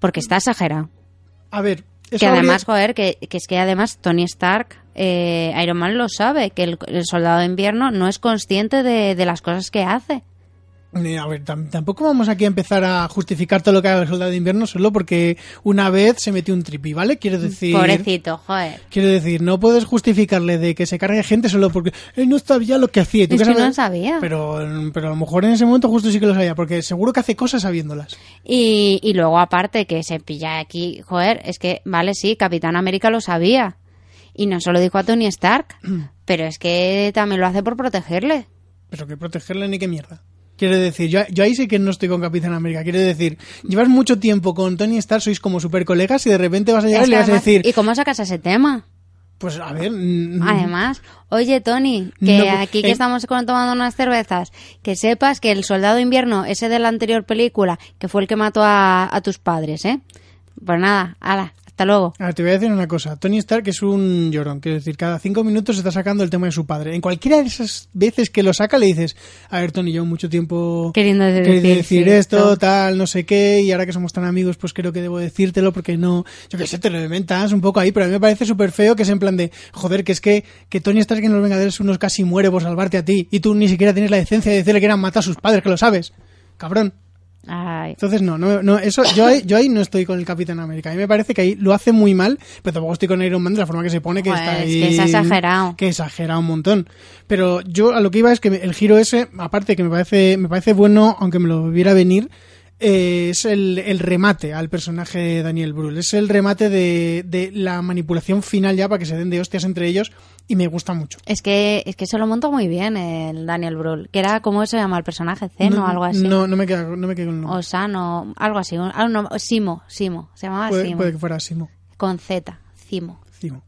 Porque está exagerado. A ver, eso que habría- además, joder, que, que es que además Tony Stark, eh, Iron Man lo sabe, que el, el soldado de invierno no es consciente de, de las cosas que hace. Eh, A ver, tam- tampoco vamos aquí a empezar a justificar todo lo que haga el soldado de invierno solo porque una vez se metió un tripi, ¿vale? Quiero decir... Pobrecito, joder. Quiero decir, no puedes justificarle de que se cargue gente solo porque él no sabía lo que hacía. ¿Y tú Es qué que sabes? no sabía. Pero, pero a lo mejor en ese momento justo sí que lo sabía, porque seguro que hace cosas sabiéndolas. Y, y luego aparte que se pilla aquí, joder, es que, vale, sí, Capitán América lo sabía. Y no solo dijo a Tony Stark, pero es que también lo hace por protegerle. Pero que protegerle ni qué mierda. Quiero decir, yo, yo ahí sí que no estoy con Capitán América. Quiero decir, llevas mucho tiempo con Tony Stark, sois como super colegas y de repente vas a llegar Es y le vas a decir, ¿Y cómo sacas ese tema? pues a ver... mm, Además, oye Tony, que No, aquí que eh. estamos tomando unas cervezas, que sepas que el soldado de invierno, ese de la anterior película, que fue el que mató a, a tus padres, ¿eh? Pues nada, ala, hasta luego. A ver, te voy a decir una cosa. Tony Stark es un llorón. Quiero decir, cada cinco minutos está sacando el tema de su padre. En cualquiera de esas veces que lo saca, le dices, a ver, Tony, llevo mucho tiempo Queriendo decir, queriendo decir sí, esto, esto. tal, no sé qué, y ahora que somos tan amigos, pues creo que debo decírtelo porque no, yo qué sé, te lo inventas un poco ahí, pero a mí me parece súper feo que es en plan de, joder, que es que, que Tony Stark en Los Vengadores unos casi muere por salvarte a ti, y tú ni siquiera tienes la decencia de decirle que eran matar a sus padres, que lo sabes. Cabrón. Ay. Entonces no, no, no eso yo ahí, yo ahí no estoy con el Capitán América. A mí me parece que ahí lo hace muy mal, pero tampoco estoy con Iron Man de la forma que se pone que está es ahí. que es exagerado. Que exagera un montón. Pero yo a lo que iba es que el giro ese, aparte que me parece, me parece bueno, aunque me lo viera venir, eh, es el, el remate al personaje de Daniel Brühl. Es el remate de, de la manipulación final ya para que se den de hostias entre ellos y me gusta mucho. Es que, es que se lo montó muy bien el Daniel Brühl, que era, ¿cómo se llama el personaje? Zen o algo así. No, no me queda, no me queda el nombre. O Sano, algo así. un- no- Simo, Simo. Se llamaba Puede, Simo. puede que fuera Simo. Con Z, Cimo. Cimo.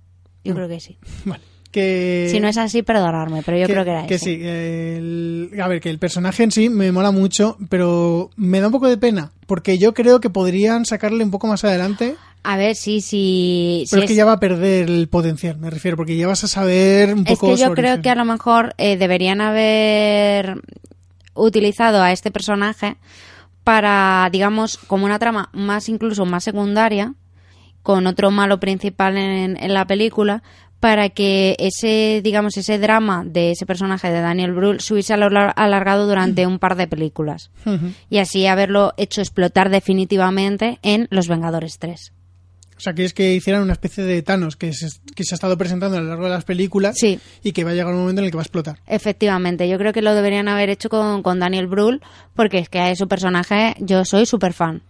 Yo creo que sí. Vale. Que, Si no es así, perdonarme, pero yo creo que era ese. sí. el- a ver, que el personaje en sí me mola mucho, pero me da un poco de pena, porque yo creo que podrían sacarle un poco más adelante, A ver, sí, sí. pero sí es que ya va a perder el potencial, me refiero, porque ya vas a saber un Es poco que yo creo que a lo mejor eh, deberían haber utilizado a este personaje para, digamos, como una trama más incluso más secundaria, con otro malo principal en, en la película, para que ese, digamos, ese drama de ese personaje de Daniel Brühl se hubiese alar- alargado durante un par de películas. Y así haberlo hecho explotar definitivamente en Los Vengadores 3. O sea, quieres que hicieran una especie de Thanos que se, que se ha estado presentando a lo largo de las películas y que va a llegar un momento en el que va a explotar. Efectivamente, yo creo que lo deberían haber hecho con, con Daniel Brühl, porque es que a su personaje yo soy súper fan.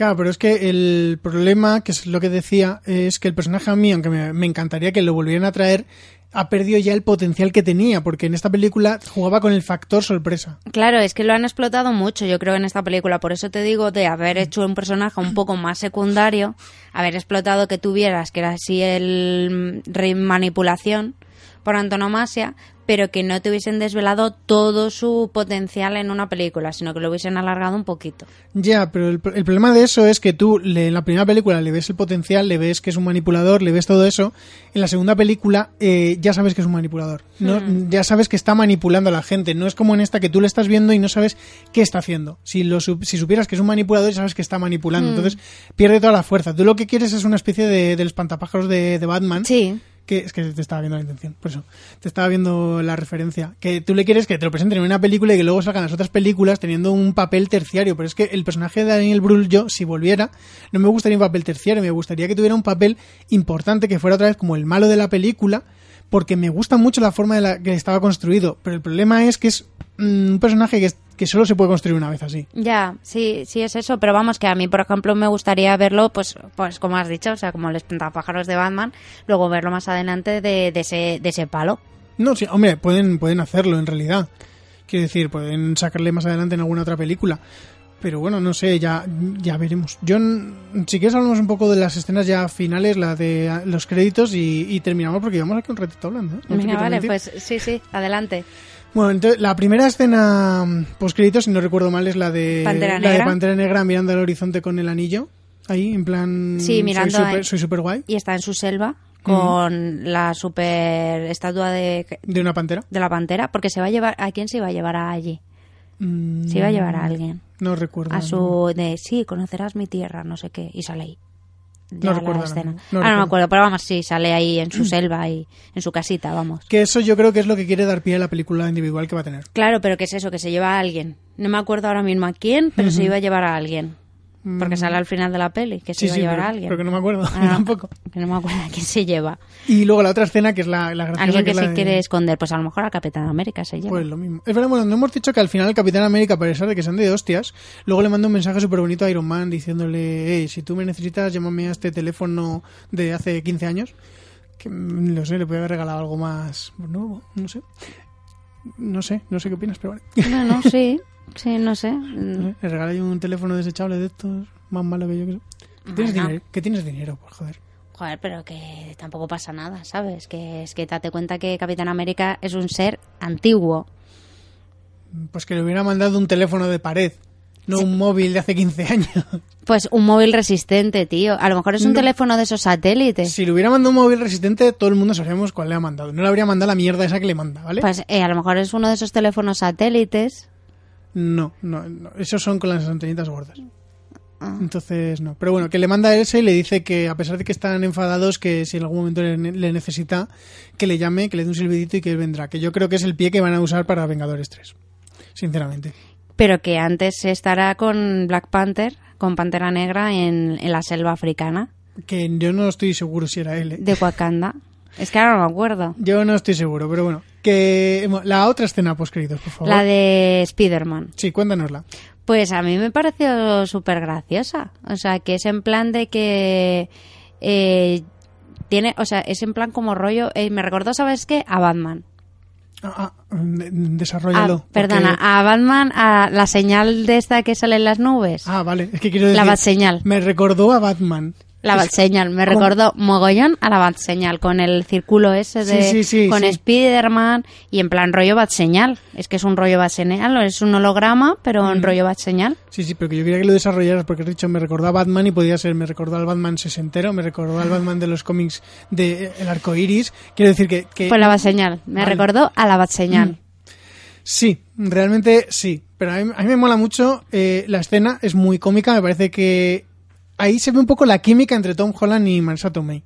Claro, pero es que el problema, que es lo que decía, es que el personaje a mí, aunque me, me encantaría que lo volvieran a traer, ha perdido ya el potencial que tenía, porque en esta película jugaba con el factor sorpresa. Claro, es que lo han explotado mucho, yo creo, en esta película. Por eso te digo de haber hecho un personaje un poco más secundario, haber explotado que tuvieras, que era así el mm, rey manipulación por antonomasia, pero que no te hubiesen desvelado todo su potencial en una película, sino que lo hubiesen alargado un poquito. Ya, pero el, el problema de eso es que tú le- en la primera película le ves el potencial, le ves que es un manipulador, le ves todo eso. En la segunda película eh, ya sabes que es un manipulador. No, Hmm. Ya sabes que está manipulando a la gente. No es como en esta que tú le estás viendo y no sabes qué está haciendo. Si, lo, si supieras que es un manipulador, ya sabes que está manipulando. Hmm. Entonces pierde toda la fuerza. Tú lo que quieres es una especie de, del espantapájaros de, de Batman. Sí. Que es que te estaba viendo la intención, por eso. Te estaba viendo la referencia. Que tú le quieres que te lo presenten en una película y que luego salgan las otras películas teniendo un papel terciario. Pero es que el personaje de Daniel Brühl, yo, si volviera, no me gustaría un papel terciario. Me gustaría que tuviera un papel importante, que fuera otra vez como el malo de la película. Porque me gusta mucho la forma de la que estaba construido. Pero el problema es que es mm, un personaje que, es- que solo se puede construir una vez así. Ya, sí, sí es eso, pero vamos que a mí, por ejemplo, me gustaría verlo, pues, pues como has dicho, o sea, como el espantapájaros de Batman, luego verlo más adelante de, de ese, de ese palo. No, sí, hombre, pueden, pueden hacerlo en realidad. Quiero decir, pueden sacarle más adelante en alguna otra película. Pero bueno, no sé, ya, ya veremos. Yo, si quieres, hablamos un poco de las escenas ya finales, la de ah, los créditos, y, y terminamos porque llevamos aquí un ratito hablando. ¿eh? No vale, pues sí, sí, adelante. Bueno, entonces, la primera escena post créditos, si no recuerdo mal, es la de Pantera la de Negra. Pantera Negra mirando al horizonte con el anillo. Ahí, en plan. Sí, mirando Soy a- super, soy super guay. Y está en su selva con la super estatua de, De una pantera. de la pantera, porque se va a llevar, ¿a quién se iba a llevar a allí? Mm, Se iba a llevar a alguien. No recuerdo. A su, de, sí, conocerás mi tierra, no sé qué, y sale ahí. No recuerdo escena. no Ahora no me acuerdo, pero vamos, sí, sale ahí en su selva y en su casita, vamos. Que eso yo creo que es lo que quiere dar pie a la película individual que va a tener. Claro, pero ¿qué es eso? Que se lleva a alguien. No me acuerdo ahora mismo a quién, pero se iba a llevar a alguien. Porque Mm. sale al final de la peli, que se Sí, iba sí, a llevar pero- a alguien. pero que no me acuerdo, Ah, tampoco. Que no me acuerdo a quién se lleva. Y luego la otra escena, que es la, la graciosa, Alguien que es la se de- quiere esconder, pues a lo mejor a Capitán América se lleva. Pues lo mismo. Es verdad, bueno, no hemos dicho que al final el Capitán América, a pesar de que sean de hostias, luego le manda un mensaje súper bonito a Iron Man diciéndole, hey, si tú me necesitas, llámame a este teléfono de hace 15 años. Que, mm, no sé, le puede haber regalado algo más nuevo, no sé. No sé, no sé qué opinas, pero vale. Bueno, sí, sí, no sé. Yo un teléfono desechable de estos, más malo que yo que sé. ¿Qué tienes Bueno. dinero? ¿Qué tienes dinero? Pues joder. Joder, pero que tampoco pasa nada, ¿sabes? Que es que date cuenta que Capitán América es un ser antiguo. Pues que le hubiera mandado un teléfono de pared, no un móvil de hace 15 años. Pues un móvil resistente, tío. A lo mejor es un No. teléfono de esos satélites. Si le hubiera mandado un móvil resistente, todo el mundo sabríamos cuál le ha mandado. No le habría mandado la mierda esa que le manda, ¿vale? Pues eh, a lo mejor es uno de esos teléfonos satélites. No, no, no. Esos son con las antenitas gordas. Ah. Entonces, no. Pero bueno, que le manda a ese y le dice que a pesar de que están enfadados, que si en algún momento le, le necesita, que le llame, que le dé un silbidito y que él vendrá. Que yo creo que es el pie que van a usar para Vengadores 3. Sinceramente. Pero que antes estará con Black Panther, con Pantera Negra en, en la selva africana Que yo no estoy seguro si era él. ¿eh? de Wakanda. Es que ahora no me acuerdo. Yo no estoy seguro, pero bueno. Que la otra escena post créditos, por favor. La de Spider-Man. Sí, cuéntanosla. Pues a mí me pareció súper graciosa. O sea, que es en plan de que eh, tiene, o sea, es en plan como rollo. eh, me recordó, ¿sabes qué? A Batman. Ah, ah, de- desarrollalo. Ah, perdona, porque- a Batman, a la señal de esta que sale en las nubes. Ah, vale. Es que quiero decir... La Batseñal. Me recordó a Batman. La Batseñal, me recordó mogollón a la Batseñal, con el círculo ese de. Sí, sí, sí, con. Spider-Man y en plan rollo Batseñal. Es que es un rollo Batseñal, es un holograma, pero en Mm. rollo Batseñal. Sí, sí, pero que yo quería que lo desarrollaras porque has dicho me recordó a Batman y podía ser me recordó al Batman sesentero, me recordó al Batman de los cómics de eh, El Arco Iris. Quiero decir que... que Pues la Batseñal, me Vale. recordó a la Batseñal. Sí, realmente sí. Pero a mí, a mí me mola mucho eh, la escena, es muy cómica, me parece que ahí se ve un poco la química entre Tom Holland y Marisa Tomei.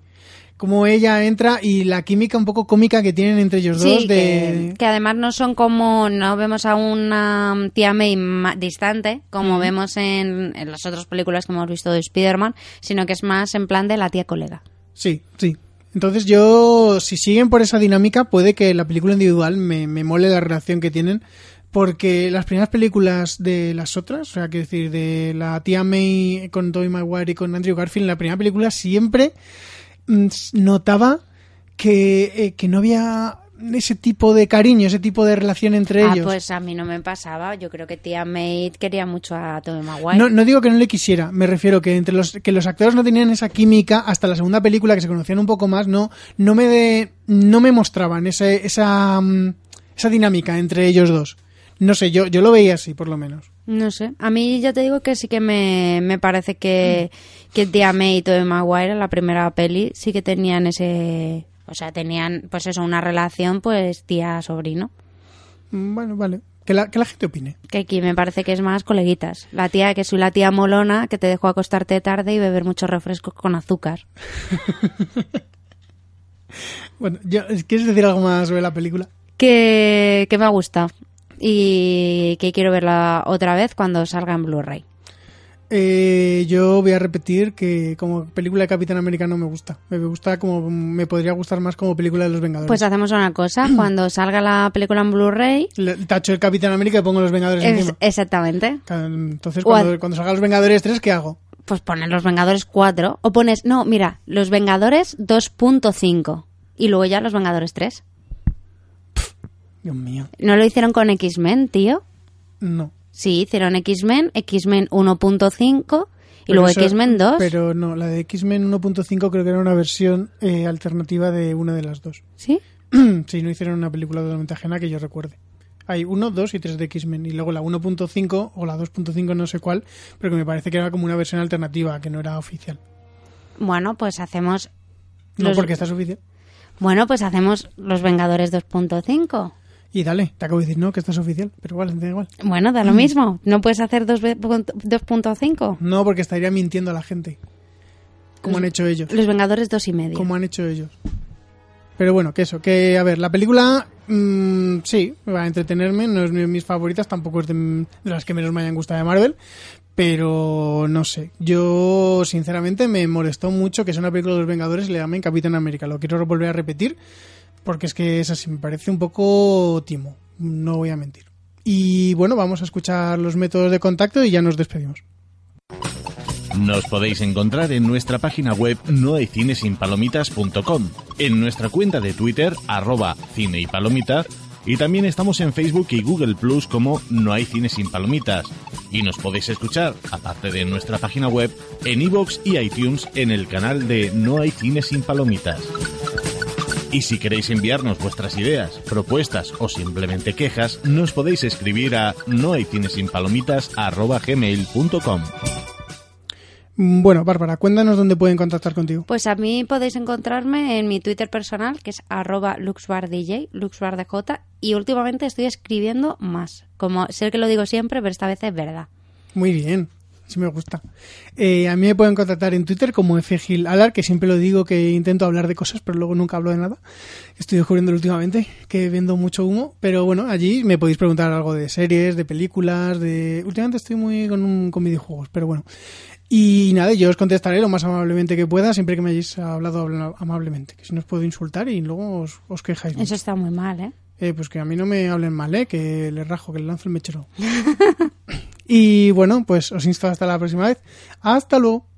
Cómo ella entra y la química un poco cómica que tienen entre ellos Sí, dos que, de... que además no son como, no vemos a una tía May ma- distante, como vemos en, en las otras películas que hemos visto de Spider-Man, sino que es más en plan de la tía colega. Sí, sí. Entonces yo, si siguen por esa dinámica, puede que la película individual me, me mole la relación que tienen, porque las primeras películas de las otras, o sea, quiero decir, de la tía May con Tobey Maguire y con Andrew Garfield, en la primera película siempre mm, notaba que, eh, que no había ese tipo de cariño, ese tipo de relación entre ah, ellos. pues a mí no me pasaba. Yo creo que tía May quería mucho a Tobey Maguire. No, no digo que no le quisiera, me refiero que entre los que los actores no tenían esa química hasta la segunda película que se conocían un poco más, no no me de- no me mostraban ese, esa mm, esa dinámica entre ellos dos. No sé, yo yo lo veía así por lo menos. No sé. A mí ya te digo que sí que me, me parece que, que tía May y Tobey Maguire la primera peli sí que tenían ese... O sea, tenían, pues eso, una relación, pues tía-sobrino. Mm, Bueno, vale. Que la, que la gente opine. Que aquí me parece que es más coleguitas. La tía, que soy la tía molona que te dejó acostarte tarde y beber muchos refrescos con azúcar. Bueno, yo- ¿quieres decir algo más sobre la película? Que, que me ha gustado. Y que quiero verla otra vez cuando salga en Blu-ray. Eh, yo voy a repetir que como película de Capitán América no me gusta. Me gusta como me podría gustar más como película de los Vengadores. Pues hacemos una cosa. Cuando salga la película en Blu-ray... Tacho el Capitán América y pongo los Vengadores es- encima. exactamente. Entonces cuando, cuando salga los Vengadores 3, ¿qué hago? Pues pones los Vengadores 4 o pones, no, mira, los Vengadores 2.5 y luego ya los Vengadores 3. Dios mío. ¿No lo hicieron con X-Men, tío? No. Sí, hicieron X-Men, X-Men 1.5 y Pero luego X-Men 2. Pero no, la de X-Men 1.5 creo que era una versión eh, alternativa de una de las dos. ¿Sí? sí, no hicieron una película totalmente ajena que yo recuerde. Hay 1, 2 y 3 de X-Men. Y luego la 1.5 o la 2.5, no sé cuál, pero que me parece que era como una versión alternativa, que no era oficial. Bueno, pues hacemos... No, los- porque esta es oficial. Bueno, pues hacemos los Vengadores 2.5. Y dale, te acabo de decir no, que esta es oficial, pero igual, da igual. Bueno, da lo Mm. mismo. ¿No puedes hacer dos ve- punto- 2.5? No, porque estaría mintiendo a la gente. Como han hecho ellos. Los Vengadores 2 y medio. Como han hecho ellos. Pero bueno, que eso, que a ver, la película mm, sí, va a entretenerme, no es de mis favoritas, tampoco es de, de las que menos me hayan gustado de Marvel, pero no sé, yo sinceramente me molestó mucho que sea una película de los Vengadores y le llamen Capitán América, lo quiero volver a repetir, porque es que es así, me parece un poco timo, no voy a mentir. Y bueno, vamos a escuchar los métodos de contacto y ya nos despedimos. Nos podéis encontrar en nuestra página web nohaycinesinpalomitas.com, en nuestra cuenta de Twitter, arroba cine y palomitas, y también estamos en Facebook y Google Plus como No hay cine sin palomitas. Y nos podéis escuchar, aparte de nuestra página web, en iVoox y iTunes en el canal de No hay cine sin palomitas. Y si queréis enviarnos vuestras ideas, propuestas o simplemente quejas, nos podéis escribir a nohaycinesinpalomitas.gmail.com Mm, Bueno, Bárbara, cuéntanos dónde pueden contactar contigo. Pues a mí podéis encontrarme en mi Twitter personal, que es arroba luxbardj, luxbardj, y últimamente estoy escribiendo más. Como sé que lo digo siempre, pero esta vez es verdad. Muy bien, sí me gusta. Eh, a mí me pueden contactar en Twitter como fgilalar, que siempre lo digo que intento hablar de cosas, pero luego nunca hablo de nada. Estoy descubriendo últimamente que vendo mucho humo, pero bueno, allí me podéis preguntar algo de series, de películas, de... Últimamente estoy muy con, un, con videojuegos, pero bueno. Y nada, yo os contestaré lo más amablemente que pueda, siempre que me hayáis hablado habla- amablemente, que si no os puedo insultar y luego os, os quejáis. mucho. Eso está muy mal, ¿eh? Eh, pues que a mí no me hablen mal, ¿eh? Que le rajo, que le lanzo el mechero. y bueno, pues os insto hasta la próxima vez. Hasta luego.